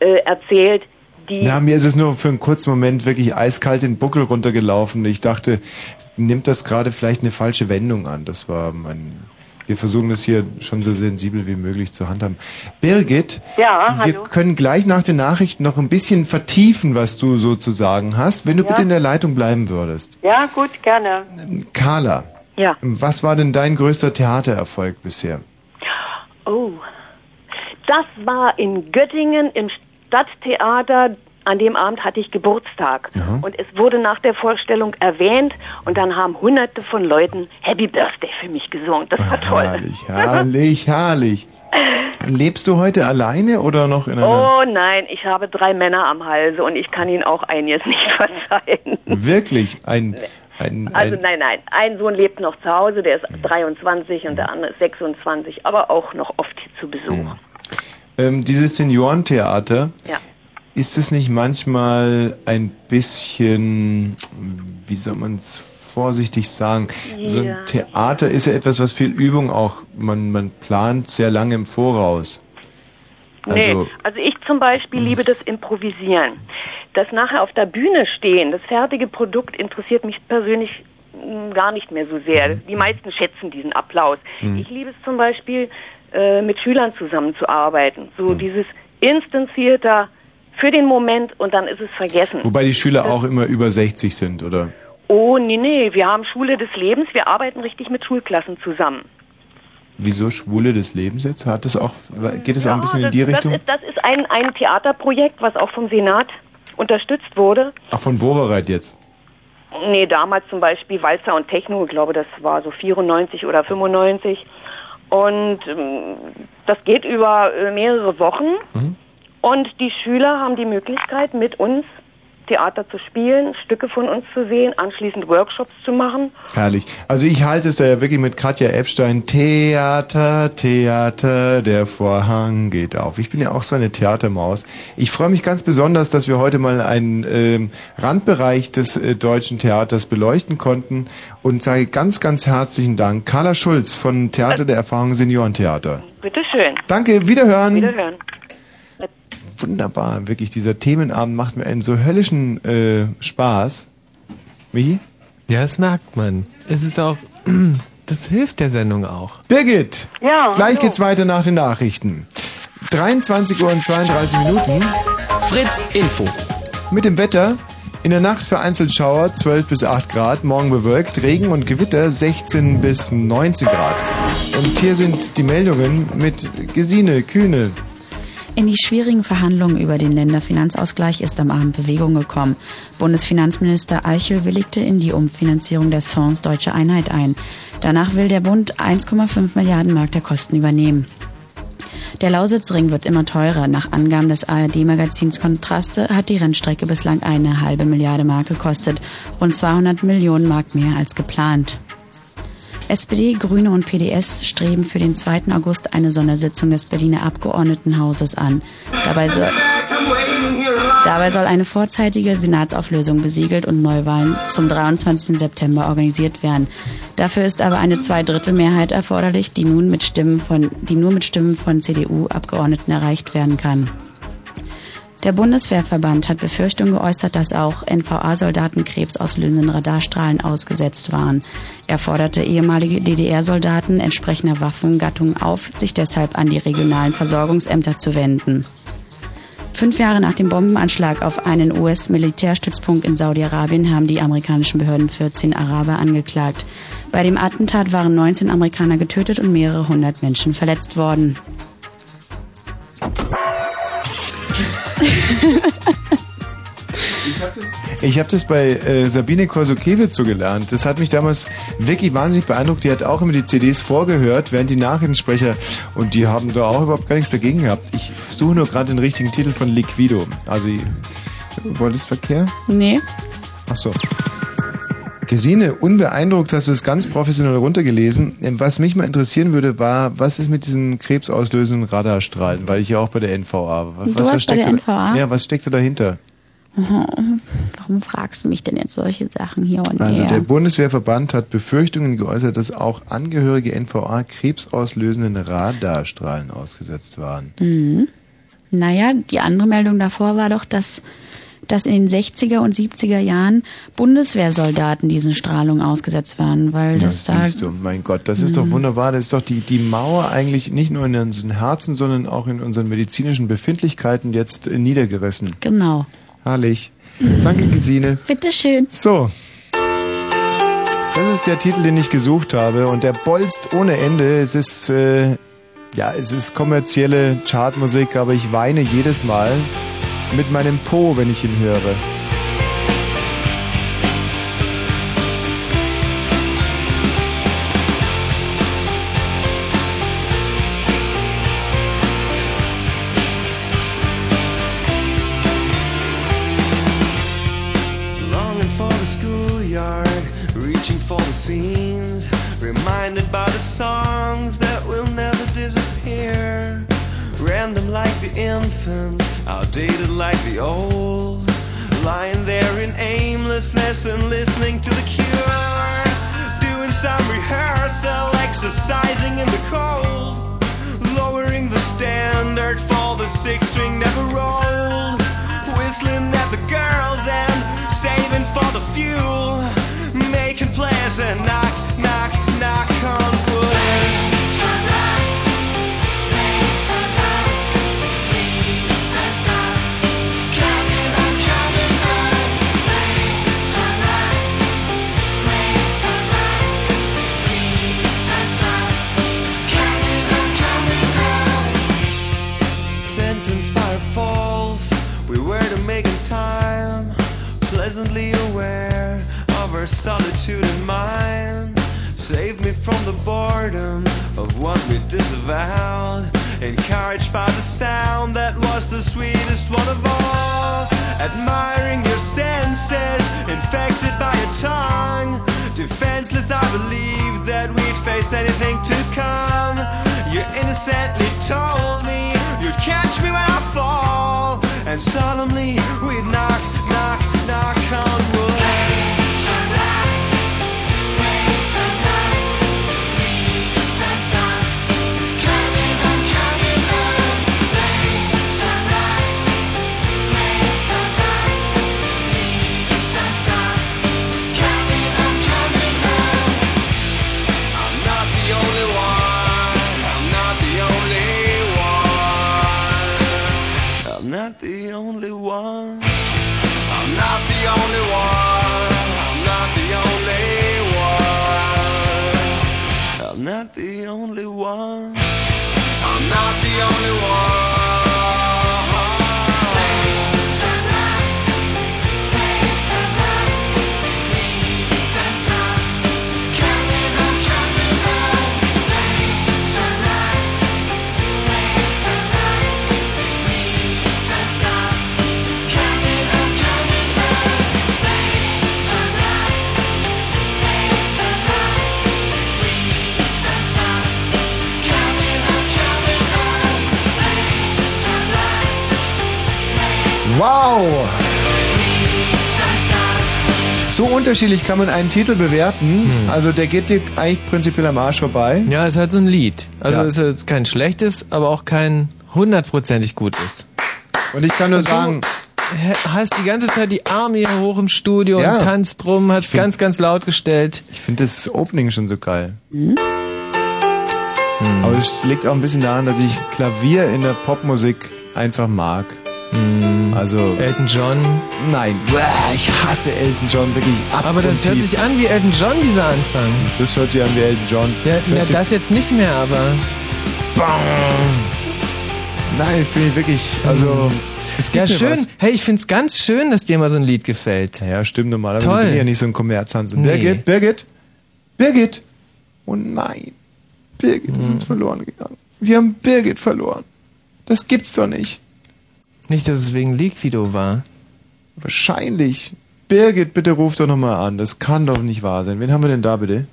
äh, erzählt, die Na, mir ist es nur für einen kurzen Moment wirklich eiskalt den Buckel runtergelaufen. Ich dachte, nimmt das gerade vielleicht eine falsche Wendung an. Das war mein. Wir versuchen das hier schon so sensibel wie möglich zu handhaben. Birgit, Ja, wir hallo. können gleich nach den Nachrichten noch ein bisschen vertiefen, was du so zu sagen hast, wenn du Ja. bitte in der Leitung bleiben würdest. Ja, gut, gerne. Carla, Ja. was war denn dein größter Theatererfolg bisher? Oh, das war in Göttingen im Stadttheater. An dem Abend hatte ich Geburtstag. Und es wurde nach der Vorstellung erwähnt und dann haben hunderte von Leuten Happy Birthday für mich gesungen. Das war toll. Herrlich, herrlich, herrlich. Lebst du heute alleine oder noch in einer... Oh nein, ich habe drei Männer am Halse und ich kann ihnen auch einiges nicht verzeihen. Wirklich? Ein, ein, Also ein nein, nein, ein Sohn lebt noch zu Hause, der ist 23 und der andere ist 26, aber auch noch oft zu Besuch. ähm, dieses Seniorentheater, Ja. Ist es nicht manchmal ein bisschen, wie soll man es vorsichtig sagen, so Ja. ein Theater ist ja etwas, was viel Übung auch, man, man plant sehr lange im Voraus. Also, nee, also ich zum Beispiel liebe das Improvisieren. Das nachher auf der Bühne stehen, das fertige Produkt interessiert mich persönlich mh, gar nicht mehr so sehr. Die meisten schätzen diesen Applaus. Mhm. Ich liebe es zum Beispiel, äh, mit Schülern zusammenzuarbeiten. So Mhm. dieses Instant Theater für den Moment und dann ist es vergessen. wobei die Schüler auch immer über 60 sind, oder? Oh, nee, nee, wir haben Schule des Lebens, wir arbeiten richtig mit Schulklassen zusammen. Wieso Schwule des Lebens jetzt? Hat das auch, geht es auch ein bisschen in die das, Richtung? Das ist, das ist ein, ein Theaterprojekt, was auch vom Senat unterstützt wurde. Ach, von Wowereit jetzt. Nee, damals zum Beispiel Walzer und Techno, ich glaube, das war so 94 oder 95. Und ähm, das geht über mehrere Wochen. Und die Schüler haben die Möglichkeit, mit uns Theater zu spielen, Stücke von uns zu sehen, anschließend Workshops zu machen. Herrlich. Also ich halte es ja wirklich mit Katja Epstein. Theater, Theater, der Vorhang geht auf. Ich bin ja auch so eine Theatermaus. Ich freue mich ganz besonders, dass wir heute mal einen ähm, Randbereich des äh, deutschen Theaters beleuchten konnten und sage ganz, ganz herzlichen Dank. Carla Schulz von Theater der Erfahrung Seniorentheater. Bitteschön. Danke, wiederhören. Wiederhören. Wunderbar, wirklich. Dieser Themenabend macht mir einen so höllischen äh, Spaß. Michi? Ja, das merkt man. Es ist auch, das hilft der Sendung auch. Birgit! Ja, Gleich hallo. geht's weiter nach den Nachrichten. 23 Uhr und 32 Minuten. Fritz Info. Mit dem Wetter. In der Nacht vereinzelt Schauer 12 bis 8 Grad, morgen bewölkt, Regen und Gewitter 16 bis 19 Grad. Und hier sind die Meldungen mit Gesine Kühne. In die schwierigen Verhandlungen über den Länderfinanzausgleich ist am Abend Bewegung gekommen. Bundesfinanzminister Eichel willigte in die Umfinanzierung des Fonds Deutsche Einheit ein. Danach will der Bund 1,5 Milliarden Mark der Kosten übernehmen. Der Lausitzring wird immer teurer. Nach Angaben des ARD-Magazins Kontraste hat die Rennstrecke bislang eine halbe Milliarde Mark gekostet, rund 200 Millionen Mark mehr als geplant. SPD, Grüne und PDS streben für den 2. August eine Sondersitzung des Berliner Abgeordnetenhauses an. Dabei soll, dabei soll eine vorzeitige Senatsauflösung besiegelt und Neuwahlen zum 23. September organisiert werden. Dafür ist aber eine Zweidrittelmehrheit erforderlich, die nun mit Stimmen von, die nur mit Stimmen von CDU-Abgeordneten erreicht werden kann. Der Bundeswehrverband hat Befürchtungen geäußert, dass auch NVA-Soldaten krebsauslösenden Radarstrahlen ausgesetzt waren. Er forderte ehemalige DDR-Soldaten entsprechender Waffengattungen auf, sich deshalb an die regionalen Versorgungsämter zu wenden. Fünf Jahre nach dem Bombenanschlag auf einen US-Militärstützpunkt in Saudi-Arabien haben die amerikanischen Behörden 14 Araber angeklagt. Bei dem Attentat waren 19 Amerikaner getötet und mehrere hundert Menschen verletzt worden. Ich habe das bei äh, Sabine Korsukiewicz so gelernt. Das hat mich damals wirklich wahnsinnig beeindruckt. Die hat auch immer die CDs vorgehört, während die Nachrichtensprecher und die haben da auch überhaupt gar nichts dagegen gehabt. Ich suche nur gerade den richtigen Titel von Liquido. Also, wolltest Verkehr? Nee. Ach so. Gesine, unbeeindruckt hast du es ganz professionell runtergelesen. Ähm, Was mich mal interessieren würde, war, was ist mit diesen krebsauslösenden Radarstrahlen? Weil ich ja auch bei der NVA war. Du was, warst bei der da- NVA? Ja, was steckt da dahinter? Warum fragst du mich denn jetzt solche Sachen hier und Also her? der Bundeswehrverband hat Befürchtungen geäußert, dass auch Angehörige NVA krebsauslösenden Radarstrahlen ausgesetzt waren. Mhm. Naja, die andere Meldung davor war doch, dass, dass in den 60er und 70er Jahren Bundeswehrsoldaten diesen Strahlungen ausgesetzt waren, weil das Das da siehst du, mein Gott, das ist doch Mhm. wunderbar. Das ist doch die, die Mauer eigentlich nicht nur in unseren Herzen, sondern auch in unseren medizinischen Befindlichkeiten jetzt äh, niedergerissen. Genau. Herrlich. Danke, Gesine. Bitteschön. So. Das ist der Titel, den ich gesucht habe und der bolzt ohne Ende. Es ist, äh, ja, es ist kommerzielle Chartmusik, aber ich weine jedes Mal mit meinem Po, wenn ich ihn höre. Aimlessness and listening to the cure. Doing some rehearsal, exercising in the cold. Lowering the standard for the six string never rolled. Whistling at the girls and saving for the fuel. Making plans and knock, solitude and mine. Save me from the boredom of what we disavowed. Encouraged by the sound that was the sweetest one of all. Admiring your senses, infected by your tongue. Defenseless, I believed that we'd face anything to come. You innocently told me you'd catch me when I fall. And solemnly we'd knock, knock, knock on wood. One. I'm not the only one. Wow! So unterschiedlich kann man einen Titel bewerten. Also der geht dir eigentlich prinzipiell am Arsch vorbei. Ja, es ist halt so ein Lied. Also Ja. es ist jetzt kein schlechtes, aber auch kein hundertprozentig gutes. Und ich kann nur du sagen, hast die ganze Zeit die Arme hier hoch im Studio Ja. und tanzt rum, hast find- ganz, ganz laut gestellt. ich finde das Opening schon so geil. Aber es liegt auch ein bisschen daran, dass ich Klavier in der Popmusik einfach mag. Also Elton John. Nein, ich hasse Elton John wirklich ab Aber das hört tief. sich an wie Elton John, dieser Anfang. Das hört sich an wie Elton John. Ja, Das na, das jetzt nicht mehr, aber. Nein, finde ich wirklich, also es gibt Ja, schön. was. Hey, ich find's ganz schön, dass dir mal so ein Lied gefällt. Ja, stimmt normalerweise Toll. bin ich ja nicht so ein Kommerzhansel. Nee. Birgit, Birgit, Birgit. Oh nein, Birgit ist uns verloren gegangen. Wir haben Birgit verloren. Das gibt's doch nicht. Nicht, dass es wegen Liquido war. Wahrscheinlich. Birgit, bitte ruf doch nochmal an. Das kann doch nicht wahr sein. Wen haben wir denn da bitte?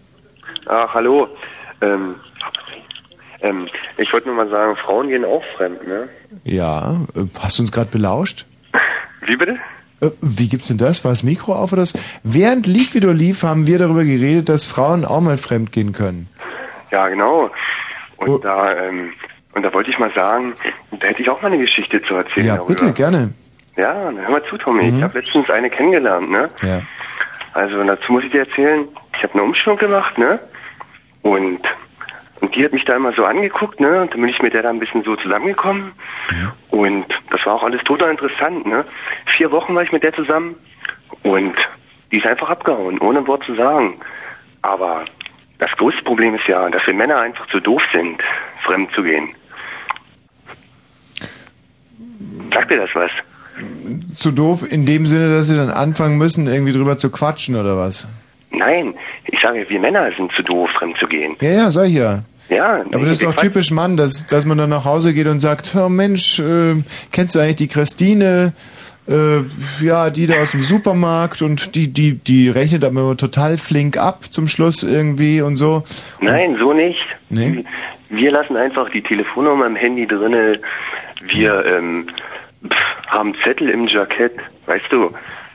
Ach, hallo. Ähm, ähm, ich wollte nur mal sagen, Frauen gehen auch fremd, ne? Ja, äh, hast du uns gerade belauscht? Wie bitte? Äh, Wie gibt's denn das? War das Mikro auf oder das? Während Liquido lief, haben wir darüber geredet, dass Frauen auch mal fremd gehen können. Ja, genau. Und Oh. da, ähm, und da wollte ich mal sagen, da hätte ich auch mal eine Geschichte zu erzählen. Ja, darüber. bitte, gerne. Ja, dann hör mal zu, Tommy. Mhm. Ich habe letztens eine kennengelernt, ne? Ja. Also dazu muss ich dir erzählen, ich habe eine Umschulung gemacht, ne? Und und die hat mich da immer so angeguckt, ne? Und dann bin ich mit der da ein bisschen so zusammengekommen. Und das war auch alles total interessant, ne? Vier Wochen war ich mit der zusammen und die ist einfach abgehauen, ohne ein Wort zu sagen. Aber das größte Problem ist ja, dass wir Männer einfach zu doof sind, fremd zu gehen. Sagt dir das was? Zu doof in dem Sinne, dass sie dann anfangen müssen, irgendwie drüber zu quatschen oder was? Nein, ich sage, wir Männer sind zu doof, fremd zu gehen. Ja, ja, sag ich ja. Ja, Aber das ist doch typisch Mann, dass, dass man dann nach Hause geht und sagt, oh Mensch, äh, kennst du eigentlich die Christine? Äh, ja, die da aus dem Supermarkt und die, die, die rechnet aber total flink ab zum Schluss irgendwie und so. Nein, so nicht. Nee? Wir lassen einfach die Telefonnummer im Handy drinne. Wir ähm, pff, haben Zettel im Jackett, weißt du,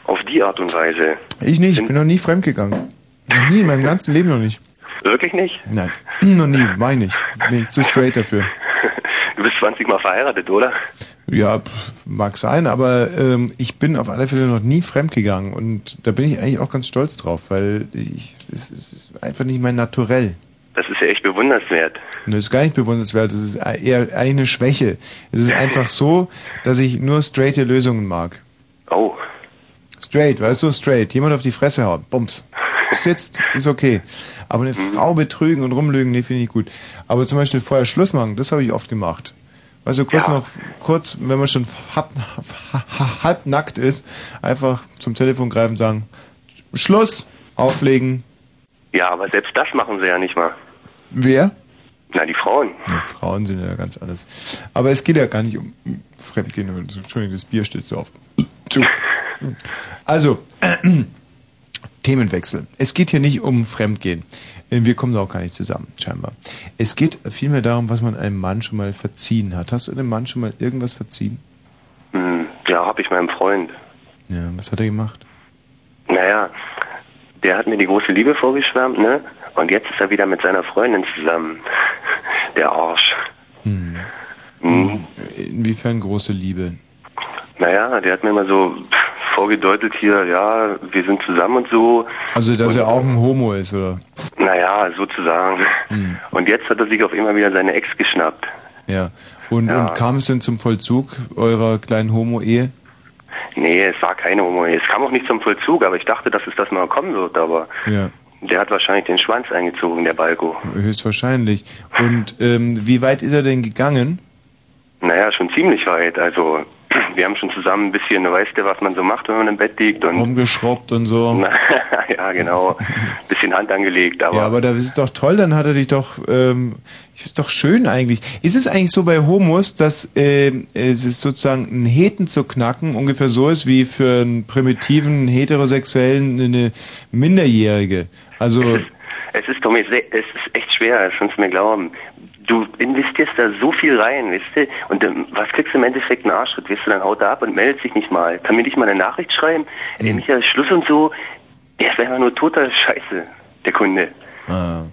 auf die Art und Weise. Ich nicht, ich bin noch nie fremdgegangen. Noch nie, in meinem ganzen Leben noch nicht. Wirklich nicht? Nein, noch nie, meine ich. Bin ich zu straight dafür. Du bist 20 Mal verheiratet, oder? Ja, mag sein, aber ähm, ich bin auf alle Fälle noch nie fremdgegangen und da bin ich eigentlich auch ganz stolz drauf, weil ich, es, es ist einfach nicht mein Naturell. Das ist ja echt bewundernswert. Und das ist gar nicht bewundernswert, das ist eher eine Schwäche. Es ist einfach so, dass ich nur straighte Lösungen mag. Oh. Straight, weißt du, straight. Jemand auf die Fresse hauen, bums. Sitzt, ist okay. Aber eine Frau betrügen und rumlügen, nee, finde ich gut. Aber zum Beispiel vorher Schluss machen, das habe ich oft gemacht. Also kurz Ja. noch, kurz, wenn man schon halb, halb nackt ist, einfach zum Telefon greifen und sagen, Schluss, auflegen. Ja, aber selbst das machen sie ja nicht mal. Wer? Na, die Frauen. Ja, Frauen sind ja ganz anders. Aber es geht ja gar nicht um Fremdgehen. Entschuldigung, das Bier steht so auf. Zu. Also, Themenwechsel. Es geht hier nicht um Fremdgehen. Äh, Wir kommen da auch gar nicht zusammen, scheinbar. Es geht vielmehr darum, was man einem Mann schon mal verziehen hat. Hast du einem Mann schon mal irgendwas verziehen? Hm, ja, hab ich meinem Freund. Ja, was hat er gemacht? Naja, der hat mir die große Liebe vorgeschwärmt, ne? Und jetzt ist er wieder mit seiner Freundin zusammen. Der Arsch. Hm. Hm. Inwiefern große Liebe? Naja, der hat mir immer so vorgedeutet hier, ja, wir sind zusammen und so. Also, dass und, er auch ein Homo ist, oder? Naja, sozusagen. Hm. Und jetzt hat er sich auf immer wieder seine Ex geschnappt. Ja. Und, Ja. und kam es denn zum Vollzug eurer kleinen Homo-Ehe? Nee, es war keine Homo. Es kam auch nicht zum Vollzug, aber ich dachte, dass es das mal kommen wird, aber Ja, der hat wahrscheinlich den Schwanz eingezogen, der Balko. höchstwahrscheinlich. Und ähm, wie weit ist er denn gegangen? Naja, schon ziemlich weit. Also, wir haben schon zusammen ein bisschen, weißt du, was man so macht, wenn man im Bett liegt und. Rumgeschraubt und so. ja, genau. Bisschen Hand angelegt, aber. Ja, aber da ist es doch toll, dann hat er dich doch, ähm, ist doch schön eigentlich. Ist es eigentlich so bei Homos, dass ähm, es ist sozusagen ein Heten zu knacken ungefähr so ist wie für einen primitiven Heterosexuellen eine Minderjährige? Also Es ist, Tommy, es ist echt schwer, das kannst du mir glauben. Du investierst da so viel rein, weißt du, und ähm, was kriegst du im Endeffekt einen Arschtritt? Weißt du, dann haut er ab und meldet sich nicht mal. Kann mir nicht mal eine Nachricht schreiben? Ey, Michael, Schluss und so. Der ist einfach nur toter Scheiße, der Kunde. Ah.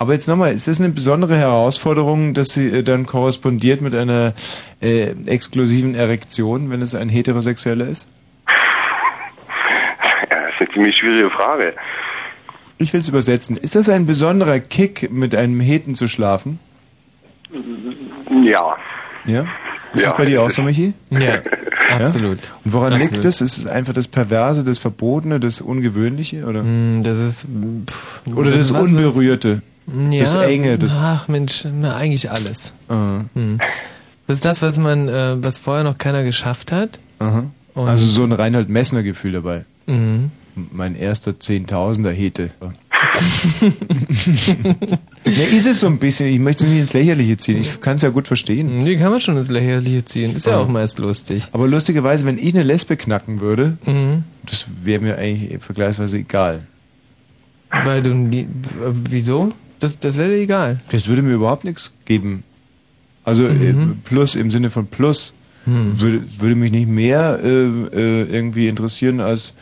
Aber jetzt nochmal, ist das eine besondere Herausforderung, dass sie äh, dann korrespondiert mit einer äh, exklusiven Erektion, wenn es ein heterosexueller ist? Ja, das ist eine ziemlich schwierige Frage. Ich will es übersetzen. Ist das ein besonderer Kick, mit einem Heten zu schlafen? Ja. Ja? Ist Ja, das bei dir auch das so, Michi? Ja, absolut. Und woran Absolut. liegt das? Ist es einfach das Perverse, das Verbotene, das Ungewöhnliche? Oder, Hm, Das ist. Pff, oder das, ist was, was- Unberührte? Ja, das Enge? Das, Ach Mensch, na, eigentlich alles. Ah. Hm. Das ist das, was man, äh, was vorher noch keiner geschafft hat. Aha. Und- Also so ein Reinhold Messner Gefühl dabei. Mhm. Mein erster Zehntausender Hete. ja, ist es so ein bisschen. Ich möchte es nicht ins Lächerliche ziehen. Ich kann es ja gut verstehen. Die kann man schon ins Lächerliche ziehen. Ist ja auch meist lustig. Aber lustigerweise, wenn ich eine Lesbe knacken würde, Mhm. das wäre mir eigentlich vergleichsweise egal. Weil du nie, wieso? Das, das wäre dir egal. Das würde mir überhaupt nichts geben. Also äh, Plus im Sinne von Plus Mhm. würde, würde mich nicht mehr äh, äh, irgendwie interessieren als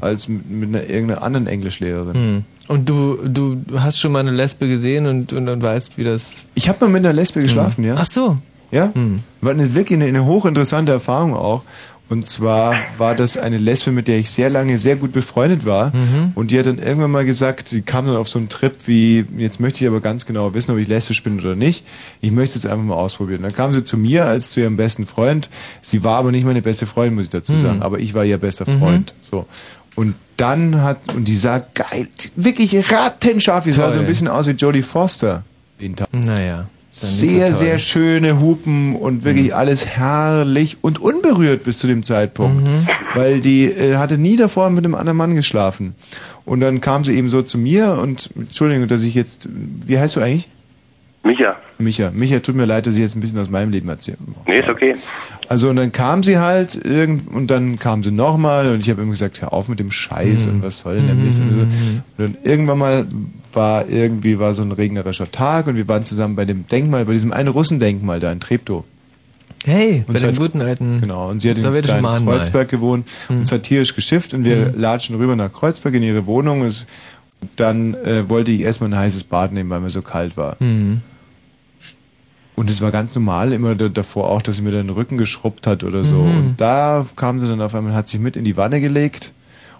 als mit, mit einer irgendeiner anderen Englischlehrerin. Hm. Und du, du hast schon mal eine Lesbe gesehen und, und, und weißt, wie das. Ich habe mal mit einer Lesbe geschlafen, ja. Ach so. Ja? Hm. War eine, wirklich eine, eine hochinteressante Erfahrung auch. Und zwar war das eine Lesbe, mit der ich sehr lange sehr gut befreundet war. Mhm. Und die hat dann irgendwann mal gesagt, sie kam dann auf so einen Trip wie, jetzt möchte ich aber ganz genau wissen, ob ich lesbisch bin oder nicht. Ich möchte es jetzt einfach mal ausprobieren. Dann kam sie zu mir als zu ihrem besten Freund. Sie war aber nicht meine beste Freundin, muss ich dazu Mhm. sagen. Aber ich war ihr bester Mhm. Freund. So. Und dann hat, und die sah geil, wirklich rattenscharf. Die sah Toll. so ein bisschen aus wie Jodie Foster. Naja. Sehr, sehr schöne Hupen und wirklich alles herrlich und unberührt bis zu dem Zeitpunkt. Mhm. Weil die äh, hatte nie davor mit einem anderen Mann geschlafen. Und dann kam sie eben so zu mir und, Entschuldigung, dass ich jetzt, wie heißt du eigentlich? Micha. Micha. Micha, tut mir leid, dass ich jetzt ein bisschen aus meinem Leben erzähle. Nee, ist okay. Also und dann kam sie halt irgend und dann kam sie nochmal und ich habe immer gesagt, hör auf mit dem Scheiß Mhm. und was soll denn der Mist? Und dann irgendwann mal war irgendwie war so ein regnerischer Tag und wir waren zusammen bei dem Denkmal, bei diesem einen Russendenkmal da in Treptow. Hey, Und bei dem hat- guten alten. Genau, und sie hat in. Kreuzberg gewohnt Mhm. und es hat tierisch geschifft und wir Mhm. latschen rüber nach Kreuzberg in ihre Wohnung. Es, dann äh, wollte ich erstmal ein heißes Bad nehmen, weil mir so kalt war. Mhm. Und es war ganz normal immer da, davor auch, dass sie mir den Rücken geschrubbt hat oder so. Mhm. Und da kam sie dann auf einmal, hat sich mit in die Wanne gelegt.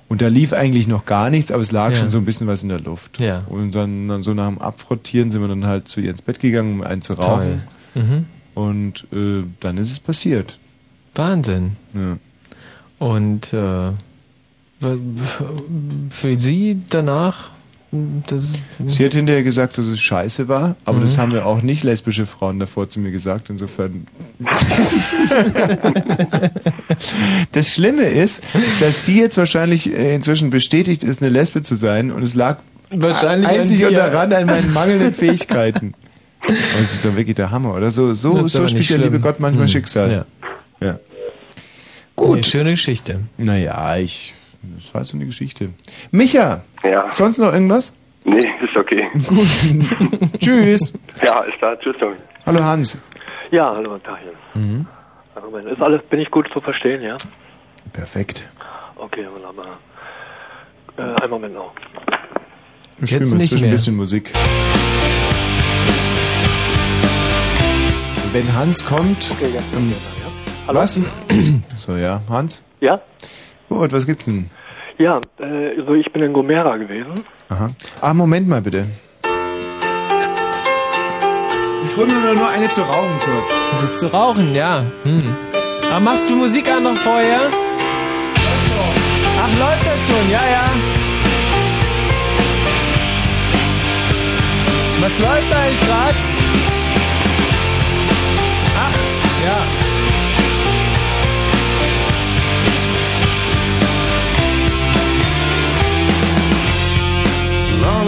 Und da lief eigentlich noch gar nichts, aber es lag Ja. schon so ein bisschen was in der Luft. Ja. Und dann, dann so nach dem Abfrottieren sind wir dann halt zu ihr ins Bett gegangen, um einen zu rauchen. Mhm. Und äh, dann ist es passiert. Wahnsinn. Ja. Und äh, für sie danach Sie hat hinterher gesagt, dass es scheiße war, aber Mhm. das haben wir auch nicht lesbische Frauen davor zu mir gesagt. Insofern. das Schlimme ist, dass sie jetzt wahrscheinlich äh, inzwischen bestätigt ist, eine Lesbe zu sein und es lag Wahrscheinlich einzig und daran an meinen mangelnden Fähigkeiten. Aber es ist doch wirklich der Hammer, oder? So, so, so spielt der liebe. Gott manchmal Hm. Schicksal. Ja. ja. Gut. schöne Geschichte. Naja, ich. Das war so eine Geschichte. Micha! Ja. Sonst noch irgendwas? Nee, ist okay. Gut. Tschüss. Ja, ist klar. Tschüss, Tommy. Hallo Hans. Ja, hallo, Daniel. Mhm. Moment, ist alles, bin ich gut zu verstehen, ja? Perfekt. Okay, wunderbar. Äh, einen Moment noch. Wir spielen mal inzwischen ein bisschen Musik. Wenn Hans kommt. Okay, ja. ähm, Hallo? Was? so, ja. Hans? Ja? Gut, was gibt's denn? Ja, äh, also ich bin in Gomera gewesen. Aha. Ah, Moment mal bitte. Ich hol mir nur noch eine zu rauchen kurz. Das zu rauchen, ja. Hm. Aber machst du Musik an noch vorher? Ach, läuft das schon, ja, ja. Was läuft da eigentlich gerade?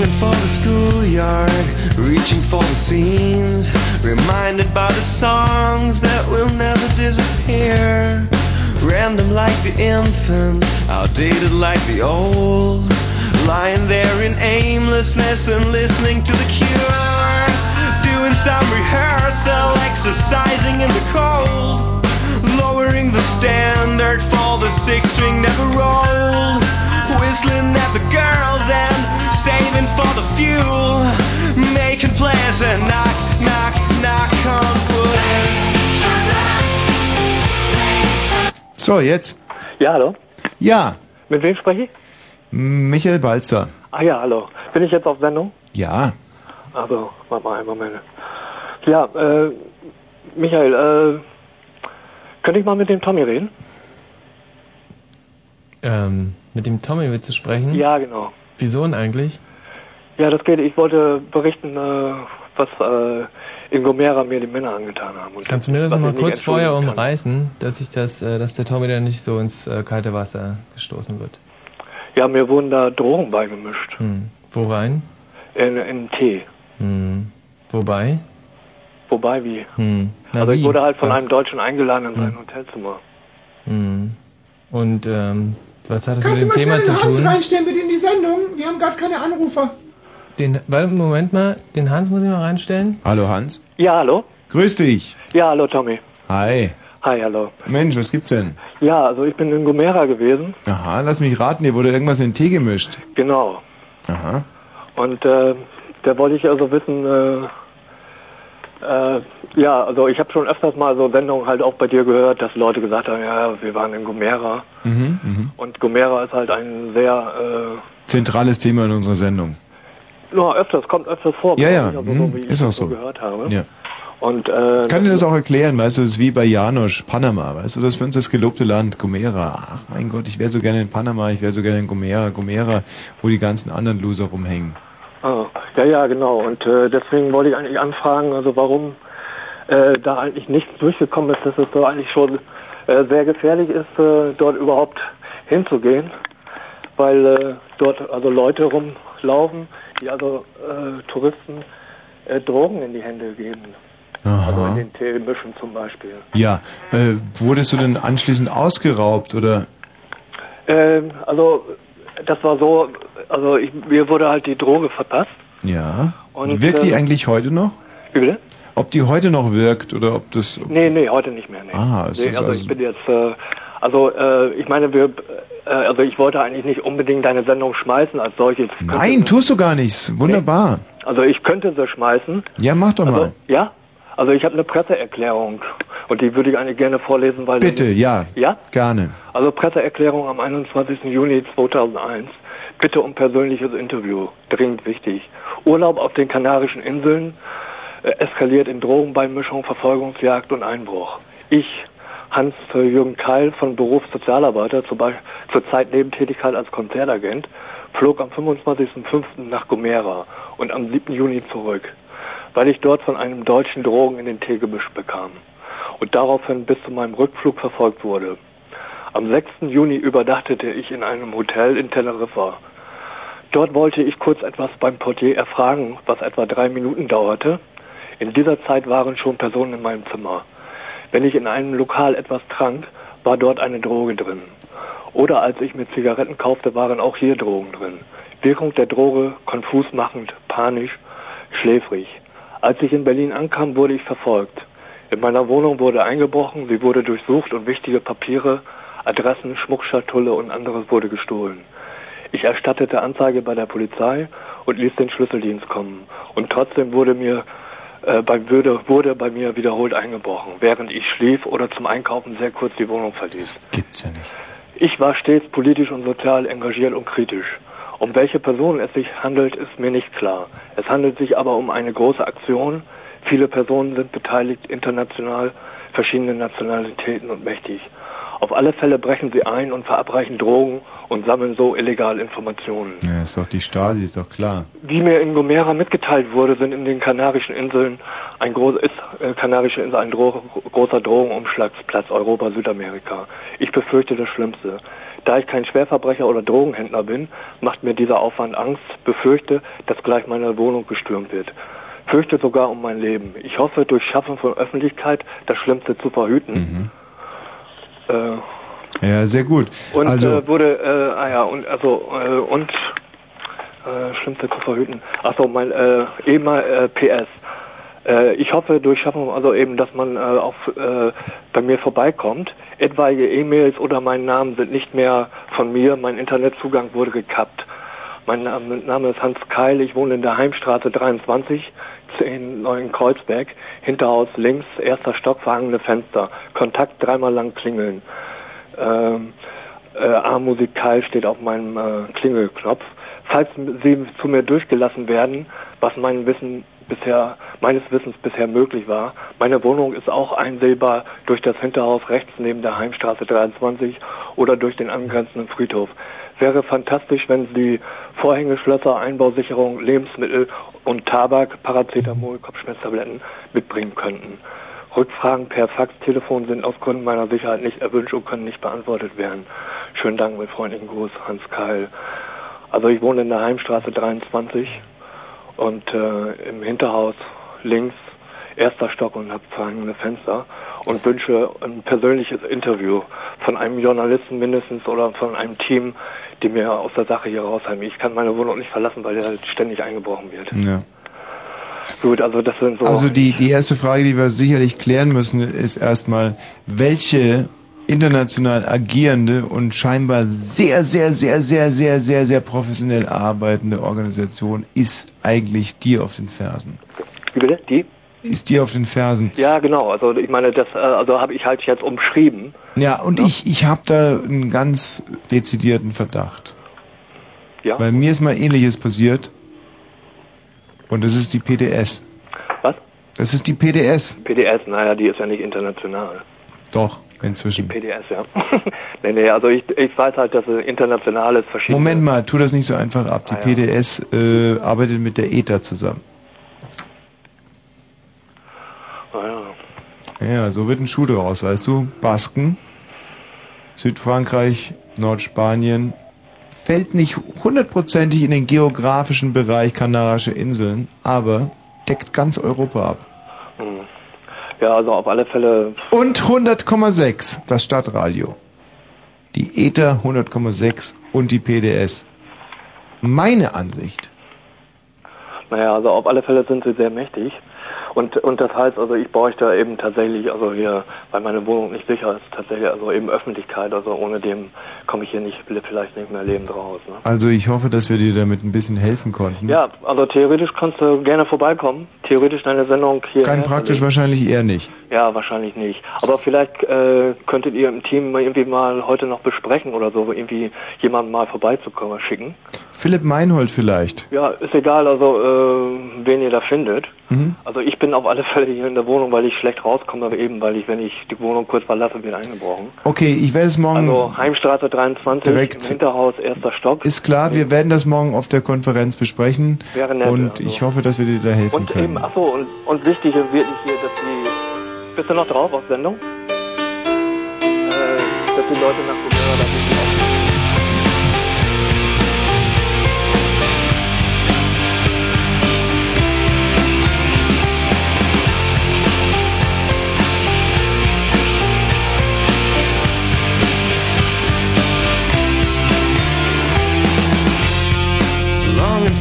Longing for the schoolyard, reaching for the scenes, reminded by the songs that will never disappear. Random like the infant, outdated like the old, lying there in aimlessness and listening to the cure. Doing some rehearsal, exercising in the cold, lowering the standard for the six string never rolled. Whistling at the girls and saving for the fuel. Making plans and knock, knock, knock on wood. So, jetzt. Ja, hallo? Ja. Mit wem spreche ich? Michael Balzer. Ah ja, hallo. Bin ich jetzt auf Sendung? Ja. Also, warte mal einen Moment. Ja, äh, Michael, äh, könnte ich mal mit dem Tommy reden? Ähm, mit dem Tommy willst du sprechen? Ja, genau. Wieso denn eigentlich? Ja, das geht. Ich wollte berichten, äh, was äh, in Gomera mir die Männer angetan haben. Und Kannst du mir das was noch mal ich nicht kurz vorher umreißen, dass ich das, äh, dass der Tommy dann nicht so ins kalte Wasser gestoßen wird? Ja, mir wurden da Drogen beigemischt. Hm. Wo rein? In, in Tee. Hm. Wobei? Wobei, wie? Hm. Na, also ich wie? wurde halt von Was? einem Deutschen eingeladen in sein Hm. Hotelzimmer. Hm. Und ähm, was hat das Kannst mit du dem mal Thema schnell zu den Hans tun? reinstellen bitte in die Sendung? Wir haben gerade keine Anrufer. Den, warte, Moment mal, den Hans muss ich mal reinstellen. Hallo Hans. Ja, hallo? Grüß dich. Ja, hallo Tommy. Hi. Hi, hallo. Mensch, was gibt's denn? Ja, also ich bin in Gomera gewesen. Aha, lass mich raten, dir wurde irgendwas in den Tee gemischt. Genau. Aha. Und äh, da wollte ich also wissen, äh, äh, ja, also ich habe schon öfters mal so Sendungen halt auch bei dir gehört, dass Leute gesagt haben, ja, wir waren in Gomera. Mhm, mhm. Und Gomera ist halt ein sehr, Zentrales Thema in unserer Sendung. äh, no, öfters, kommt öfters vor. Ja, ja, also mhm, so, wie ich ist auch so. gehört habe. Ja. Und äh, Ich kann dir das auch erklären, weißt du, das ist wie bei Janosch, Panama, weißt du, das ist für uns das gelobte Land, Gomera. Ach mein Gott, ich wäre so gerne in Panama, ich wäre so gerne in Gomera, Gomera, wo die ganzen anderen Loser rumhängen. Ah, ja, ja, genau. Und äh, deswegen wollte ich eigentlich anfragen, also warum äh, da eigentlich nichts durchgekommen ist, dass es so eigentlich schon äh, sehr gefährlich ist, äh, dort überhaupt hinzugehen, weil äh, dort also Leute rumlaufen, die also äh, Touristen äh, Drogen in die Hände geben. Also in Aha. den Tee mischen zum Beispiel. Ja, äh, wurdest du denn anschließend ausgeraubt oder? Ähm, also das war so, also ich, mir wurde halt die Droge verpasst. Ja. Und, Wirkt die äh, eigentlich heute noch? Wie bitte? Ob die heute noch wirkt oder ob das... Nee, nee, heute nicht mehr. Nee. Ah, es nee, ist also, also- ich bin jetzt, äh, also äh, ich meine, wir, äh, also ich wollte eigentlich nicht unbedingt deine Sendung schmeißen als solches. Nein, tust du gar nichts. Wunderbar. Also ich könnte sie schmeißen. Ja, mach doch mal. Also, ja? Also ich habe eine Presseerklärung und die würde ich eigentlich gerne vorlesen, weil Bitte, ja. Ja? Gerne. Also Presseerklärung am 21. Juni 2001. Bitte um persönliches Interview. Dringend wichtig. Urlaub auf den Kanarischen Inseln äh, eskaliert in Drogenbeimischung, Verfolgungsjagd und Einbruch. Ich, Hans-Jürgen Keil von Beruf Sozialarbeiter, zurzeit Nebentätigkeit als Konzertagent, flog am 25.05. nach Gomera und am 7. Juni zurück, weil ich dort von einem Deutschen Drogen in den Teegebüsch bekam und daraufhin bis zu meinem Rückflug verfolgt wurde. Am 6. Juni überdachtete ich in einem Hotel in Teneriffa. Dort wollte ich kurz etwas beim Portier erfragen, was etwa drei Minuten dauerte. In dieser Zeit waren schon Personen in meinem Zimmer. Wenn ich in einem Lokal etwas trank, war dort eine Droge drin. Oder als ich mir Zigaretten kaufte, waren auch hier Drogen drin. Wirkung der Droge konfus machend, panisch, schläfrig. Als ich in Berlin ankam, wurde ich verfolgt. In meiner Wohnung wurde eingebrochen, sie wurde durchsucht und wichtige Papiere, Adressen, Schmuckschatulle und anderes wurde gestohlen. Ich erstattete Anzeige bei der Polizei und ließ den Schlüsseldienst kommen. Und trotzdem wurde mir äh, bei, würde, wurde bei mir wiederholt eingebrochen, während ich schlief oder zum Einkaufen sehr kurz die Wohnung verließ. Das gibt's ja nicht. Ich war stets politisch und sozial engagiert und kritisch. Um welche Personen es sich handelt, ist mir nicht klar. Es handelt sich aber um eine große Aktion. Viele Personen sind beteiligt, international, verschiedene Nationalitäten und mächtig. Auf alle Fälle brechen sie ein und verabreichen Drogen und sammeln so illegal Informationen. Ja, ist doch die Stasi, ist doch klar. Wie mir in Gomera mitgeteilt wurde, sind in den Kanarischen Inseln ein groß, ist äh, Kanarische Insel ein Dro großer Drogenumschlagsplatz Europa, Südamerika. Ich befürchte das Schlimmste. Da ich kein Schwerverbrecher oder Drogenhändler bin, macht mir dieser Aufwand Angst, befürchte, dass gleich meine Wohnung gestürmt wird. Fürchte sogar um mein Leben. Ich hoffe, durch Schaffen von Öffentlichkeit das Schlimmste zu verhüten. Äh, Ja, sehr gut. und also, äh, wurde, äh, ah ja, und also äh, und äh, schlimmste zu verhüten. Achso, mein äh, EMA äh, PS. Ich hoffe durch Schaffung, also eben, dass man äh, auch äh, bei mir vorbeikommt. Etwaige E-Mails oder mein Name sind nicht mehr von mir. Mein Internetzugang wurde gekappt. Mein Name, ist Hans Keil. Ich wohne in der Heimstraße 23 in Neuen Kreuzberg. Hinterhaus links, erster Stock, verhangene Fenster. Kontakt dreimal lang klingeln. Ähm, äh, A-Musik Keil steht auf meinem äh, Klingelknopf. Falls Sie zu mir durchgelassen werden, was mein Wissen bisher, meines Wissens bisher möglich war, meine Wohnung ist auch einsehbar durch das Hinterhaus rechts neben der Heimstraße 23 oder durch den angrenzenden Friedhof. Wäre fantastisch, wenn Sie Vorhänge, Schlösser, Einbausicherung, Lebensmittel und Tabak, Paracetamol, Kopfschmerztabletten mitbringen könnten. Rückfragen per Faxtelefon sind aus Gründen meiner Sicherheit nicht erwünscht und können nicht beantwortet werden. Schönen Dank mit freundlichen Gruß, Hans Keil. Also ich wohne in der Heimstraße 23 und äh, im Hinterhaus links, erster Stock und habe verhangene Fenster und wünsche ein persönliches Interview von einem Journalisten mindestens oder von einem Team, die mir aus der Sache hier raushalten. Ich kann meine Wohnung nicht verlassen, weil der ständig eingebrochen wird. ja. Gut, also das sind so. Also die, die erste Frage, die wir sicherlich klären müssen, ist erstmal, welche international agierende und scheinbar sehr, sehr, sehr, sehr, sehr, sehr, sehr professionell arbeitende Organisation ist eigentlich dir auf den Fersen? Wie bitte? Die? Ist dir auf den Fersen? Ja, genau. Also ich meine, das äh, also habe ich halt jetzt umschrieben. Ja, und ich, ich habe da einen ganz dezidierten Verdacht. Ja. Weil mir ist mal ähnliches passiert. Und das ist die PDS. Was? Das ist die PDS. PDS, naja, die ist ja nicht international. Doch, inzwischen. PDS, ja. nee, nee, also ich, ich weiß halt, dass es international ist, verschiedene. Moment mal, tu das nicht so einfach ab. Die Ah, ja. PDS äh, arbeitet mit der ETA zusammen. Ah, ja. So wird ein Schuh draus, weißt du? Basken, Südfrankreich, Nordspanien, fällt nicht hundertprozentig in den geografischen Bereich Kanarische Inseln, aber deckt ganz Europa ab. Hm. Ja, also auf alle Fälle. Und 100,6, das Stadtradio. Die ETA 100,6 und die PDS. Meine Ansicht. Naja, also auf alle Fälle sind sie sehr mächtig. Und, und das heißt, also ich bräuchte eben tatsächlich, also hier, weil meine Wohnung nicht sicher ist, tatsächlich, also eben Öffentlichkeit, also ohne dem komme ich hier nicht, vielleicht nicht mehr lebend raus. Ne? Also ich hoffe, dass wir dir damit ein bisschen helfen konnten. Ja, also theoretisch kannst du gerne vorbeikommen. Theoretisch deine Sendung hier. Kann praktisch wahrscheinlich eher nicht. Ja, wahrscheinlich nicht. Aber vielleicht äh, könntet ihr im Team mal irgendwie mal heute noch besprechen oder so, irgendwie jemanden mal vorbeizukommen, schicken. Philipp Meinhold vielleicht. Ja, ist egal, also äh, wen ihr da findet. Mhm. Also ich bin auf alle Fälle hier in der Wohnung, weil ich schlecht rauskomme, aber eben, weil ich, wenn ich die Wohnung kurz verlasse, wird eingebrochen. Okay, ich werde es morgen. Also Heimstraße 23, Direkt. im Hinterhaus, erster Stock. ist klar, wir werden das morgen auf der Konferenz besprechen. Wäre nett, und also. ich hoffe, dass wir dir da helfen Und können. eben, achso, und, und wichtig ist wirklich hier, dass die... Bist du noch drauf auf Sendung? Äh, dass die Leute nach Gomera da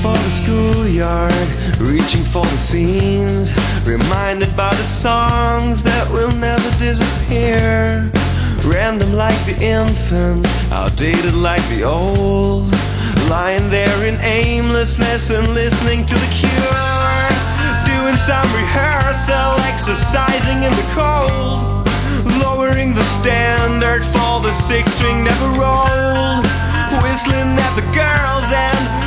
for the schoolyard, reaching for the scenes, reminded by the songs that will never disappear. Random like the infant, outdated like the old. Lying there in aimlessness and listening to the cure. Doing some rehearsal, exercising in the cold. Lowering the standard for the six string never rolled. Whistling at the girls and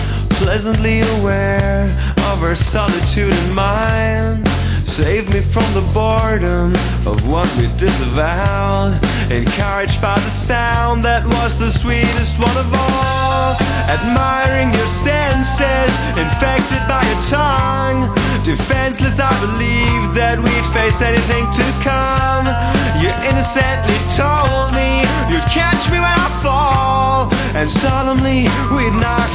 Pleasantly aware of our solitude and mine. Saved me from the boredom of what we disavowed. Encouraged by the sound that was the sweetest one of all. Admiring your senses, infected by your tongue. Defenseless, I believed that we'd face anything to come. You innocently told me you'd catch me when I fall. And solemnly we'd knock,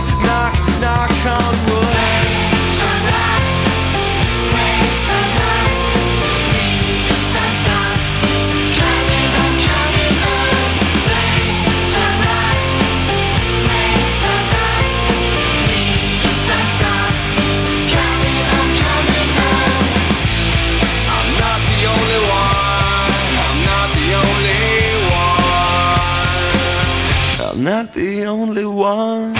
not the only one.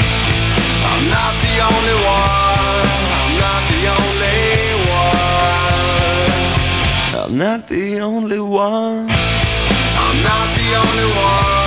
I'm not the only one. I'm not the only one.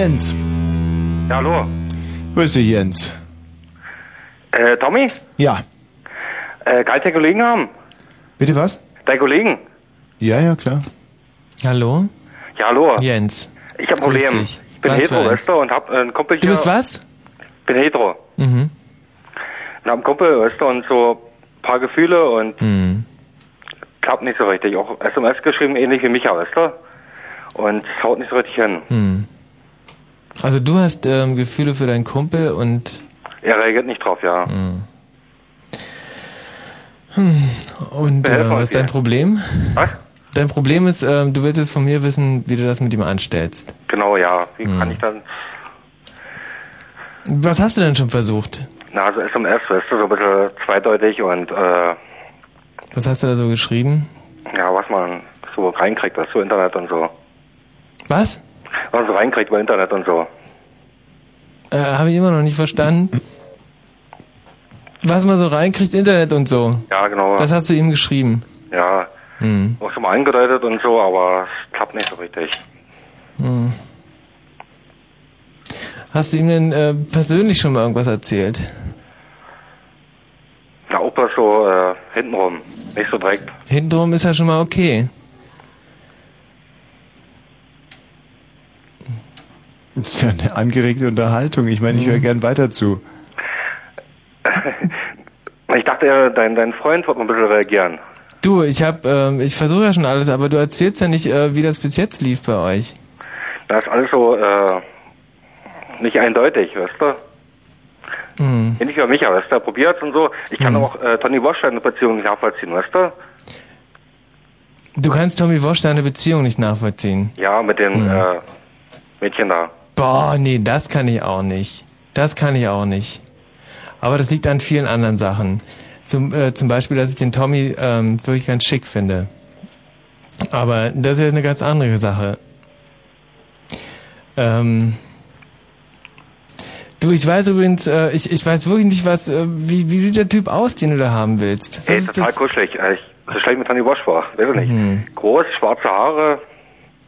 Jens. Ja, hallo. Grüß dich, Jens. Äh, Tommy? Ja. Äh, kann ich deinen Kollegen haben? Bitte was? Dein Kollegen? Ja, ja, klar. Hallo? Ja, hallo. Jens. Ich hab ein Problem. dich. Ich bin Was hetero, weißt du, und hab einen Kumpel Du hier. bist was? bin hetero. Mhm. Und hab einen Kumpel, weißt du, und so ein paar Gefühle und Mhm. klappt nicht so richtig. Auch SMS geschrieben, ähnlich wie Micha, weißt du? Und es haut nicht so richtig hin. Hm. Also du hast ähm, Gefühle für deinen Kumpel und Er reagiert nicht drauf, ja. hm. und Wir äh, was ist dein. Problem? Was? Dein Problem ist, ähm, du willst jetzt von mir wissen, wie du das mit ihm anstellst. Genau, ja. Wie Hm. kann ich dann... Was hast du denn schon versucht? Na, also SMS, weißt du, so ein bisschen zweideutig und, äh, Was hast du da so geschrieben? ja, was man so reinkriegt, was so Internet und so. Was? Was man so reinkriegt über Internet und so. Äh, Habe ich immer noch nicht verstanden. Was man so reinkriegt, Internet und so. Ja, genau. Das hast du ihm geschrieben. Ja, Hm. auch schon mal angedeutet und so, aber es klappt nicht so richtig. Hm. Hast du ihm denn äh, persönlich schon mal irgendwas erzählt? Na, bloß so äh, hintenrum, nicht so direkt. Hintenrum ist ja schon mal okay. Das ist ja eine angeregte Unterhaltung. Ich meine, ich höre gern weiter zu. Ich dachte, dein, dein Freund wird mal ein bisschen reagieren. Du, ich hab, ähm, ich versuche ja schon alles, aber du erzählst ja nicht, äh, wie das bis jetzt lief bei euch. Das ist alles so äh, nicht eindeutig, weißt du? Hm. Wie bei Micha, weißt du? Probiert und so. Ich kann Hm. auch äh, Tony Walsh eine Beziehung nicht nachvollziehen, weißt du? Du kannst Tommy Walsh seine Beziehung nicht nachvollziehen. Ja, mit den Hm. äh, Mädchen da. Boah, nee, das kann ich auch nicht. Das kann ich auch nicht. Aber das liegt an vielen anderen Sachen. Zum, äh, zum Beispiel, dass ich den Tommy ähm, wirklich ganz schick finde. Aber das ist ja eine ganz andere Sache. Ähm, du, ich weiß übrigens, äh, ich, ich weiß wirklich nicht, was, äh, wie, wie sieht der Typ aus, den du da haben willst? Was Ey, ist total das? kuschelig. Äh, Ich, so ich mir Tony Walsh vor, weiß ich nicht. Hm. Groß, schwarze Haare,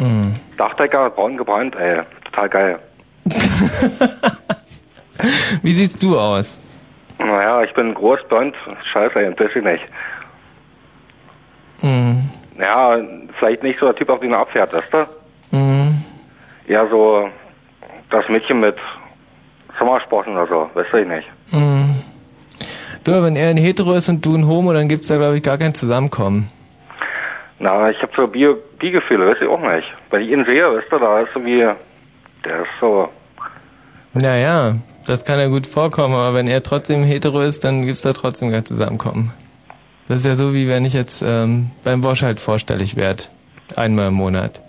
Hm. Dachdecker, braun gebrannt, ey, total geil. Wie siehst du aus? Naja, ich bin groß, blond, scheiße, ey, weiß ich nicht. Hm. Ja, vielleicht nicht so der Typ, auf den er abfährt, weißt du? Hm. Eher so das Mädchen mit Sommersporten oder so, weiß ich nicht. Hm. Du, wenn er ein Hetero ist und du ein Homo, dann gibt's da, glaube ich, gar kein Zusammenkommen. Na, ich habe so Bi- Bi-Gefühle, weiß ich auch nicht. Wenn ich ihn sehe, weißt du, da ist irgendwie, der ist so, Naja, das kann ja gut vorkommen, aber wenn er trotzdem hetero ist, dann gibt's da trotzdem kein Zusammenkommen. Das ist ja so, wie wenn ich jetzt ähm, beim Bosch halt vorstellig werde. Einmal im Monat.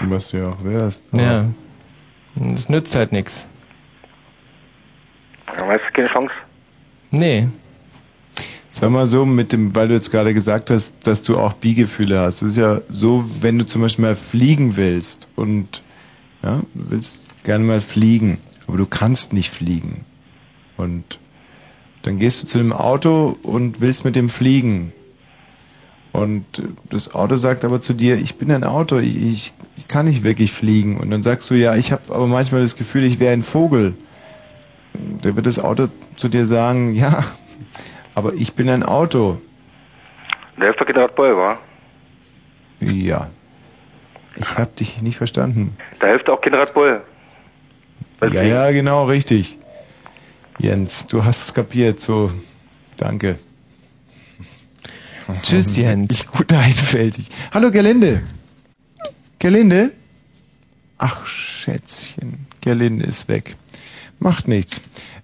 Was du ja auch wärst. Ja. Das nützt halt nix. ja, weißt du, keine Chance. Nee. Sag mal so, mit dem, weil du jetzt gerade gesagt hast, dass du auch Biegefühle hast. Es ist ja so, wenn du zum Beispiel mal fliegen willst und ja, du willst gerne mal fliegen, aber du kannst nicht fliegen. Und dann gehst du zu dem Auto und willst mit dem fliegen. Und das Auto sagt aber zu dir, ich bin ein Auto, ich, ich, kann nicht wirklich fliegen. Und dann sagst du, ja, ich habe aber manchmal das Gefühl, ich wäre ein Vogel. Da wird das Auto zu dir sagen, ja, aber ich bin ein Auto. Der hilft doch General Boll, wa? Ja. Ich habe dich nicht verstanden. Da hilft auch General Boll. Ja, ja, genau, richtig. Jens, du hast es kapiert, so. Danke. Tschüss, Jens. Ich gut einfältig. Hallo, Gerlinde. Gerlinde? Ach, Schätzchen. Gerlinde ist weg. Macht nichts.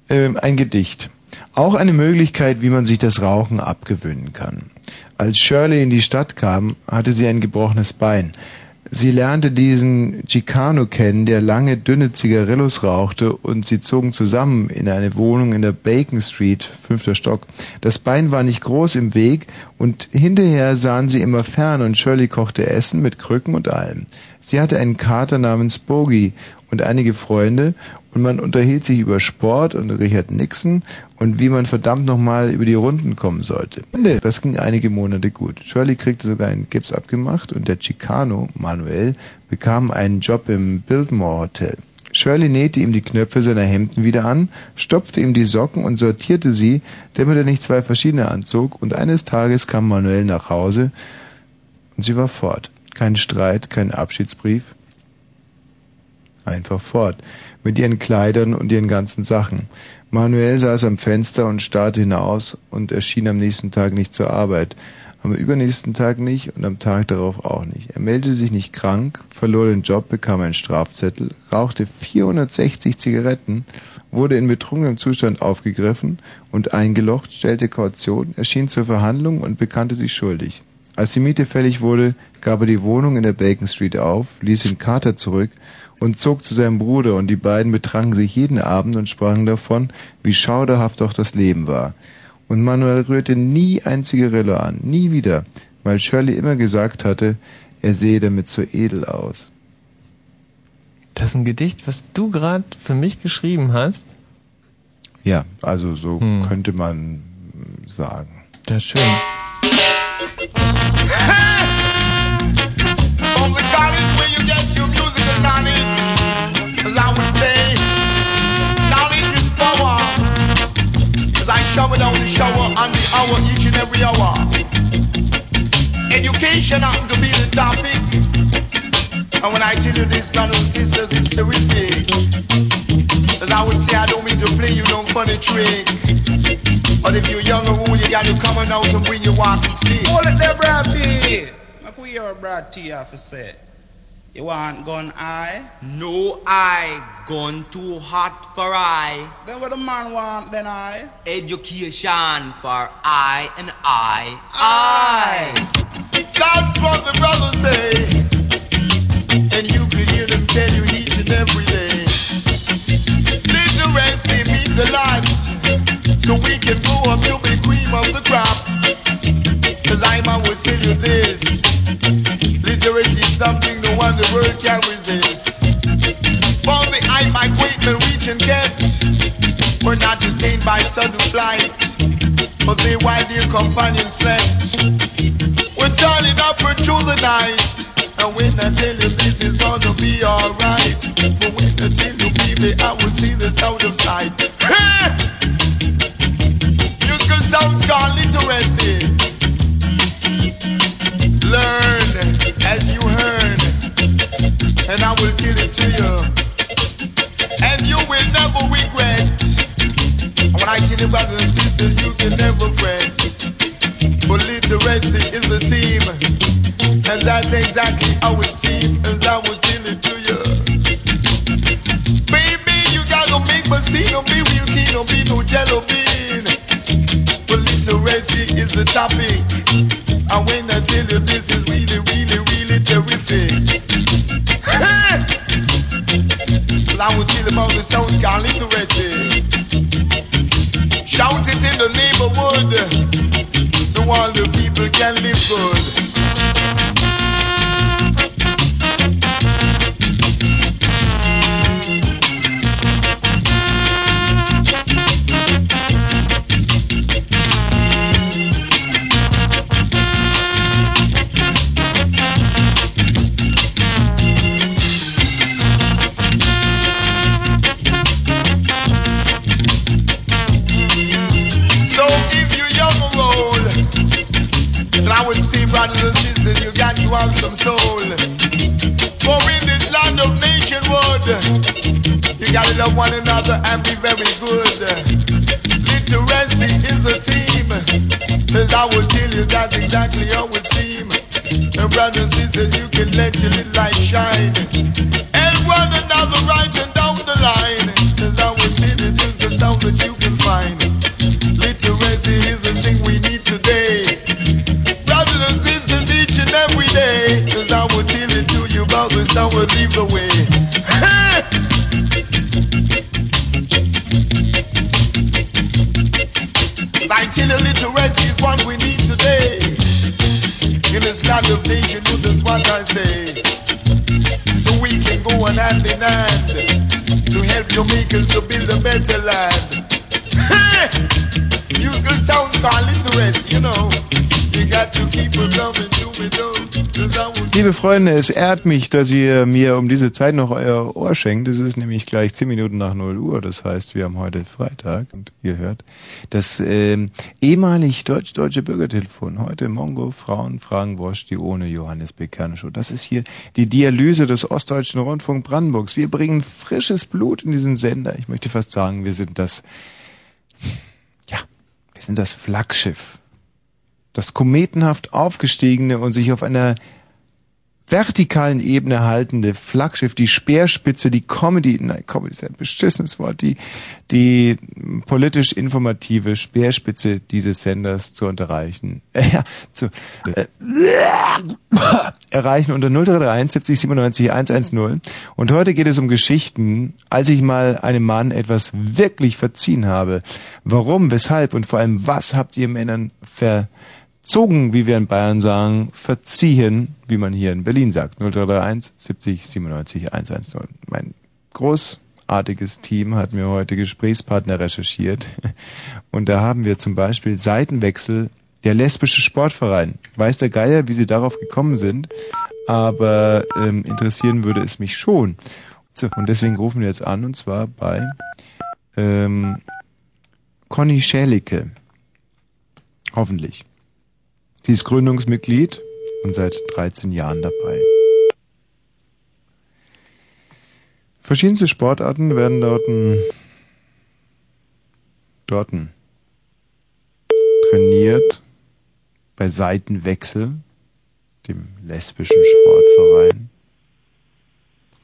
Ähm, ein Gedicht. Auch eine Möglichkeit, wie man sich das Rauchen abgewöhnen kann. Als Shirley in die Stadt kam, hatte sie ein gebrochenes Bein. Sie lernte diesen Chicano kennen, der lange, dünne Zigarillos rauchte und sie zogen zusammen in eine Wohnung in der Bacon Street, fünfter Stock. Das Bein war nicht groß im Weg und hinterher sahen sie immer fern und Shirley kochte Essen mit Krücken und allem. Sie hatte einen Kater namens Bogey und einige Freunde und man unterhielt sich über Sport und Richard Nixon und wie man verdammt nochmal über die Runden kommen sollte. Das ging einige Monate gut. Shirley kriegte sogar einen Gips abgemacht und der Chicano, Manuel, bekam einen Job im Biltmore Hotel. Shirley nähte ihm die Knöpfe seiner Hemden wieder an, stopfte ihm die Socken und sortierte sie, damit er nicht zwei verschiedene anzog, und eines Tages kam Manuel nach Hause und sie war fort. Kein Streit, kein Abschiedsbrief. Einfach fort. Mit ihren Kleidern und ihren ganzen Sachen. Manuel saß am Fenster und starrte hinaus und erschien am nächsten Tag nicht zur Arbeit. Am übernächsten Tag nicht und am Tag darauf auch nicht. Er meldete sich nicht krank, verlor den Job, bekam einen Strafzettel, rauchte 460 Zigaretten, wurde in betrunkenem Zustand aufgegriffen und eingelocht, stellte Kaution, erschien zur Verhandlung und bekannte sich schuldig. Als die Miete fällig wurde, gab er die Wohnung in der Bacon Street auf, ließ den Kater zurück und zog zu seinem Bruder und die beiden betranken sich jeden Abend und sprachen davon, wie schauderhaft doch das Leben war. Und Manuel rührte nie ein Zigarillo an, nie wieder, weil Shirley immer gesagt hatte, er sehe damit so edel aus. Das ist ein Gedicht, was du gerade für mich geschrieben hast. Ja, also so Hm. könnte man sagen. Das ist schön. You get your musical I would say, knowledge is I shower down the shower on the hour each and every hour. Education to be the topic. And when I tell you this, brothers and oh, sisters, it's terrific. I would say I don't mean to play you no funny trick. But if you're young or old, you got to come out and bring your walking stick. Hold it there, Brad B. Make we hear Brad T have. You want gun eye? No eye, gun too hot for I. Then what the man want then I? Education for I and I. I. That's what the brothers say. And you could hear them tell you each and every day. Literacy means a lot. So we can grow up to be cream of the crop. Cause I'm I will tell you this. Literacy is something no one the world can resist. For the eye I migrate and reach and get. We're not detained by sudden flight. But they while their companions slept. We're turning up through the night. And when I tell you this is gonna be alright. For when I tell you baby I will see this out of sight. I will tell it to you. And you will never regret. When I tell you brothers and sisters, you can never fret. But literacy is the team. And that's exactly how it seems. As I will tell it to you. Baby, you gotta make me see. Don't be real keen. Don't be no jello bean. But literacy is the topic. And when I tell you this is really, really, really terrific. I will tell about the sounds called literacy. Shout it in the neighborhood so all the people can live good. To have some soul. For in this land of nationhood, you gotta love one another and be very good. Literacy is a team, as I will tell you, that's exactly how it seems. And brothers and sisters, you can let your little light shine. And one another right and down the line, as I will tell you, this is the sound that you can find. Literacy is the thing we need I will tell it to you about the sound will leave the way. I tell you, literacy is what we need today. In this land of nation, you that's what I say. So we can go on hand in hand to help Jamaicans to build a better land. Musical sounds called literacy, you know. You got to keep it coming to me, though. Liebe Freunde, es ehrt mich, dass ihr mir um diese Zeit noch euer Ohr schenkt. Es ist nämlich gleich 10 Minuten nach 0 Uhr. Das heißt, wir haben heute Freitag und ihr hört das ähm, ehemalig deutsch-deutsche Bürgertelefon. Heute Mongo, Frauen, Fragen, Wosch, die ohne Johannes Bekerner Show. Das ist hier die Dialyse des Ostdeutschen Rundfunk Brandenburgs. Wir bringen frisches Blut in diesen Sender. Ich möchte fast sagen, wir sind das, ja, wir sind das Flaggschiff das kometenhaft aufgestiegene und sich auf einer vertikalen Ebene haltende Flaggschiff, die Speerspitze, die Comedy, nein, Comedy ist ein beschissenes Wort, die, die politisch informative Speerspitze dieses Senders zu unterreichen, äh, zu, äh, erreichen unter 0331 70 97 110. Und heute geht es um Geschichten, als ich mal einem Mann etwas wirklich verziehen habe. Warum, weshalb und vor allem was habt ihr Männern ver zogen, wie wir in Bayern sagen, verziehen, wie man hier in Berlin sagt. 0331 70 97 110. Mein großartiges Team hat mir heute Gesprächspartner recherchiert. Und da haben wir zum Beispiel Seitenwechsel, der lesbische Sportverein. Weiß der Geier, wie sie darauf gekommen sind, aber ähm, interessieren würde es mich schon. So, und deswegen rufen wir jetzt an, und zwar bei ähm, Conny Schälicke. Hoffentlich. Sie ist Gründungsmitglied und seit 13 Jahren dabei. Verschiedenste Sportarten werden dort Dorten. Trainiert bei Seitenwechsel, dem lesbischen Sportverein.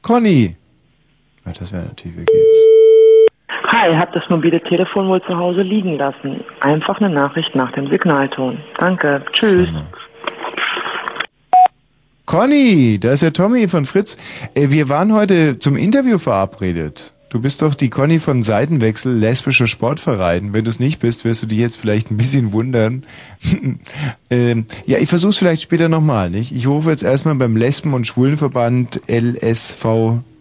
Conny! Ja, das wäre natürlich, wie geht's? Hi, hab das mobile Telefon wohl zu Hause liegen lassen. Einfach eine Nachricht nach dem Signalton. Danke. Tschüss. Conny, da ist der Tommy von Fritz. Äh, Wir waren heute zum Interview verabredet. Du bist doch die Conny von Seitenwechsel, lesbischer Sportverein. Wenn du es nicht bist, wirst du dich jetzt vielleicht ein bisschen wundern. ähm, ja, ich versuch's vielleicht später nochmal, nicht? Ich rufe jetzt erstmal beim Lesben- und Schwulenverband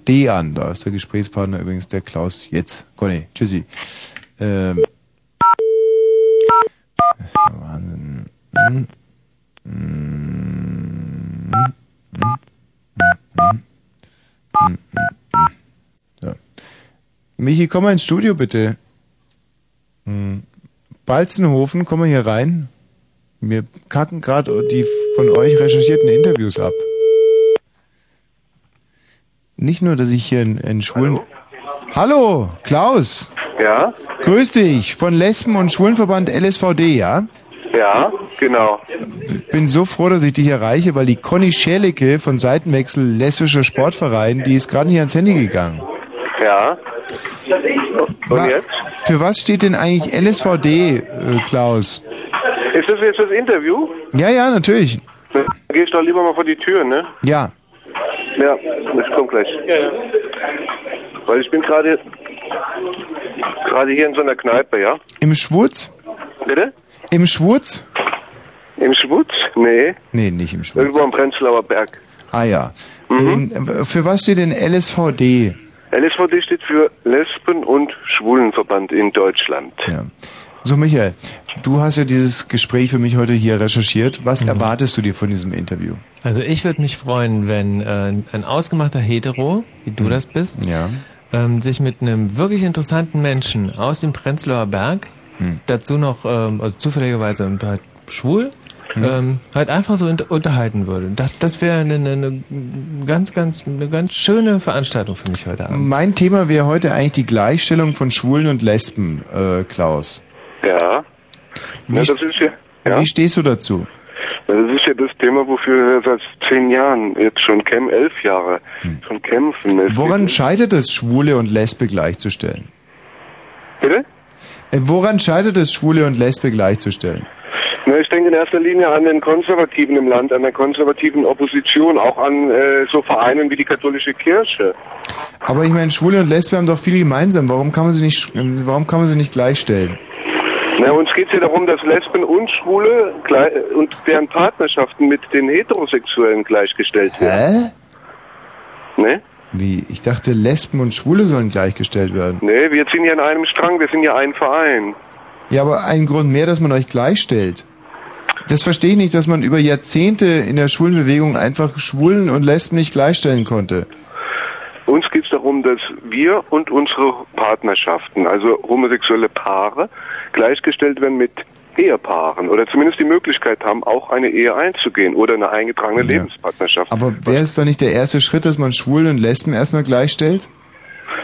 LSVD an. Da ist der Gesprächspartner übrigens der Klaus jetzt. Conny, tschüssi. Ähm, das ist ja Wahnsinn. Hm. Hm. Hm. Hm. Hm. Hm. Hm. Michi, komm mal ins Studio bitte. Hm. Balzenhofen, komm mal hier rein. Wir kacken gerade die von euch recherchierten Interviews ab. Nicht nur, dass ich hier einen, einen schwulen... Hallo? Klaus. Ja? Grüß dich, von Lesben- und Schwulenverband LSVD, ja? Ja, genau. Ich bin so froh, dass ich dich erreiche, weil die Conny Schälicke von Seitenwechsel Lesbischer Sportverein, die ist gerade hier ans Handy gegangen. Ja. Und jetzt? Für was steht denn eigentlich LSVD, äh, Klaus? Ist das jetzt das Interview? Ja, ja, natürlich. Dann geh ich doch lieber mal vor die Tür, ne? Ja. Ja, ich komm gleich. Weil ich bin gerade gerade hier in so einer Kneipe, ja? Im Schwutz? Bitte? Im Schwutz? Im Schwutz? Nee. Nee, nicht im Schwutz. Irgendwo am Prenzlauer Berg. Ah ja. Mhm. Ähm, für was steht denn LSVD? LSVD steht für Lesben- und Schwulenverband in Deutschland. Ja. So, Michael, du hast ja dieses Gespräch für mich heute hier recherchiert. Was erwartest du dir von diesem Interview? Also ich würde mich freuen, wenn äh, ein ausgemachter Hetero, wie du das bist, Ja. ähm, sich mit einem wirklich interessanten Menschen aus dem Prenzlauer Berg, Hm. dazu noch, ähm, also zufälligerweise halt schwul, Hm. ähm, halt einfach so unterhalten würde. Das, das wäre eine, eine, eine ganz, ganz, eine ganz schöne Veranstaltung für mich heute Abend. Mein Thema wäre heute eigentlich die Gleichstellung von Schwulen und Lesben, äh, Klaus. Ja. das ist ja, ja. Wie stehst du dazu? Das ist ja das Thema, wofür wir seit zehn Jahren jetzt schon kämpfen, elf Jahre schon kämpfen. Es Woran scheitert es, Schwule und Lesbe gleichzustellen? Bitte? Äh, Woran scheitert es, Schwule und Lesbe gleichzustellen? Na, ich denke in erster Linie an den Konservativen im Land, an der konservativen Opposition, auch an äh, so Vereinen wie die katholische Kirche. Aber ich meine, Schwule und Lesbe haben doch viel gemeinsam. Warum kann man sie nicht, warum kann man sie nicht gleichstellen? Na, uns geht es ja darum, dass Lesben und Schwule und deren Partnerschaften mit den Heterosexuellen gleichgestellt werden. Hä? Ne? Wie? Ich dachte, Lesben und Schwule sollen gleichgestellt werden. Ne, wir ziehen ja an einem Strang, wir sind ja ein Verein. Ja, aber ein Grund mehr, dass man euch gleichstellt. Das verstehe ich nicht, dass man über Jahrzehnte in der schwulen Bewegung einfach Schwulen und Lesben nicht gleichstellen konnte. Uns geht es darum, dass wir und unsere Partnerschaften, also homosexuelle Paare, gleichgestellt werden mit Ehepaaren oder zumindest die Möglichkeit haben, auch eine Ehe einzugehen oder eine eingetragene Lebenspartnerschaft. Aber wäre es doch nicht der erste Schritt, dass man Schwulen und Lesben erstmal gleichstellt?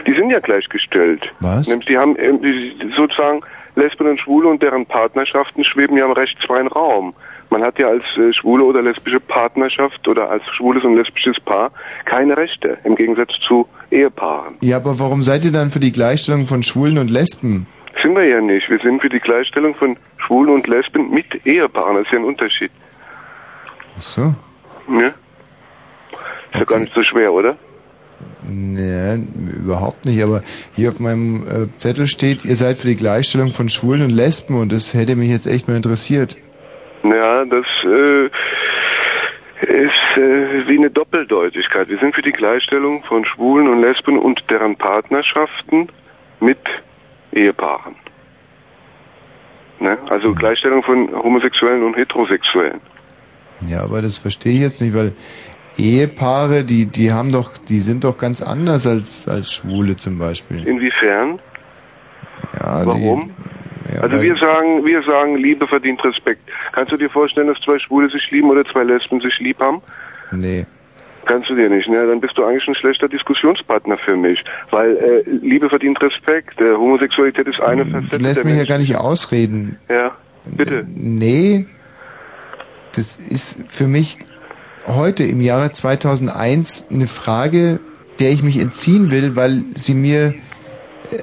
Die sind ja gleichgestellt. Was? Nämlich die haben ähm, sozusagen Lesben und Schwule und deren Partnerschaften schweben ja im rechtsfreien Raum. Man hat ja als äh, schwule oder lesbische Partnerschaft oder als schwules und lesbisches Paar keine Rechte, im Gegensatz zu Ehepaaren. Ja, aber warum seid ihr dann für die Gleichstellung von Schwulen und Lesben? Sind wir ja nicht. Wir sind für die Gleichstellung von Schwulen und Lesben mit Ehepaaren. Das ist ja ein Unterschied. Ach so. Ja? Ist ja gar nicht so schwer, oder? Nee, überhaupt nicht. Aber hier auf meinem äh, Zettel steht, ihr seid für die Gleichstellung von Schwulen und Lesben und das hätte mich jetzt echt mal interessiert. Ja, das äh, ist äh, wie eine Doppeldeutigkeit. Wir sind für die Gleichstellung von Schwulen und Lesben und deren Partnerschaften mit Ehepaaren. Ne? Also Gleichstellung von Homosexuellen und Heterosexuellen. Ja, aber das verstehe ich jetzt nicht, weil Ehepaare, die, die haben doch, die sind doch ganz anders als, als Schwule zum Beispiel. Inwiefern? Ja, Warum? Die, ja, Also wir sagen, wir sagen, Liebe verdient Respekt. Kannst du dir vorstellen, dass zwei Schwule sich lieben oder zwei Lesben sich lieb haben? Nee. Kannst du dir nicht, ne? Dann bist du eigentlich ein schlechter Diskussionspartner für mich. Weil äh, Liebe verdient Respekt. Äh, Homosexualität ist eine Facette Du lässt mich ja gar nicht ausreden. Ja, bitte. Nee, das ist für mich heute im Jahre 2001 eine Frage, der ich mich entziehen will, weil sie mir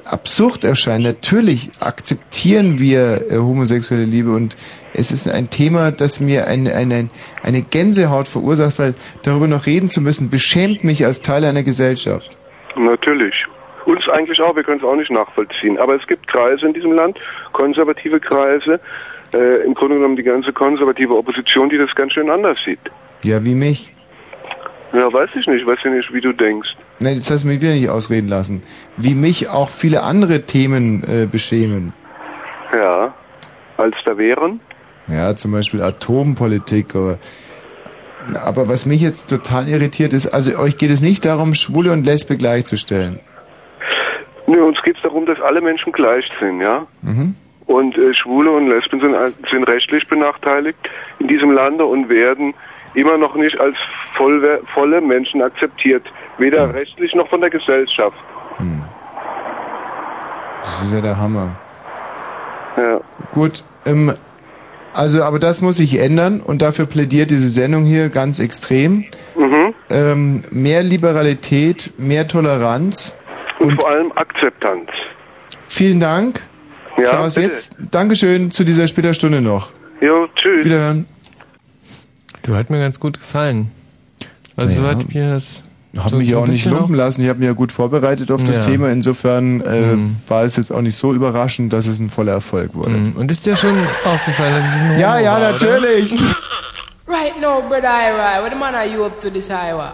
absurd erscheint. Natürlich akzeptieren wir äh, homosexuelle Liebe und es ist ein Thema, das mir eine, eine, eine Gänsehaut verursacht, weil darüber noch reden zu müssen, beschämt mich als Teil einer Gesellschaft. Natürlich. Uns eigentlich auch, wir können es auch nicht nachvollziehen. Aber es gibt Kreise in diesem Land, konservative Kreise, äh, im Grunde genommen die ganze konservative Opposition, die das ganz schön anders sieht. Ja, wie mich. Ja, weiß ich nicht, weiß ja nicht, wie du denkst. Nein, jetzt hast du mich wieder nicht ausreden lassen. Wie mich auch viele andere Themen äh, beschämen. Ja, als da wären. Ja, zum Beispiel Atompolitik. Aber, aber was mich jetzt total irritiert ist, also euch geht es nicht darum, Schwule und Lesbe gleichzustellen. Nö, uns geht es darum, dass alle Menschen gleich sind, ja? Mhm. Und äh, Schwule und Lesben sind, sind rechtlich benachteiligt in diesem Lande und werden immer noch nicht als vollwer- volle Menschen akzeptiert. Weder rechtlich noch von der Gesellschaft. Das ist ja der Hammer. Ja. Gut, ähm, also aber das muss sich ändern und dafür plädiert diese Sendung hier ganz extrem. Mhm. Ähm, mehr Liberalität, mehr Toleranz. Und, vor allem Akzeptanz. Vielen Dank. Ja, Klaus, bitte. jetzt Dankeschön zu dieser später Stunde noch. Jo, tschüss. Wiederhören. Du hat mir ganz gut gefallen. Also Ja. so hat mir das. Hab so- mich so ein auch nicht lumpen lassen. Ich habe mich ja gut vorbereitet auf das Ja. Thema. Insofern äh, Mhm. war es jetzt auch nicht so überraschend, dass es ein voller Erfolg wurde. Mhm. Und ist dir schon aufgefallen, dass es ein Homo Ja, ja, war, natürlich. Right now, brother Ira, what the man are you up to this highway?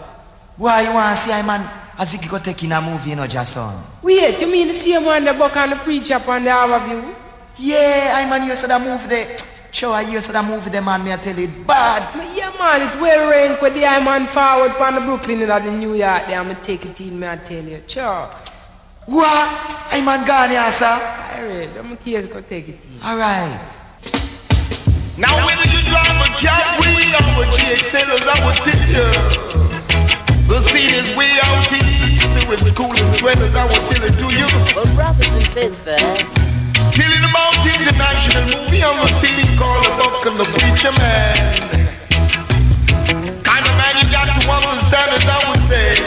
Why you want to see I man as if you go take in a movie, you know, Jason? Wait, you mean the same one that buck on the preacher up on the overview? Yeah, I man, you said that movie there. Sure, I used that movie the man, me I tell you, it bad. Yeah, man, it well rank with the I man forward from the Brooklyn and the New York there. I'ma take it in, me I tell you. Sure. What? I man gone here, sir. Alright, I'm case go take it in. Alright. Now whether you drive a cab, Camry or a GXL, I will tell you. The scene is way out east with school and sweaters, I will tell it to you. Well, brothers and sisters. Killing about international movie on the scene called The Buck and the Preacher Man. Kind of man you got to understand it, I would say.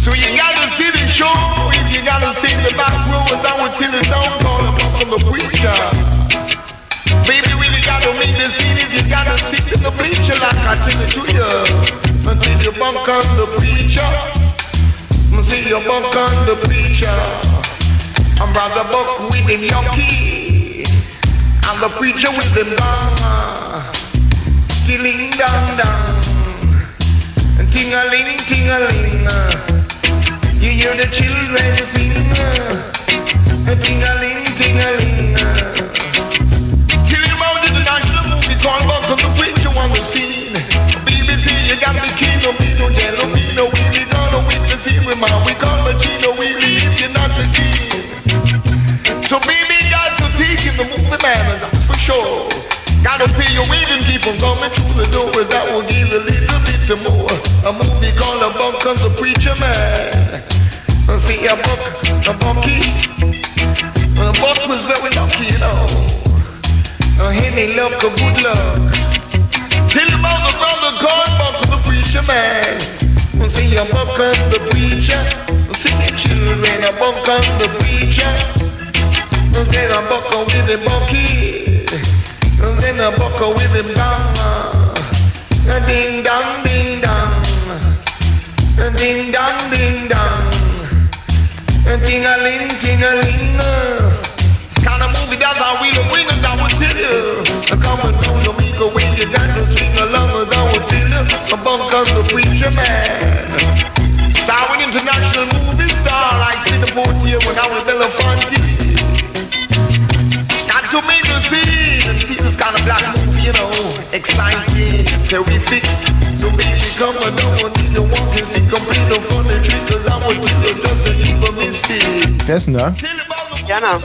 So you gotta see the show if you gotta stay in the back row, as I would tell the song called The Buck and the Preacher. Baby, really gotta make the scene if you gotta sit in the bleacher like I tell it to you. Until you bunk on the preacher. See you bunk on the preacher. I'm brother Buck with him yucky. And the preacher with him gong. Tilling dong dong. Ting-a-ling, ting-a-ling. You hear the children sing. Ting-a-ling, ting-a-ling. Till in the national movie called Buck on the preacher on the scene. BBC, you got the king, no be no jello, be no willy, gonna witness scene with my we call So baby, got to take in the movie man, that's for sure. Gotta pay your keep on coming through the doors. That will give a little bit more. A movie called A Buck on the Preacher Man. See a buck, a bucky. A buck was very lucky, you know. A henny luck, a good luck. Tell about the brother called Buck the Preacher Man. See a buck on the preacher. See the children, a buck on the preacher. I said a buck with the bucky. And then a buck with him down. Ding dong, ding dong. Ding dong, ding dong. Ting a ling, ting a ling. It's kind of movie that's how we the wingers, I will tell you. I come and do your amigo when you got to swing along, as I will tell you. A bunk on the preacher man. Star with international movie star like Sidney Poitier when I was Belafonte. To make the scene see this kind of black movie, you know, exciting, terrific. So baby, come and do what you want and stick complete the fun and trick, cause I want you to just a heap of mistake. Wer ist denn da? Jana,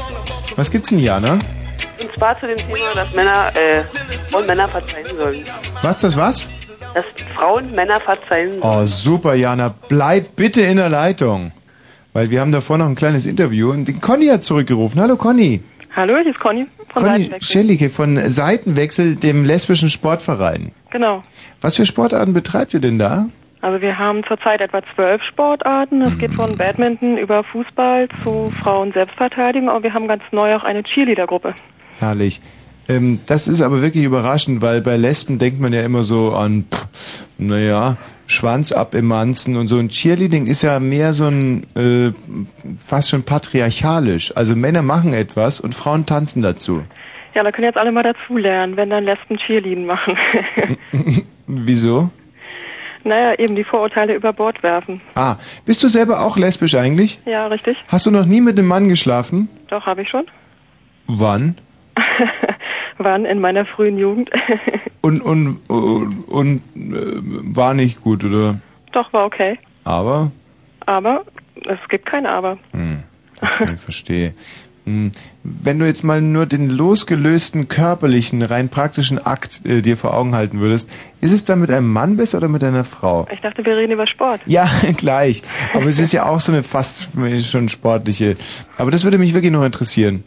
Was gibt's denn, Jana? und zwar zu dem Thema, dass Männer, äh, Frauen Männer verzeihen sollen. Was, das was? dass Frauen Männer verzeihen. Oh, super, Jana. Bleib bitte in der Leitung. Weil wir haben davor noch ein kleines Interview und die Conny hat zurückgerufen. Hallo Conny. Hallo, hier ist Conny von Conny Seitenwechsel. Schellige von Seitenwechsel, dem lesbischen Sportverein. Genau. Was für Sportarten betreibt ihr denn da? Also wir haben zurzeit etwa zwölf Sportarten. Es geht von Badminton über Fußball zu Frauen-Selbstverteidigung. Aber wir haben ganz neu auch eine Cheerleader-Gruppe. Herrlich. Ähm, das ist aber wirklich überraschend, weil bei Lesben denkt man ja immer so an, pff, naja, Schwanz ab im Manzen und so. Und Cheerleading ist ja mehr so ein, äh, fast schon patriarchalisch. Also Männer machen etwas und Frauen tanzen dazu. Ja, da können jetzt alle mal dazulernen, wenn dann Lesben Cheerleading machen. Wieso? naja, eben die Vorurteile über Bord werfen. Ah, bist du selber auch lesbisch eigentlich? Ja, richtig. Hast du noch nie mit einem Mann geschlafen? Doch, habe ich schon. Wann? Wann? In meiner frühen Jugend. Und, und, und, und äh, war nicht gut, oder? Doch, war okay. Aber? Aber es gibt kein Aber. Hm, okay, verstehe. Hm, Wenn du jetzt mal nur den losgelösten körperlichen, rein praktischen Akt äh, dir vor Augen halten würdest, ist es dann mit einem Mann besser oder mit einer Frau? Ich dachte, wir reden über Sport. Ja, gleich. Aber es ist ja auch so eine fast schon sportliche. Aber das würde mich wirklich noch interessieren.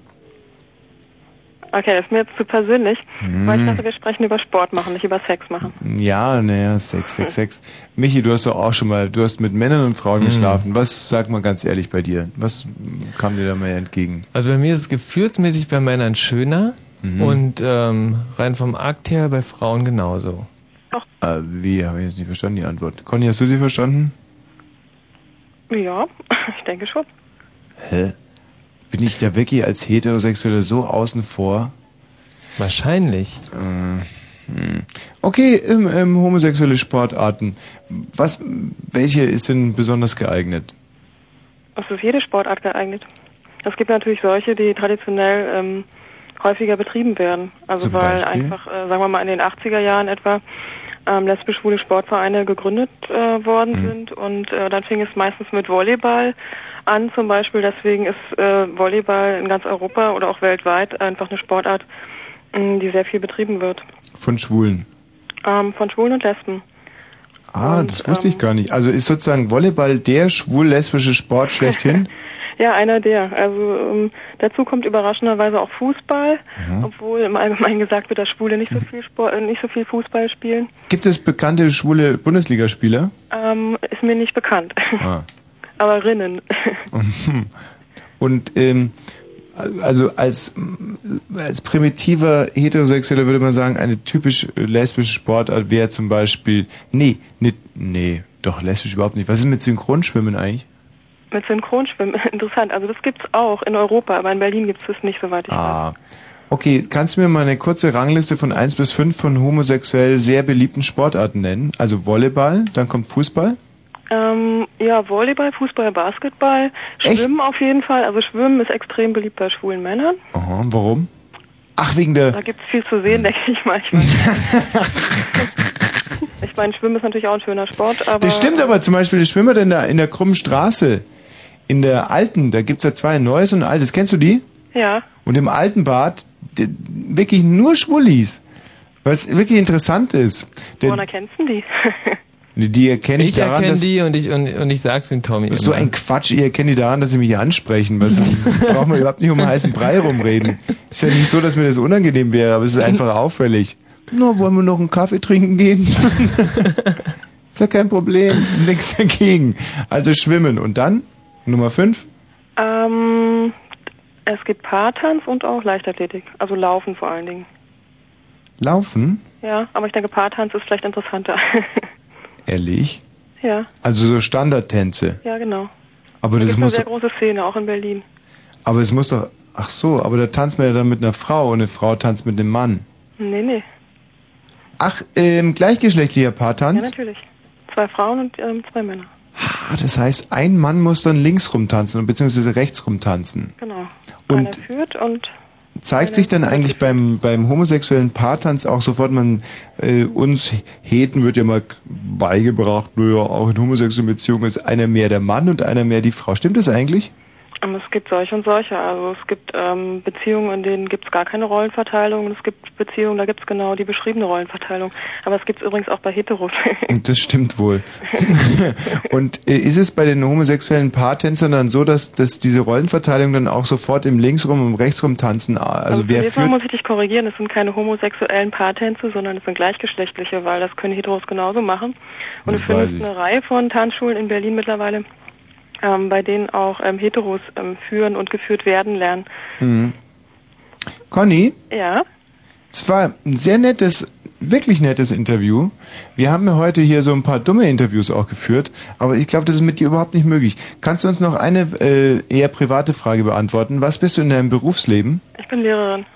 Okay, das ist mir jetzt zu persönlich, Hm. weil ich dachte, wir sprechen über Sport machen, nicht über Sex machen. Ja, naja, Sex, Sex, Sex. Michi, du hast doch auch schon mal, du hast mit Männern und Frauen geschlafen. Was, sag mal ganz ehrlich bei dir, was kam dir da mal entgegen? Also bei mir ist es gefühlsmäßig bei Männern schöner Mhm. und ähm, rein vom Akt her bei Frauen genauso. Äh, wie, habe ich jetzt nicht verstanden, die Antwort. Conny, hast du sie verstanden? Ja, ich denke schon. Hä? Bin ich da wirklich als Heterosexuelle so außen vor? Wahrscheinlich. Äh, hm. Okay, ähm, ähm, homosexuelle Sportarten. Was, welche ist denn besonders geeignet? Es ist jede Sportart geeignet. Es gibt natürlich solche, die traditionell ähm, häufiger betrieben werden. Also Zum weil Beispiel? einfach, äh, sagen wir mal, in den 80er Jahren etwa ähm, lesbisch-schwule Sportvereine gegründet äh, worden Mhm. sind und äh, dann fing es meistens mit Volleyball an zum Beispiel. Deswegen ist äh, Volleyball in ganz Europa oder auch weltweit einfach eine Sportart, mh, die sehr viel betrieben wird. Von Schwulen. Ähm, von Schwulen und Lesben. Ah, das wusste ich gar nicht. Also ist sozusagen Volleyball der schwul-lesbische Sport schlechthin? Ja, einer der. Also ähm, dazu kommt überraschenderweise auch Fußball, Mhm. obwohl im Allgemeinen gesagt wird, dass Schwule nicht so viel Sport, äh, nicht so viel Fußball spielen. Gibt es bekannte schwule Bundesligaspieler? Ähm, ist mir nicht bekannt. Ah. Aber Rinnen. Und ähm, also als, als primitiver Heterosexueller würde man sagen, eine typisch lesbische Sportart wäre zum Beispiel. Nee, nee, nee, doch lesbisch überhaupt nicht. Was ist mit Synchronschwimmen eigentlich? Mit Synchronschwimmen. Interessant. Also das gibt's auch in Europa, aber in Berlin gibt's das nicht, soweit ich weiß. Ah. Okay, kannst du mir mal eine kurze Rangliste von 1 bis 5 von homosexuell sehr beliebten Sportarten nennen? Also Volleyball, dann kommt Fußball. Ähm, ja, Volleyball, Fußball, Basketball, Schwimmen auf jeden Fall. Also Schwimmen ist extrem beliebt bei schwulen Männern. Aha, warum? Ach, wegen der... Da gibt's viel zu sehen, denke ich mal. Ich, meine, ich Schwimmen ist natürlich auch ein schöner Sport, aber... Das stimmt aber zum Beispiel, das Schwimmer in der, in der krummen Straße, in der alten, da gibt's ja zwei, ein neues und ein altes. Kennst du die? Ja. Und im alten Bad die, wirklich nur Schwullis. Was wirklich interessant ist. Woran Denn erkennst du die? die erkenne ich, Ich daran, erkenne dass... die und ich, und, und ich sag's dem Tommy. So immer. ein Quatsch, ihr erkennt die daran, dass sie mich ansprechen. Was braucht man überhaupt nicht um heißen Brei rumreden. Ist ja nicht so, dass mir das unangenehm wäre, aber es ist einfach auffällig. Na, wollen wir noch einen Kaffee trinken gehen? ist ja kein Problem, nichts dagegen. Also schwimmen. Und dann? Nummer 5? ähm, es gibt Paartanz und auch Leichtathletik. Also Laufen vor allen Dingen. Laufen? Ja, aber ich denke, Paartanz ist vielleicht interessanter. Ehrlich? ja, Also so Standardtänze. ja, genau. Aber Es das gibt eine muss sehr große Szene, auch in Berlin. aber es muss doch, ach so, aber da tanzt man ja dann mit einer Frau und eine Frau tanzt mit einem Mann. Nee, nee. Ach, ähm, gleichgeschlechtlicher Ja, Paartanz? natürlich. Zwei Frauen und ähm, zwei Männer. Das heißt, ein Mann muss dann links rumtanzen und beziehungsweise rechts rumtanzen. Genau. Und- Einer führt und Zeigt sich dann eigentlich beim, beim homosexuellen Paartanz auch sofort, man äh, uns Heten wird ja mal beigebracht, naja, auch in homosexuellen Beziehungen ist einer mehr der Mann und einer mehr die Frau. Stimmt das eigentlich? Ähm, Es gibt solche und solche. Also es gibt ähm, Beziehungen, in denen gibt es gar keine Rollenverteilung. Und es gibt Beziehungen, da gibt es genau die beschriebene Rollenverteilung. Aber es gibt es übrigens auch bei Heteros. Das stimmt wohl. Und äh, ist es bei den homosexuellen Paartänzern dann so, dass, dass diese Rollenverteilung dann auch sofort im Linksrum und Rechtsrum tanzen? Also wer zunächst mal führt... muss ich dich korrigieren, es sind keine homosexuellen Paartänze, sondern es sind gleichgeschlechtliche, weil das können Heteros genauso machen. Und Das es findet eine Reihe von Tanzschulen in Berlin mittlerweile, ähm, bei denen auch ähm, Heteros ähm, führen und geführt werden lernen. Mhm. Conny, Ja, es war ein sehr nettes, wirklich nettes Interview. Wir haben ja heute hier so ein paar dumme Interviews auch geführt, aber ich glaube, das ist mit dir überhaupt nicht möglich. Kannst du uns noch eine äh, eher private Frage beantworten? Was bist du in deinem Berufsleben? ich bin Lehrerin.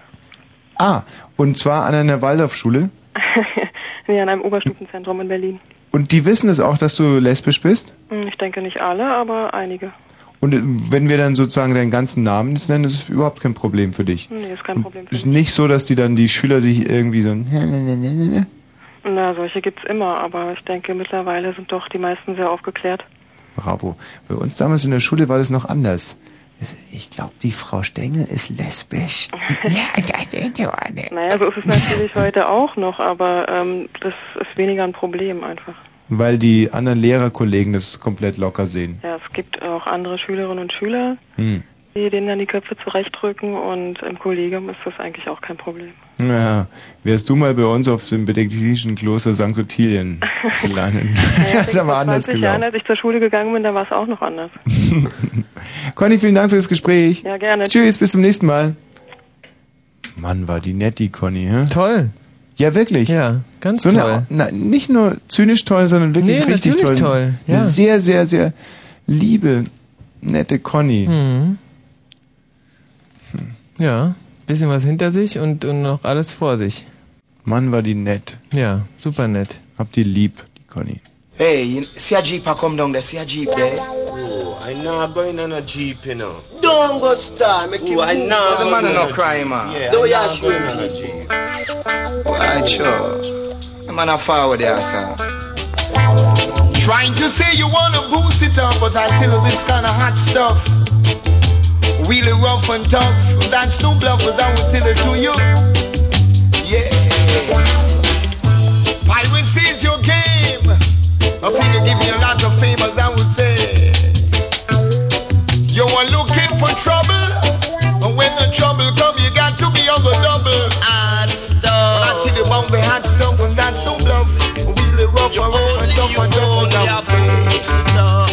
Ah, und zwar an einer Waldorfschule. nee, an einem Oberstufenzentrum in Berlin. Und die wissen es auch, dass du lesbisch bist? Hm, Ich denke nicht alle, aber einige. Und äh, wenn wir dann sozusagen deinen ganzen Namen jetzt nennen, ist es überhaupt kein Problem für dich. Nee, ist kein Problem. Ist nicht so, dass die dann die Schüler sich irgendwie so Na, solche gibt's immer, aber ich denke mittlerweile sind doch die meisten sehr aufgeklärt. Bravo. Bei uns damals in der Schule war das noch anders. Ich glaube, die Frau Stengel ist lesbisch. Naja, so ist es natürlich heute auch noch, aber ähm, das ist weniger ein Problem einfach. Weil die anderen Lehrerkollegen das komplett locker sehen. Ja, es gibt auch andere Schülerinnen und Schüler, Hm. Die denen dann die Köpfe zurechtrücken und im Kollegium ist das eigentlich auch kein Problem. Ja, wärst du mal bei uns auf dem benediktinischen Kloster St. Ottilien gelandet. das ist aber anders 20 Jahren, gelaufen. als ich zur Schule gegangen bin, da war es auch noch anders. Conny, vielen Dank für das Gespräch. Ja, gerne. Tschüss, bis zum nächsten Mal. Mann, war die nett, die Conny. Hä? Toll. Ja, wirklich. Ja, ganz so toll. Eine, na, nicht nur zynisch toll, sondern wirklich Nee, richtig toll. toll, ja. Eine sehr, sehr, sehr liebe, nette Conny. Mhm. Ja, bisschen was hinter sich und, und noch alles vor sich. Mann, war die nett. Ja, super nett. Hab die lieb, die Conny. Hey, you see a jeep a come down there, see a jeep there. Oh, I not going on a jeep, you know. Don't go star, make Oh, him I move. not The going man on no a cry, jeep. man. Yeah, I not show going on a jeep. Right, sure. The man a forward there, sir. Trying to say you wanna boost it up, but I tell you this kind of hot stuff. Really rough and tough. That's no bluff, but I will tell it to you. Yeah. Piracy is your game. I think they give you a lot of fame, as I would say. You are looking for trouble, and when the trouble come, you got to be on the double. Hot stuff. I tell you about the hot stuff, and that's no bluff. Really rough and rough and tough and I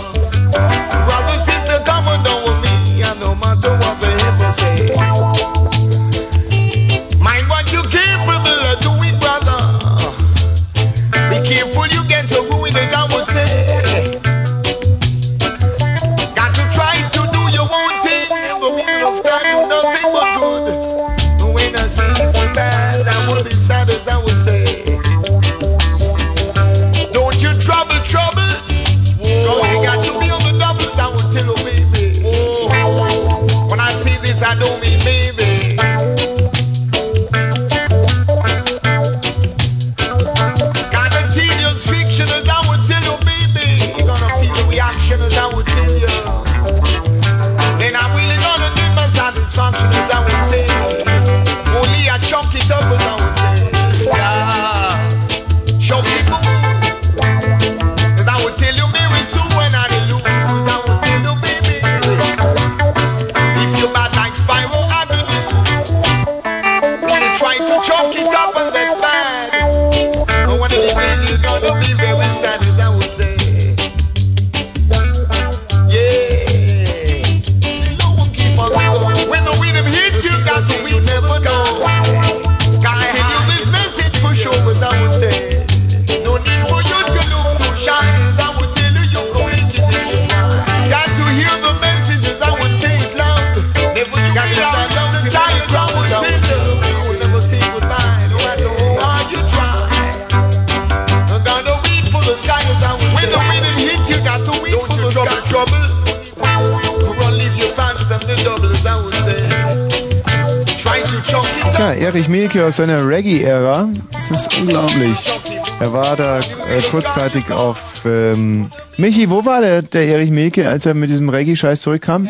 Mielke aus seiner Reggae-Ära. Das ist unglaublich. Er war da äh, kurzzeitig auf... Ähm Michi, wo war der, der Erich Mielke, als er mit diesem Reggae-Scheiß zurückkam?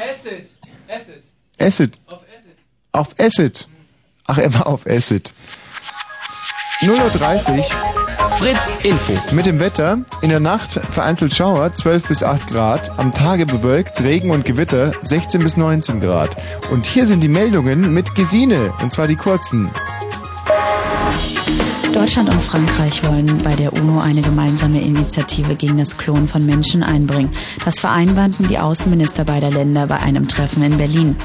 Acid. Auf Acid. Ach, er war auf Acid. 0.30 Uhr. Fritz Info. Mit dem Wetter. In der Nacht vereinzelt Schauer, 12 bis 8 Grad. Am Tage bewölkt, Regen und Gewitter, 16 bis 19 Grad. Und hier sind die Meldungen mit Gesine. Und zwar die kurzen. Deutschland und Frankreich wollen bei der UNO eine gemeinsame Initiative gegen das Klonen von Menschen einbringen. Das vereinbarten die Außenminister beider Länder bei einem Treffen in Berlin.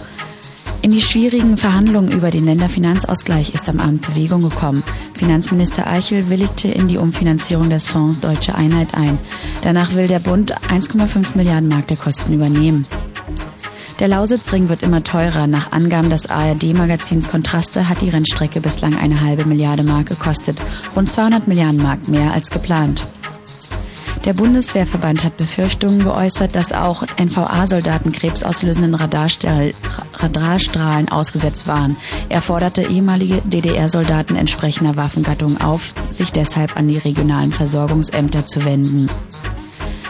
In die schwierigen Verhandlungen über den Länderfinanzausgleich ist am Abend Bewegung gekommen. Finanzminister Eichel willigte in die Umfinanzierung des Fonds Deutsche Einheit ein. Danach will der Bund 1,5 Milliarden Mark der Kosten übernehmen. Der Lausitzring wird immer teurer. Nach Angaben des ARD-Magazins Kontraste hat die Rennstrecke bislang eine halbe Milliarde Mark gekostet. Rund 200 Milliarden Mark mehr als geplant. Der Bundeswehrverband hat Befürchtungen geäußert, dass auch NVA-Soldaten krebsauslösenden Radarstrahl, Radarstrahlen ausgesetzt waren. Er forderte ehemalige DDR-Soldaten entsprechender Waffengattungen auf, sich deshalb an die regionalen Versorgungsämter zu wenden.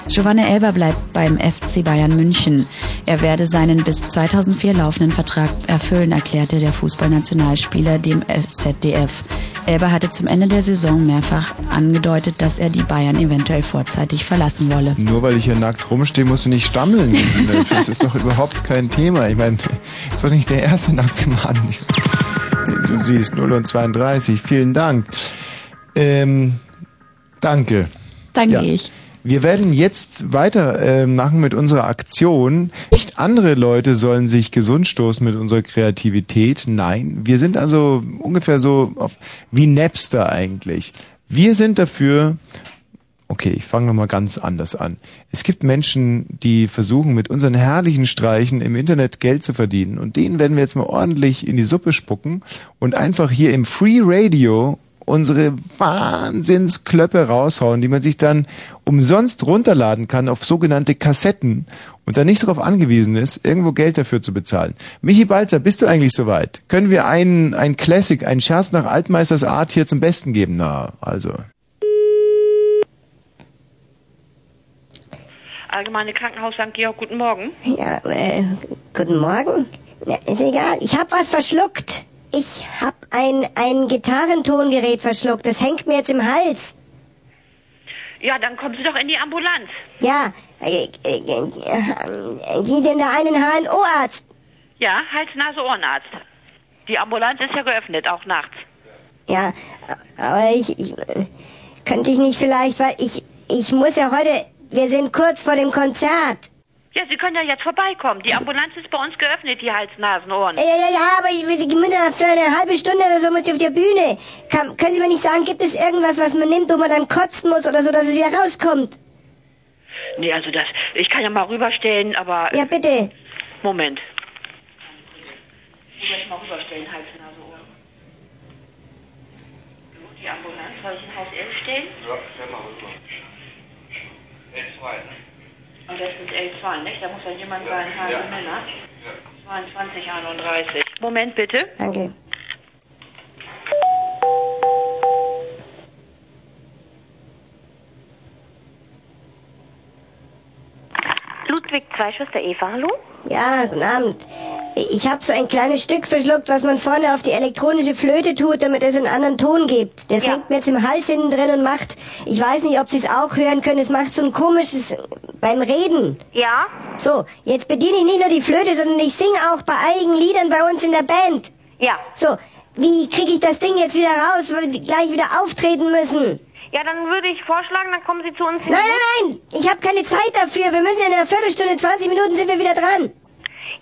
Giovanni Elber bleibt beim FC Bayern München. Er werde seinen bis 2004 laufenden Vertrag erfüllen, erklärte der Fußballnationalspieler dem ZDF. Elber hatte zum Ende der Saison mehrfach angedeutet, dass er die Bayern eventuell vorzeitig verlassen wolle. Nur weil ich hier nackt rumstehe, musst du nicht stammeln. Das ist doch überhaupt kein Thema. Ich meine, ist doch nicht der erste nackte Mann. Du siehst 0 und 32. Vielen Dank. Ähm, danke. Danke Ja. ich. Wir werden jetzt weitermachen machen mit unserer Aktion. Nicht andere Leute sollen sich gesund stoßen mit unserer Kreativität. Nein, wir sind also ungefähr so auf, wie Napster eigentlich. Wir sind dafür, okay, ich fange nochmal ganz anders an. Es gibt Menschen, die versuchen mit unseren herrlichen Streichen im Internet Geld zu verdienen. Und denen werden wir jetzt mal ordentlich in die Suppe spucken und einfach hier im Free Radio unsere Wahnsinnsklöppe raushauen, die man sich dann umsonst runterladen kann auf sogenannte Kassetten und dann nicht darauf angewiesen ist, irgendwo Geld dafür zu bezahlen. Michi Balzer, bist du eigentlich soweit? Können wir einen, ein Classic, einen Scherz nach Altmeisters Art hier zum Besten geben? Na, also. Allgemeine Krankenhaus St. Georg, guten Morgen. Ja, äh, guten Morgen. Ja, ist egal, ich hab was verschluckt. Ich hab ein, ein Gitarrentongerät verschluckt. Das hängt mir jetzt im Hals. Ja, dann kommen Sie doch in die Ambulanz. Ja, äh, äh, äh, Sie denn da einen HNO-Arzt? Ja, Hals-Nase-Ohrenarzt. Die Ambulanz ist ja geöffnet, auch nachts. Ja, aber ich, ich könnte ich nicht vielleicht, weil ich, ich muss ja heute, wir sind kurz vor dem Konzert. Ja, Sie können ja jetzt vorbeikommen. Die Ambulanz ist bei uns geöffnet, die Hals-Nasen-Ohren. Ja, ja, ja, aber ich, ich bin da für eine halbe Stunde oder so muss ich auf der Bühne. Kann, können Sie mir nicht sagen, gibt es irgendwas, was man nimmt, wo man dann kotzen muss oder so, dass es wieder rauskommt? Nee, also das, ich kann ja mal rüberstellen, aber... Ja, bitte. Moment. Ich jetzt mal rüberstellen, Hals-Nase-Ohren. Die Ambulanz, soll ich in Haus 11 stellen? Ja, stell mal rüber. L2. Und das ist L2, nicht? Da muss ja jemand sein, Hase Ja. Männer. 22, 31. Moment bitte. Danke. Ludwig II, Schwester Eva, hallo? Ja, guten Abend. Ich habe so ein kleines Stück verschluckt, was man vorne auf die elektronische Flöte tut, damit es einen anderen Ton gibt. Das hängt mir jetzt im Hals hinten drin und macht, ich weiß nicht, ob Sie es auch hören können, es macht so ein komisches beim Reden. Ja? So, jetzt bediene ich nicht nur die Flöte, sondern ich singe auch bei einigen Liedern bei uns in der Band. Ja. So, wie kriege ich das Ding jetzt wieder raus, weil wir gleich wieder auftreten müssen? Ja, dann würde ich vorschlagen, dann kommen Sie zu uns. Nein, nein, nein, ich habe keine Zeit dafür. Wir müssen in einer Viertelstunde, 20 Minuten sind wir wieder dran.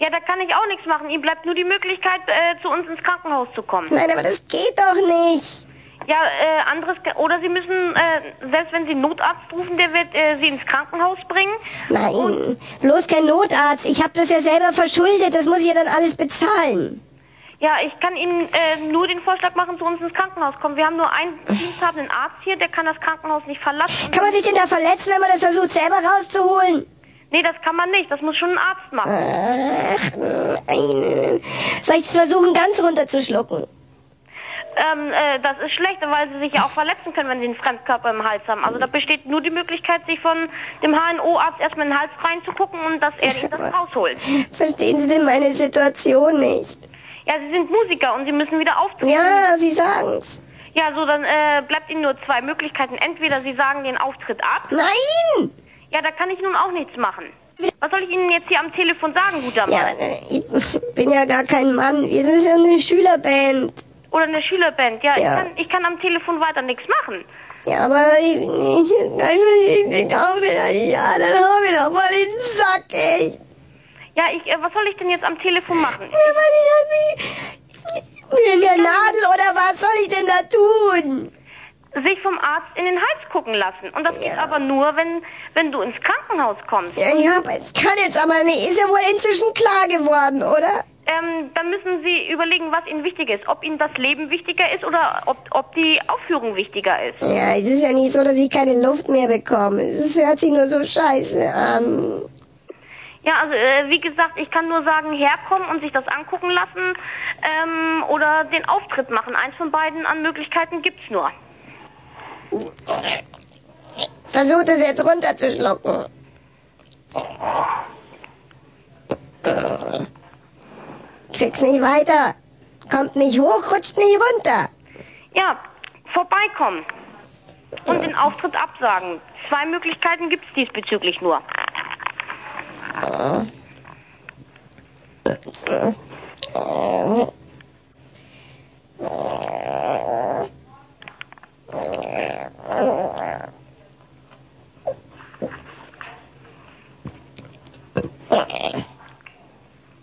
Ja, da kann ich auch nichts machen. Ihm bleibt nur die Möglichkeit, äh, zu uns ins Krankenhaus zu kommen. Nein, aber das geht doch nicht. Ja, äh, anderes, oder Sie müssen, äh, selbst wenn Sie einen Notarzt rufen, der wird äh, Sie ins Krankenhaus bringen. Nein, bloß kein Notarzt. Ich habe das ja selber verschuldet. Das muss ich ja dann alles bezahlen. Ja, ich kann Ihnen äh, nur den Vorschlag machen, zu uns ins Krankenhaus kommen. Wir haben nur einen diensthabenden Arzt hier, der kann das Krankenhaus nicht verlassen. Kann man sich denn da verletzen, wenn man das versucht, selber rauszuholen? Nee, das kann man nicht. Das muss schon ein Arzt machen. Ach, nein. Soll ich es versuchen, ganz runterzuschlucken? ähm, äh, das ist schlecht, weil sie sich ja auch verletzen können, wenn sie einen Fremdkörper im Hals haben. Also da besteht nur die Möglichkeit, sich von dem HNO-Arzt erstmal in den Hals reinzugucken und dass er ihnen das rausholt. Verstehen Sie denn meine Situation nicht? Ja, sie sind Musiker und sie müssen wieder auftreten. Ja, Sie sagen's. Ja, so dann äh, bleibt ihnen nur zwei Möglichkeiten. Entweder sie sagen den Auftritt ab. Nein! Ja, da kann ich nun auch nichts machen. Was soll ich Ihnen jetzt hier am Telefon sagen, guter Mann? Ja, äh, ich bin ja gar kein Mann. Wir sind ja eine Schülerband. Oder eine Schülerband. Ja, Ja. Ich, kann, ich kann am Telefon weiter nichts machen. Ja, aber ich, ich, ich, ich glaube, ja, dann hau mir doch mal den Sack, echt. Ja, ich, äh, was soll ich denn jetzt am Telefon machen? Ja, weil ich, mit der Nadel oder was soll ich denn da tun? Sich vom Arzt in den Hals gucken lassen. Und das geht aber nur, wenn, wenn du ins Krankenhaus kommst. Ja, ja, es kann jetzt aber nicht. Ist ja wohl inzwischen klar geworden, oder? Ähm, dann müssen Sie überlegen, was Ihnen wichtig ist. Ob Ihnen das Leben wichtiger ist oder ob, ob die Aufführung wichtiger ist. Ja, es ist ja nicht so, dass ich keine Luft mehr bekomme. Es hört sich nur so scheiße an. Ja, also äh, wie gesagt, ich kann nur sagen, herkommen und sich das angucken lassen ähm, oder den Auftritt machen. Eins von beiden an Möglichkeiten gibt's nur. Versuch das jetzt runterzuschlucken. Krieg's nicht weiter. Kommt nicht hoch, rutscht nicht runter. Ja, vorbeikommen und den Auftritt absagen. Zwei Möglichkeiten gibt's diesbezüglich nur.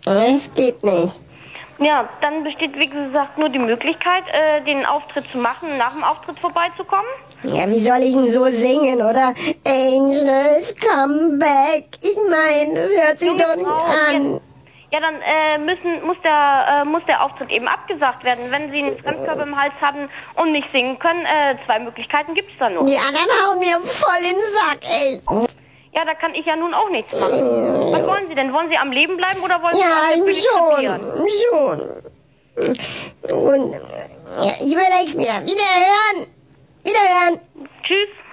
Es geht nicht. Ja, dann besteht wie gesagt nur die Möglichkeit, äh, den Auftritt zu machen, nach dem Auftritt vorbeizukommen. Ja, wie soll ich denn so singen, oder? Angels, come back. Ich meine, das hört sich doch nicht an. Ja, dann äh, müssen, muss, der, äh, muss der Auftritt eben abgesagt werden. Wenn Sie einen Fremdkörper im Hals haben und nicht singen können, äh, zwei Möglichkeiten gibt's da nur. Ja, dann hau mir voll in den Sack, ey. Ja, da kann ich ja nun auch nichts machen. Was wollen Sie denn? Wollen Sie am Leben bleiben oder wollen Sie Ja, krepieren? schon, schon. Und ja, ich überleg's mir. Wiederhören. Wiederhören. Tschüss.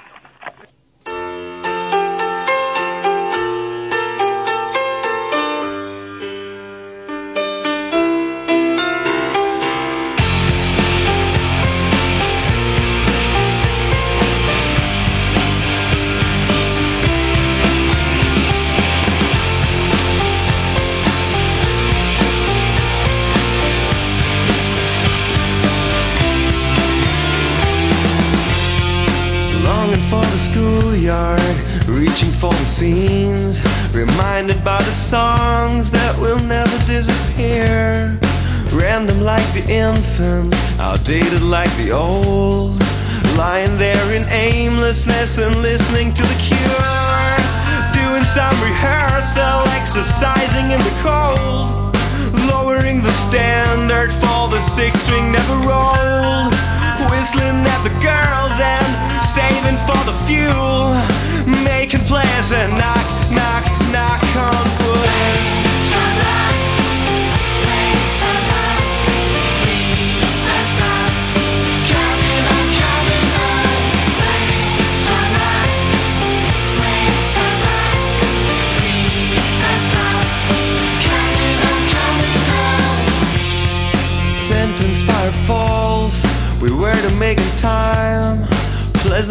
Schoolyard, reaching for the scenes, reminded by the songs that will never disappear. Random like the infant, outdated like the old, lying there in aimlessness and listening to the cure. Doing some rehearsal, exercising in the cold, lowering the standard for the six string never rolled whistling at the girls and saving for the fuel, making plans and knock, knock, knock on wood.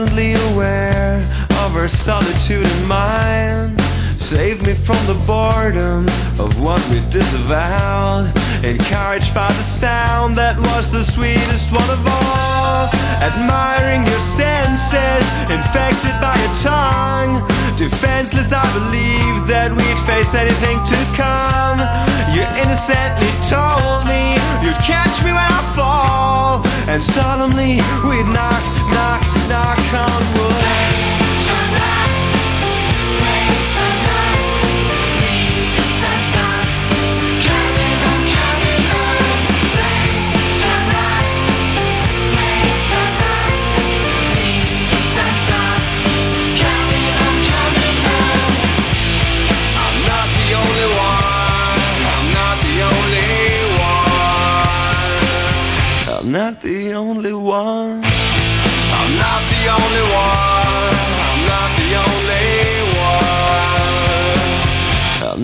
Pleasantly aware of our solitude and mind. Saved me from the boredom of what we disavowed. Encouraged by the sound that was the sweetest one of all. Admiring your senses, infected by your tongue. Defenseless, I believed that we'd face anything to come. You innocently told me you'd catch me when I fall. And solemnly we'd knock, knock, knock on wood.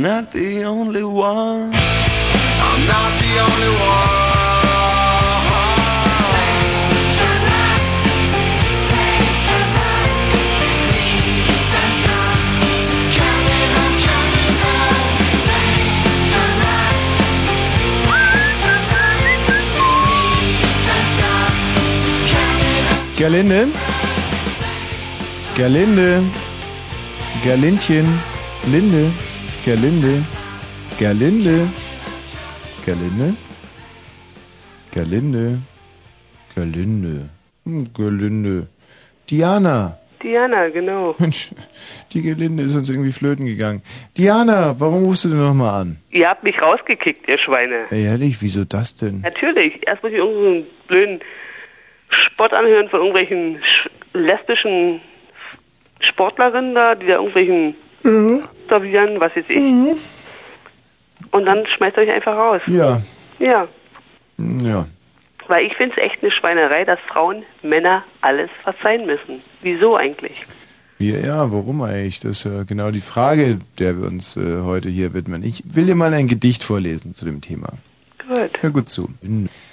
Not the only one. I'm not the only one. Gerlinde? Gerlinde? Gerlindchen? Linde? Gerlinde? Gerlinde? Gerlinde? Gerlinde? Gerlinde? Hm, Gerlinde. Diana! Diana, genau. Mensch, die Gerlinde ist uns irgendwie flöten gegangen. Diana, warum rufst du denn nochmal an? Ihr habt mich rausgekickt, ihr Schweine. Ehrlich, wieso das denn? Natürlich. Erst muss ich irgendeinen blöden Spott anhören von irgendwelchen sch lesbischen Sportlerinnen da, die da irgendwelchen servieren, was weiß ich. Und dann schmeißt euch einfach raus. Ja, Ja. ja. Weil ich finde es echt eine Schweinerei, dass Frauen Männer alles verzeihen müssen. Wieso eigentlich? Ja, ja, warum eigentlich? Das ist ja genau die Frage, der wir uns äh, heute hier widmen. Ich will dir mal ein Gedicht vorlesen zu dem Thema. Gut. Hör gut zu.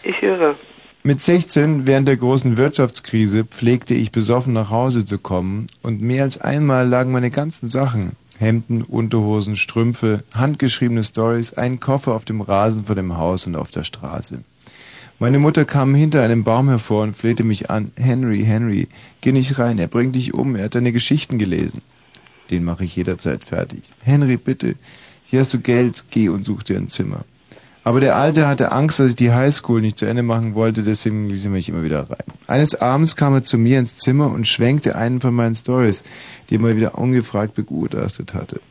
Ich höre. Mit 16, während der großen Wirtschaftskrise, pflegte ich besoffen nach Hause zu kommen und mehr als einmal lagen meine ganzen Sachen, Hemden, Unterhosen, Strümpfe, handgeschriebene Stories, ein Koffer auf dem Rasen vor dem Haus und auf der Straße. Meine Mutter kam hinter einem Baum hervor und flehte mich an. Henry, Henry, geh nicht rein, er bringt dich um, er hat deine Geschichten gelesen. Den mache ich jederzeit fertig. Henry, bitte, hier hast du Geld, geh und such dir ein Zimmer. Aber der Alte hatte Angst, dass ich die Highschool nicht zu Ende machen wollte, deswegen ließ er mich immer wieder rein. Eines Abends kam er zu mir ins Zimmer und schwenkte einen von meinen Stories, die er mal wieder ungefragt begutachtet hatte.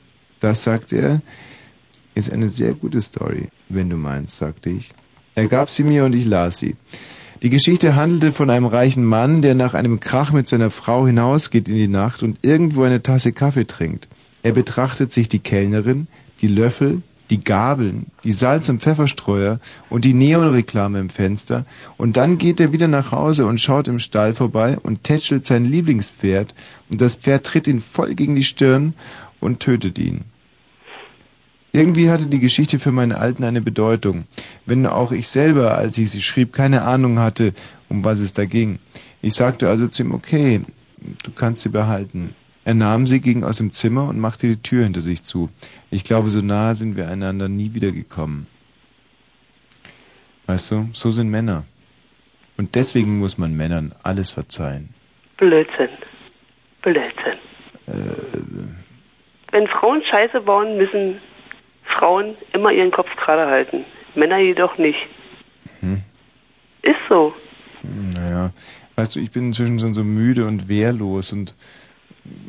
Das, sagte er, ist eine sehr gute Story, wenn du meinst, sagte ich. Er gab sie mir und ich las sie. Die Geschichte handelte von einem reichen Mann, der nach einem Krach mit seiner Frau hinausgeht in die Nacht und irgendwo eine Tasse Kaffee trinkt. Er betrachtet sich die Kellnerin, die Löffel, die Gabeln, die Salz- und Pfefferstreuer und die Neonreklame im Fenster und dann geht er wieder nach Hause und schaut im Stall vorbei und tätschelt sein Lieblingspferd und das Pferd tritt ihn voll gegen die Stirn und tötet ihn. Irgendwie hatte die Geschichte für meinen Alten eine Bedeutung, wenn auch ich selber, als ich sie schrieb, keine Ahnung hatte, um was es da ging. Ich sagte also zu ihm, okay, du kannst sie behalten. Er nahm sie, ging aus dem Zimmer und machte die Tür hinter sich zu. Ich glaube, so nahe sind wir einander nie wieder gekommen. Weißt du, so sind Männer. Und deswegen muss man Männern alles verzeihen. Blödsinn. Blödsinn. Wenn Frauen scheiße bauen, müssen Frauen immer ihren Kopf gerade halten. Männer jedoch nicht. Hm. Ist so. Naja, weißt du, ich bin inzwischen schon so müde und wehrlos und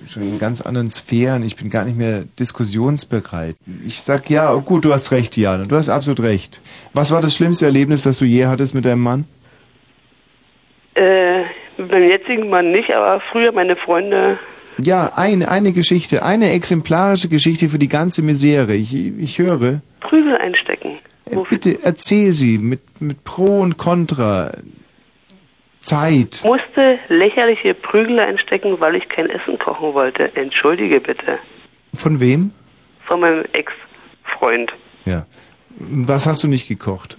schon in ganz anderen Sphären. Ich bin gar nicht mehr diskussionsbereit. Ich sag ja, gut, du hast recht, Diana. Du hast absolut recht. Was war das schlimmste Erlebnis, das du je hattest mit deinem Mann? Äh, mit meinem jetzigen Mann nicht, aber früher meine Freunde. Ja, eine, eine Geschichte, eine exemplarische Geschichte für die ganze Misere. Ich, ich höre. Prügel einstecken. Äh, Bitte erzähl sie mit, mit Pro und Contra. Zeit. Musste lächerliche Prügel einstecken, weil ich kein Essen kochen wollte. Entschuldige bitte. Von wem? Von meinem Ex-Freund. Ja. Was hast du nicht gekocht?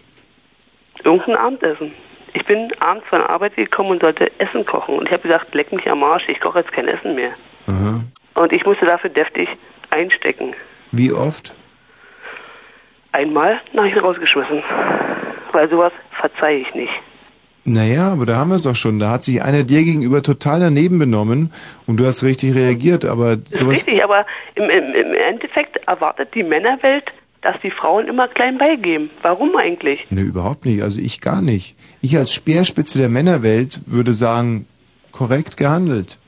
Irgendein Abendessen. Ich bin abends von der Arbeit gekommen und sollte Essen kochen. Und ich habe gesagt, leck mich am Arsch, ich koche jetzt kein Essen mehr. Aha. Und ich musste dafür deftig einstecken. Wie oft? Einmal, habe ich rausgeschmissen. Weil sowas verzeihe ich nicht. Naja, aber da haben wir es doch schon. Da hat sich einer dir gegenüber total daneben benommen und du hast richtig reagiert, aber sowas. richtig, aber im, im, im Endeffekt erwartet die Männerwelt, dass die Frauen immer klein beigeben. Warum eigentlich? Ne, überhaupt nicht. Also ich gar nicht. Ich als Speerspitze der Männerwelt würde sagen, korrekt gehandelt.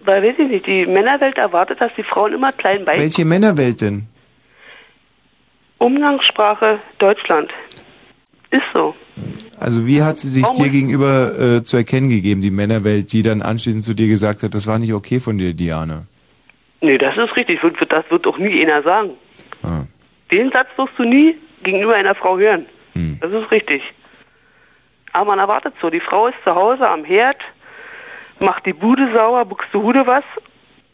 Weil, weiß ich nicht, die Männerwelt erwartet, dass die Frauen immer klein beigeben. Welche Männerwelt denn? Umgangssprache Deutschland. Ist so. Also wie hat sie sich Warum dir gegenüber äh, zu erkennen gegeben, die Männerwelt, die dann anschließend zu dir gesagt hat, das war nicht okay von dir, Diana? Nee, das ist richtig. Das wird doch nie einer sagen. Ah. Den Satz wirst du nie gegenüber einer Frau hören. Hm. Das ist richtig. Aber man erwartet so, die Frau ist zu Hause am Herd, macht die Bude sauer, buchst du Hude was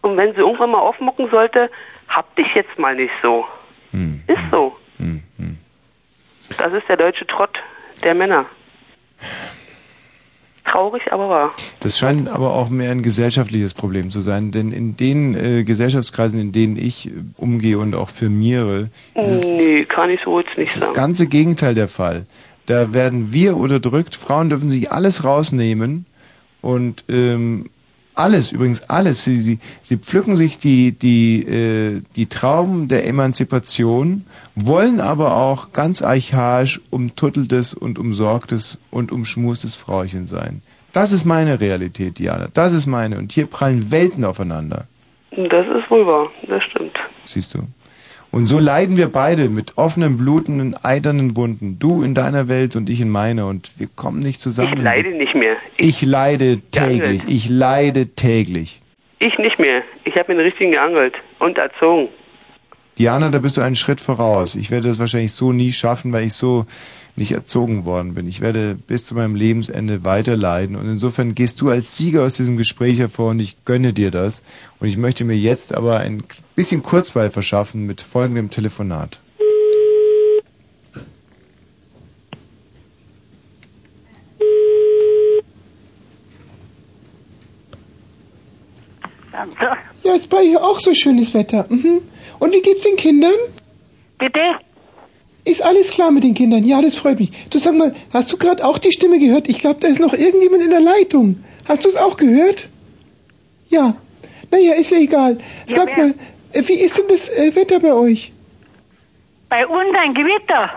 und wenn sie irgendwann mal aufmucken sollte, hab dich jetzt mal nicht so. Hm. Das ist der deutsche Trott der Männer. Traurig, aber wahr. Das scheint aber auch mehr ein gesellschaftliches Problem zu sein, denn in den äh, Gesellschaftskreisen, in denen ich äh, umgehe und auch firmiere, ist Nee, kann ich so jetzt nicht ist das sagen. ganze Gegenteil der Fall. Da werden wir unterdrückt, Frauen dürfen sich alles rausnehmen und ähm, alles, übrigens alles. Sie, sie, sie pflücken sich die, die, äh, die Trauben der Emanzipation, wollen aber auch ganz archaisch umtutteltes und umsorgtes und umschmustes Frauchen sein. Das ist meine Realität, Diana. Das ist meine. Und hier prallen Welten aufeinander. Das ist wohl wahr, das stimmt. Siehst du? Und so leiden wir beide mit offenen, blutenden, eiternen Wunden. Du in deiner Welt und ich in meiner. Und wir kommen nicht zusammen. Ich leide nicht mehr. Ich leide täglich. Geangelt. Ich leide täglich. Ich nicht mehr. Ich habe mir den richtigen geangelt und erzogen. Diana, da bist du einen Schritt voraus. Ich werde das wahrscheinlich so nie schaffen, weil ich so nicht erzogen worden bin. Ich werde bis zu meinem Lebensende weiter leiden. Und insofern gehst du als Sieger aus diesem Gespräch hervor und ich gönne dir das. Und ich möchte mir jetzt aber ein bisschen Kurzweil verschaffen mit folgendem Telefonat. Ja, ist bei hier auch so schönes Wetter. Mhm. Und wie geht's den Kindern? Bitte? Ist alles klar mit den Kindern? Ja, das freut mich. Du sag mal, hast du gerade auch die Stimme gehört? Ich glaube, da ist noch irgendjemand in der Leitung. Hast du es auch gehört? Ja. Naja, ist ja egal. Sag wer- mal, äh, wie ist denn das äh, Wetter bei euch? Bei uns ein Gewitter.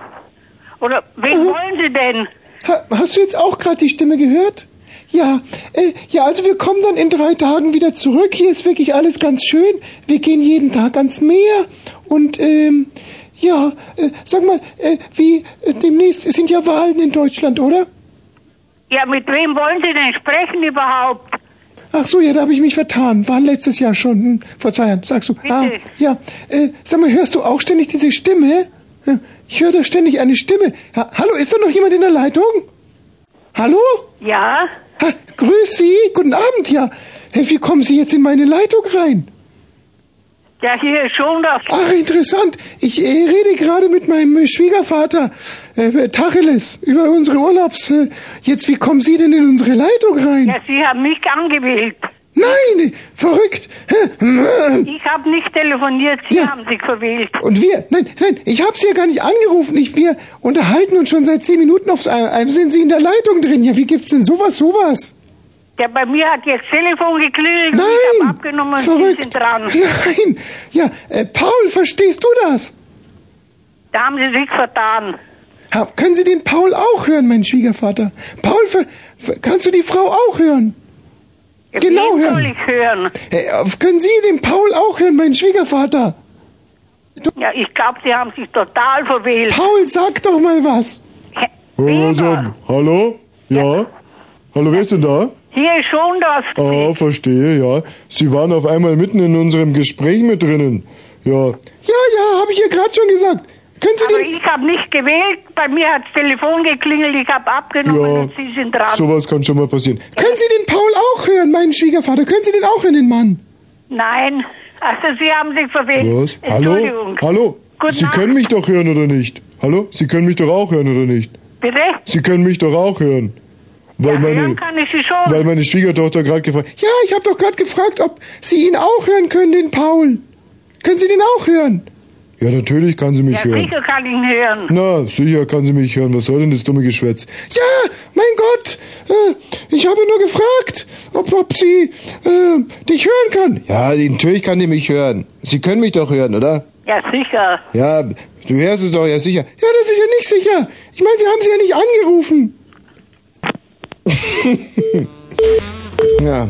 Oder wen wollen Sie denn? Ha, hast du jetzt auch gerade die Stimme gehört? Ja, äh, ja, also wir kommen dann in drei Tagen wieder zurück. Hier ist wirklich alles ganz schön. Wir gehen jeden Tag ans Meer und ähm, ja, äh, sag mal, äh, wie äh, demnächst es sind ja Wahlen in Deutschland, oder? Ja, mit wem wollen Sie denn sprechen überhaupt? Ach so, ja, da habe ich mich vertan. War letztes Jahr schon, hm, vor zwei Jahren. Sagst du? Ah, ja. Äh, sag mal, hörst du auch ständig diese Stimme? Ja, Ich höre da ständig eine Stimme. Ha, hallo, ist da noch jemand in der Leitung? Hallo? Ja? Ha, grüß Sie, guten Abend, ja. Hey, wie kommen Sie jetzt in meine Leitung rein? Ja, hier ist schon das. Ach, interessant. Ich äh, rede gerade mit meinem äh, Schwiegervater, äh, Tacheles, über unsere Urlaubs... Äh, jetzt, wie kommen Sie denn in unsere Leitung rein? Ja, Sie haben mich angewählt. Nein, verrückt. Ich habe nicht telefoniert, Sie haben sich verwählt. Und wir, nein, nein, ich habe Sie ja gar nicht angerufen. Ich, wir unterhalten uns schon seit zehn Minuten aufs Einem. Sind Sie in der Leitung drin? Ja, wie gibt's denn sowas, sowas? Ja, bei mir hat jetzt Telefon geklingelt und ich habe abgenommen und Sie verrückt. sind dran. Nein, ja, äh, Paul, verstehst du das? Da haben Sie sich vertan. Ha, können Sie den Paul auch hören, mein Schwiegervater? Paul, kannst du die Frau auch hören? Genau Wen hören. soll ich hören? Äh, können Sie den Paul auch hören, mein Schwiegervater? Ja, ich glaube, Sie haben sich total verwählt. Paul, sag doch mal was. Also, hallo? Ja? Hallo, wer ist denn da? Hier ist schon das. Ah, verstehe, ja. Sie waren auf einmal mitten in unserem Gespräch mit drinnen. Ja. Ja, ja, habe ich ja gerade schon gesagt. Können Sie Aber den... ich habe nicht gewählt. Bei mir hat das Telefon geklingelt. Ich habe abgenommen Ja, und Sie sind dran. sowas kann schon mal passieren. Können Sie den Paul auch hören, meinen Schwiegervater? Können Sie den auch hören, den Mann? Nein. Also Sie haben sich verwählt. Was? Hallo? Entschuldigung. Hallo? Guten Sie Abend. können mich doch hören oder nicht? Hallo? Sie können mich doch auch hören oder nicht? Bitte? Sie können mich doch auch hören. Weil meine, Hören kann ich Sie schon. weil meine Schwiegertochter gerade gefragt. Ja, ich habe doch gerade gefragt, ob Sie ihn auch hören können, den Paul. Können Sie den auch hören? Ja, natürlich kann sie mich ja, hören. sicher kann ich ihn hören. Na, sicher kann sie mich hören. Was soll denn das dumme Geschwätz? Ja, mein Gott, äh, ich habe nur gefragt, ob, ob sie äh, dich hören kann. Ja, natürlich kann die mich hören. Sie können mich doch hören, oder? Ja, sicher. Ja, du hörst es doch ja sicher. Ja, das ist ja nicht sicher. Ich meine, wir haben sie ja nicht angerufen. Ja.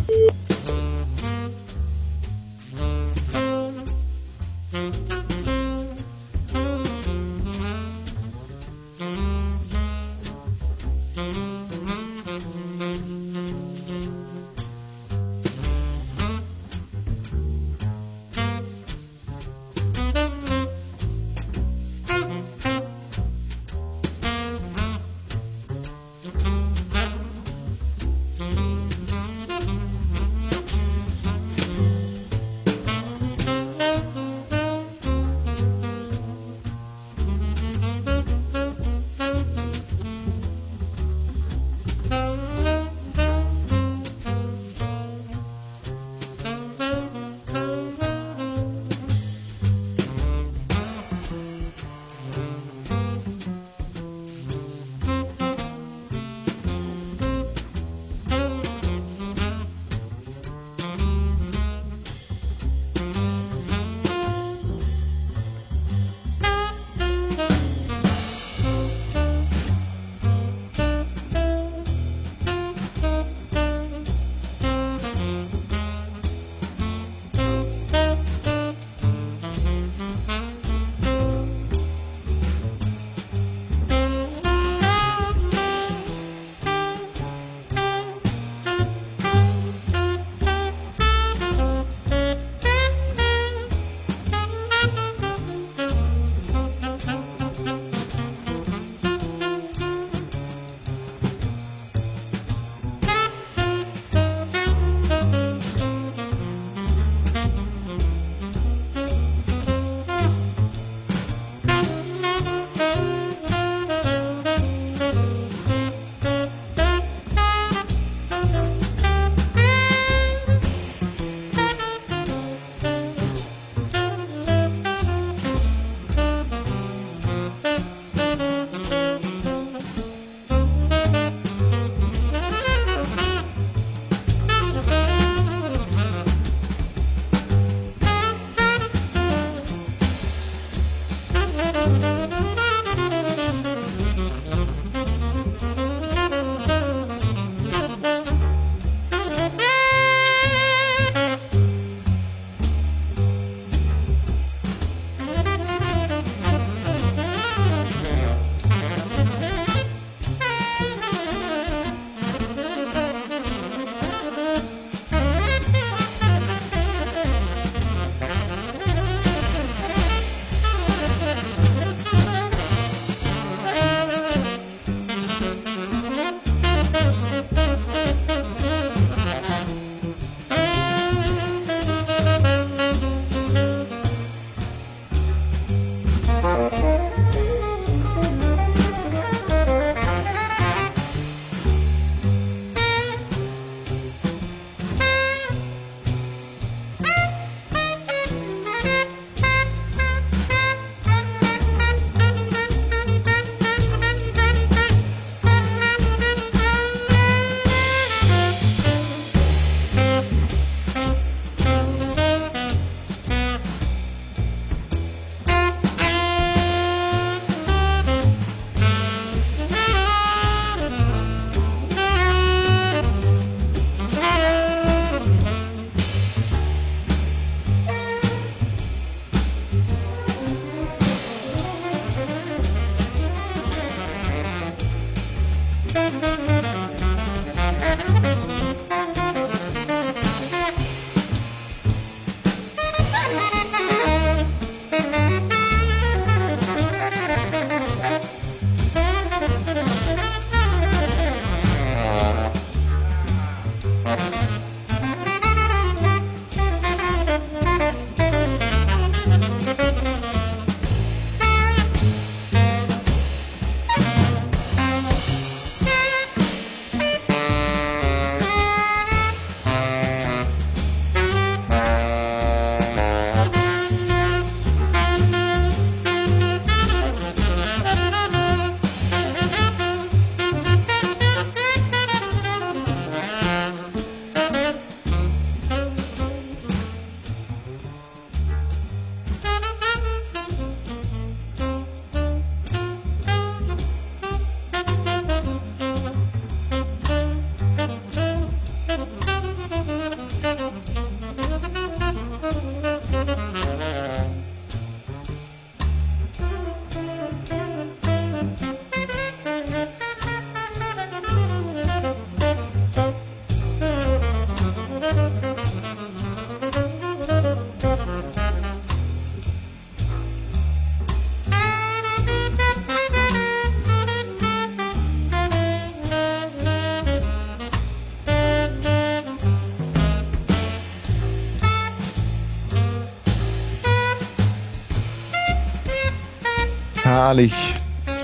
Herrlich.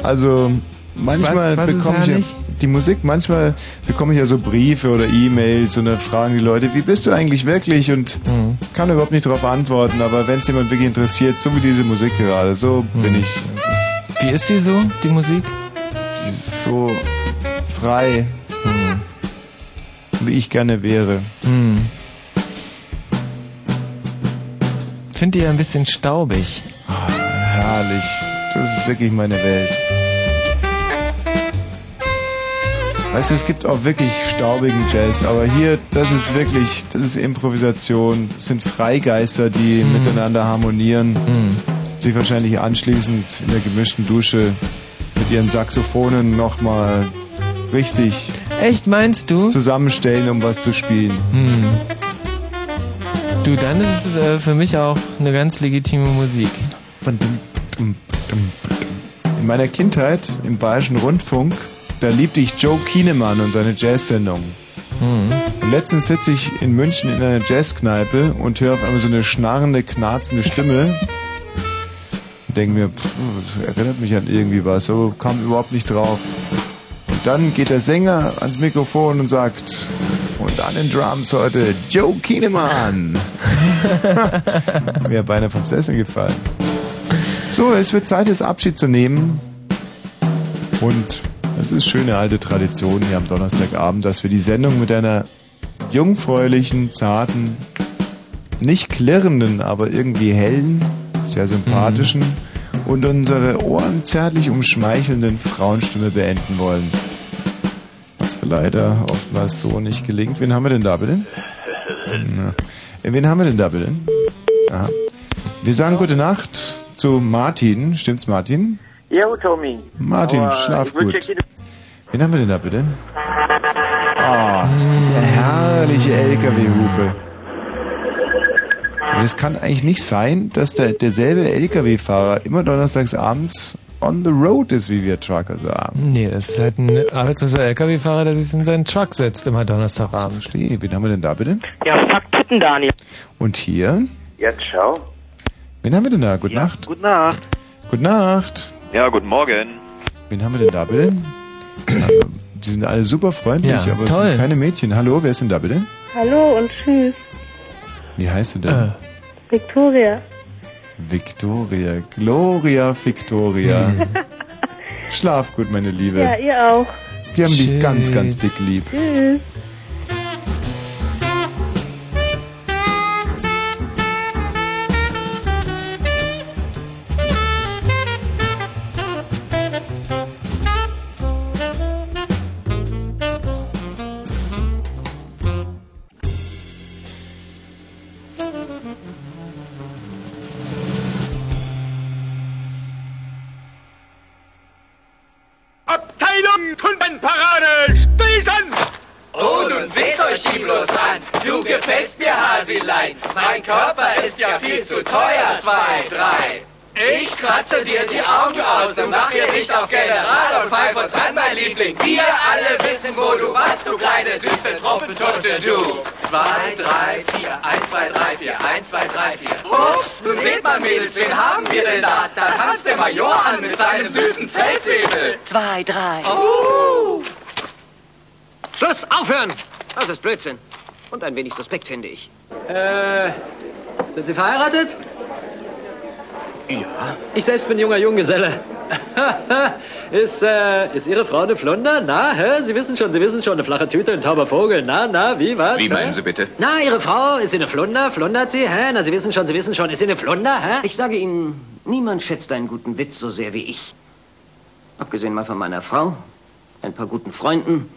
Also manchmal bekomme ich ja, die Musik, manchmal bekomme ich ja so Briefe oder E-Mails und dann fragen die Leute, wie bist du eigentlich wirklich und Mhm. kann überhaupt nicht darauf antworten, aber wenn es jemand wirklich interessiert, so wie diese Musik gerade, so Mhm. bin ich. Ist, Wie ist die so, die Musik? die ist so frei, wie ich gerne wäre. Hm. Finde die ein bisschen staubig. Herrlich. Das ist wirklich meine Welt. Weißt du, es gibt auch wirklich staubigen Jazz, aber hier, das ist wirklich, das ist Improvisation. Das sind Freigeister, die miteinander harmonieren, sich wahrscheinlich anschließend in der gemischten Dusche mit ihren Saxophonen nochmal richtig Echt, meinst du? zusammenstellen, um was zu spielen. Hm. Du, dann ist es äh, für mich auch eine ganz legitime Musik. In meiner Kindheit im Bayerischen Rundfunk, da liebte ich Joe Kienemann und seine Jazzsendung. Und letztens sitze ich in München in einer Jazzkneipe und höre auf einmal so eine schnarrende, knarzende Stimme. Und denke mir, pff, erinnert mich an irgendwie was, aber kam überhaupt nicht drauf. Und dann geht der Sänger ans Mikrofon und sagt, und an den Drums heute Joe Kienemann. Mir beinahe vom Sessel gefallen. So, es wird Zeit, jetzt Abschied zu nehmen. Und es ist schöne alte Tradition hier am Donnerstagabend, dass wir die Sendung mit einer jungfräulichen, zarten, nicht klirrenden, aber irgendwie hellen, sehr sympathischen und unsere Ohren zärtlich umschmeichelnden Frauenstimme beenden wollen. Was leider oftmals so nicht gelingt. Wen haben wir denn da bitte? Na. Wen haben wir denn da bitte? Aha. Wir sagen gute Nacht zu Martin. Stimmt's, Martin? Jo, Tommy. Martin, Aber schlaf gut. Wen haben wir denn da bitte? Ah, diese herrliche LKW-Hupe. Es kann eigentlich nicht sein, dass der, derselbe LKW-Fahrer immer donnerstags abends on the road ist, wie wir Trucker sagen. Nee, das ist halt ein arbeitsloser LKW-Fahrer, der sich in seinen Truck setzt immer Donnerstagabend. Verstehe. Wen haben wir denn da bitte? Ja, fuck Titten, Daniel. Und hier? Ja, ciao. Wen haben wir denn da? Gute Nacht. Gute Nacht. Gute Nacht. Ja, guten Morgen. Wen haben wir denn da bitte? Also, die sind alle super freundlich, Ja, aber es toll. sind keine Mädchen. Hallo, wer ist denn da bitte? Hallo und tschüss. Wie heißt du denn? Äh. Victoria. Victoria. Gloria Victoria. Schlaf gut, meine Liebe. Ja, ihr auch. Wir haben dich ganz, ganz dick lieb. Tschüss. Kratze dir die Augen aus und mach dir nicht auf General und pfeif uns an, mein Liebling. Wir alle wissen, wo du warst, du kleine süße Trompetunte, du. Zwei, drei, vier, eins, zwei, drei, vier, eins, zwei, drei, vier. Ups, nun seht mal, Mädels, wen haben wir denn da? Da tanzt der Major an mit seinem süßen Feldwebel. Zwei, drei. Oh. Schluss, aufhören! Das ist Blödsinn. Und ein wenig suspekt, finde ich. Äh, sind Sie verheiratet? Ja. Ich selbst bin junger Junggeselle. ist, äh, ist Ihre Frau eine Flunder? Na, hä? Sie wissen schon, Sie wissen schon, eine flache Tüte, ein tauber Vogel. Na, na, wie, was? Wie hä? meinen Sie bitte? Na, Ihre Frau, ist sie eine Flunder? Flundert sie, hä? Na, Sie wissen schon, Sie wissen schon, ist sie eine Flunder, hä? Ich sage Ihnen, niemand schätzt einen guten Witz so sehr wie ich. Abgesehen mal von meiner Frau, ein paar guten Freunden,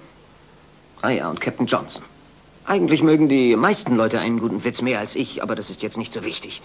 ah ja, und Captain Johnson. Eigentlich mögen die meisten Leute einen guten Witz mehr als ich, aber das ist jetzt nicht so wichtig.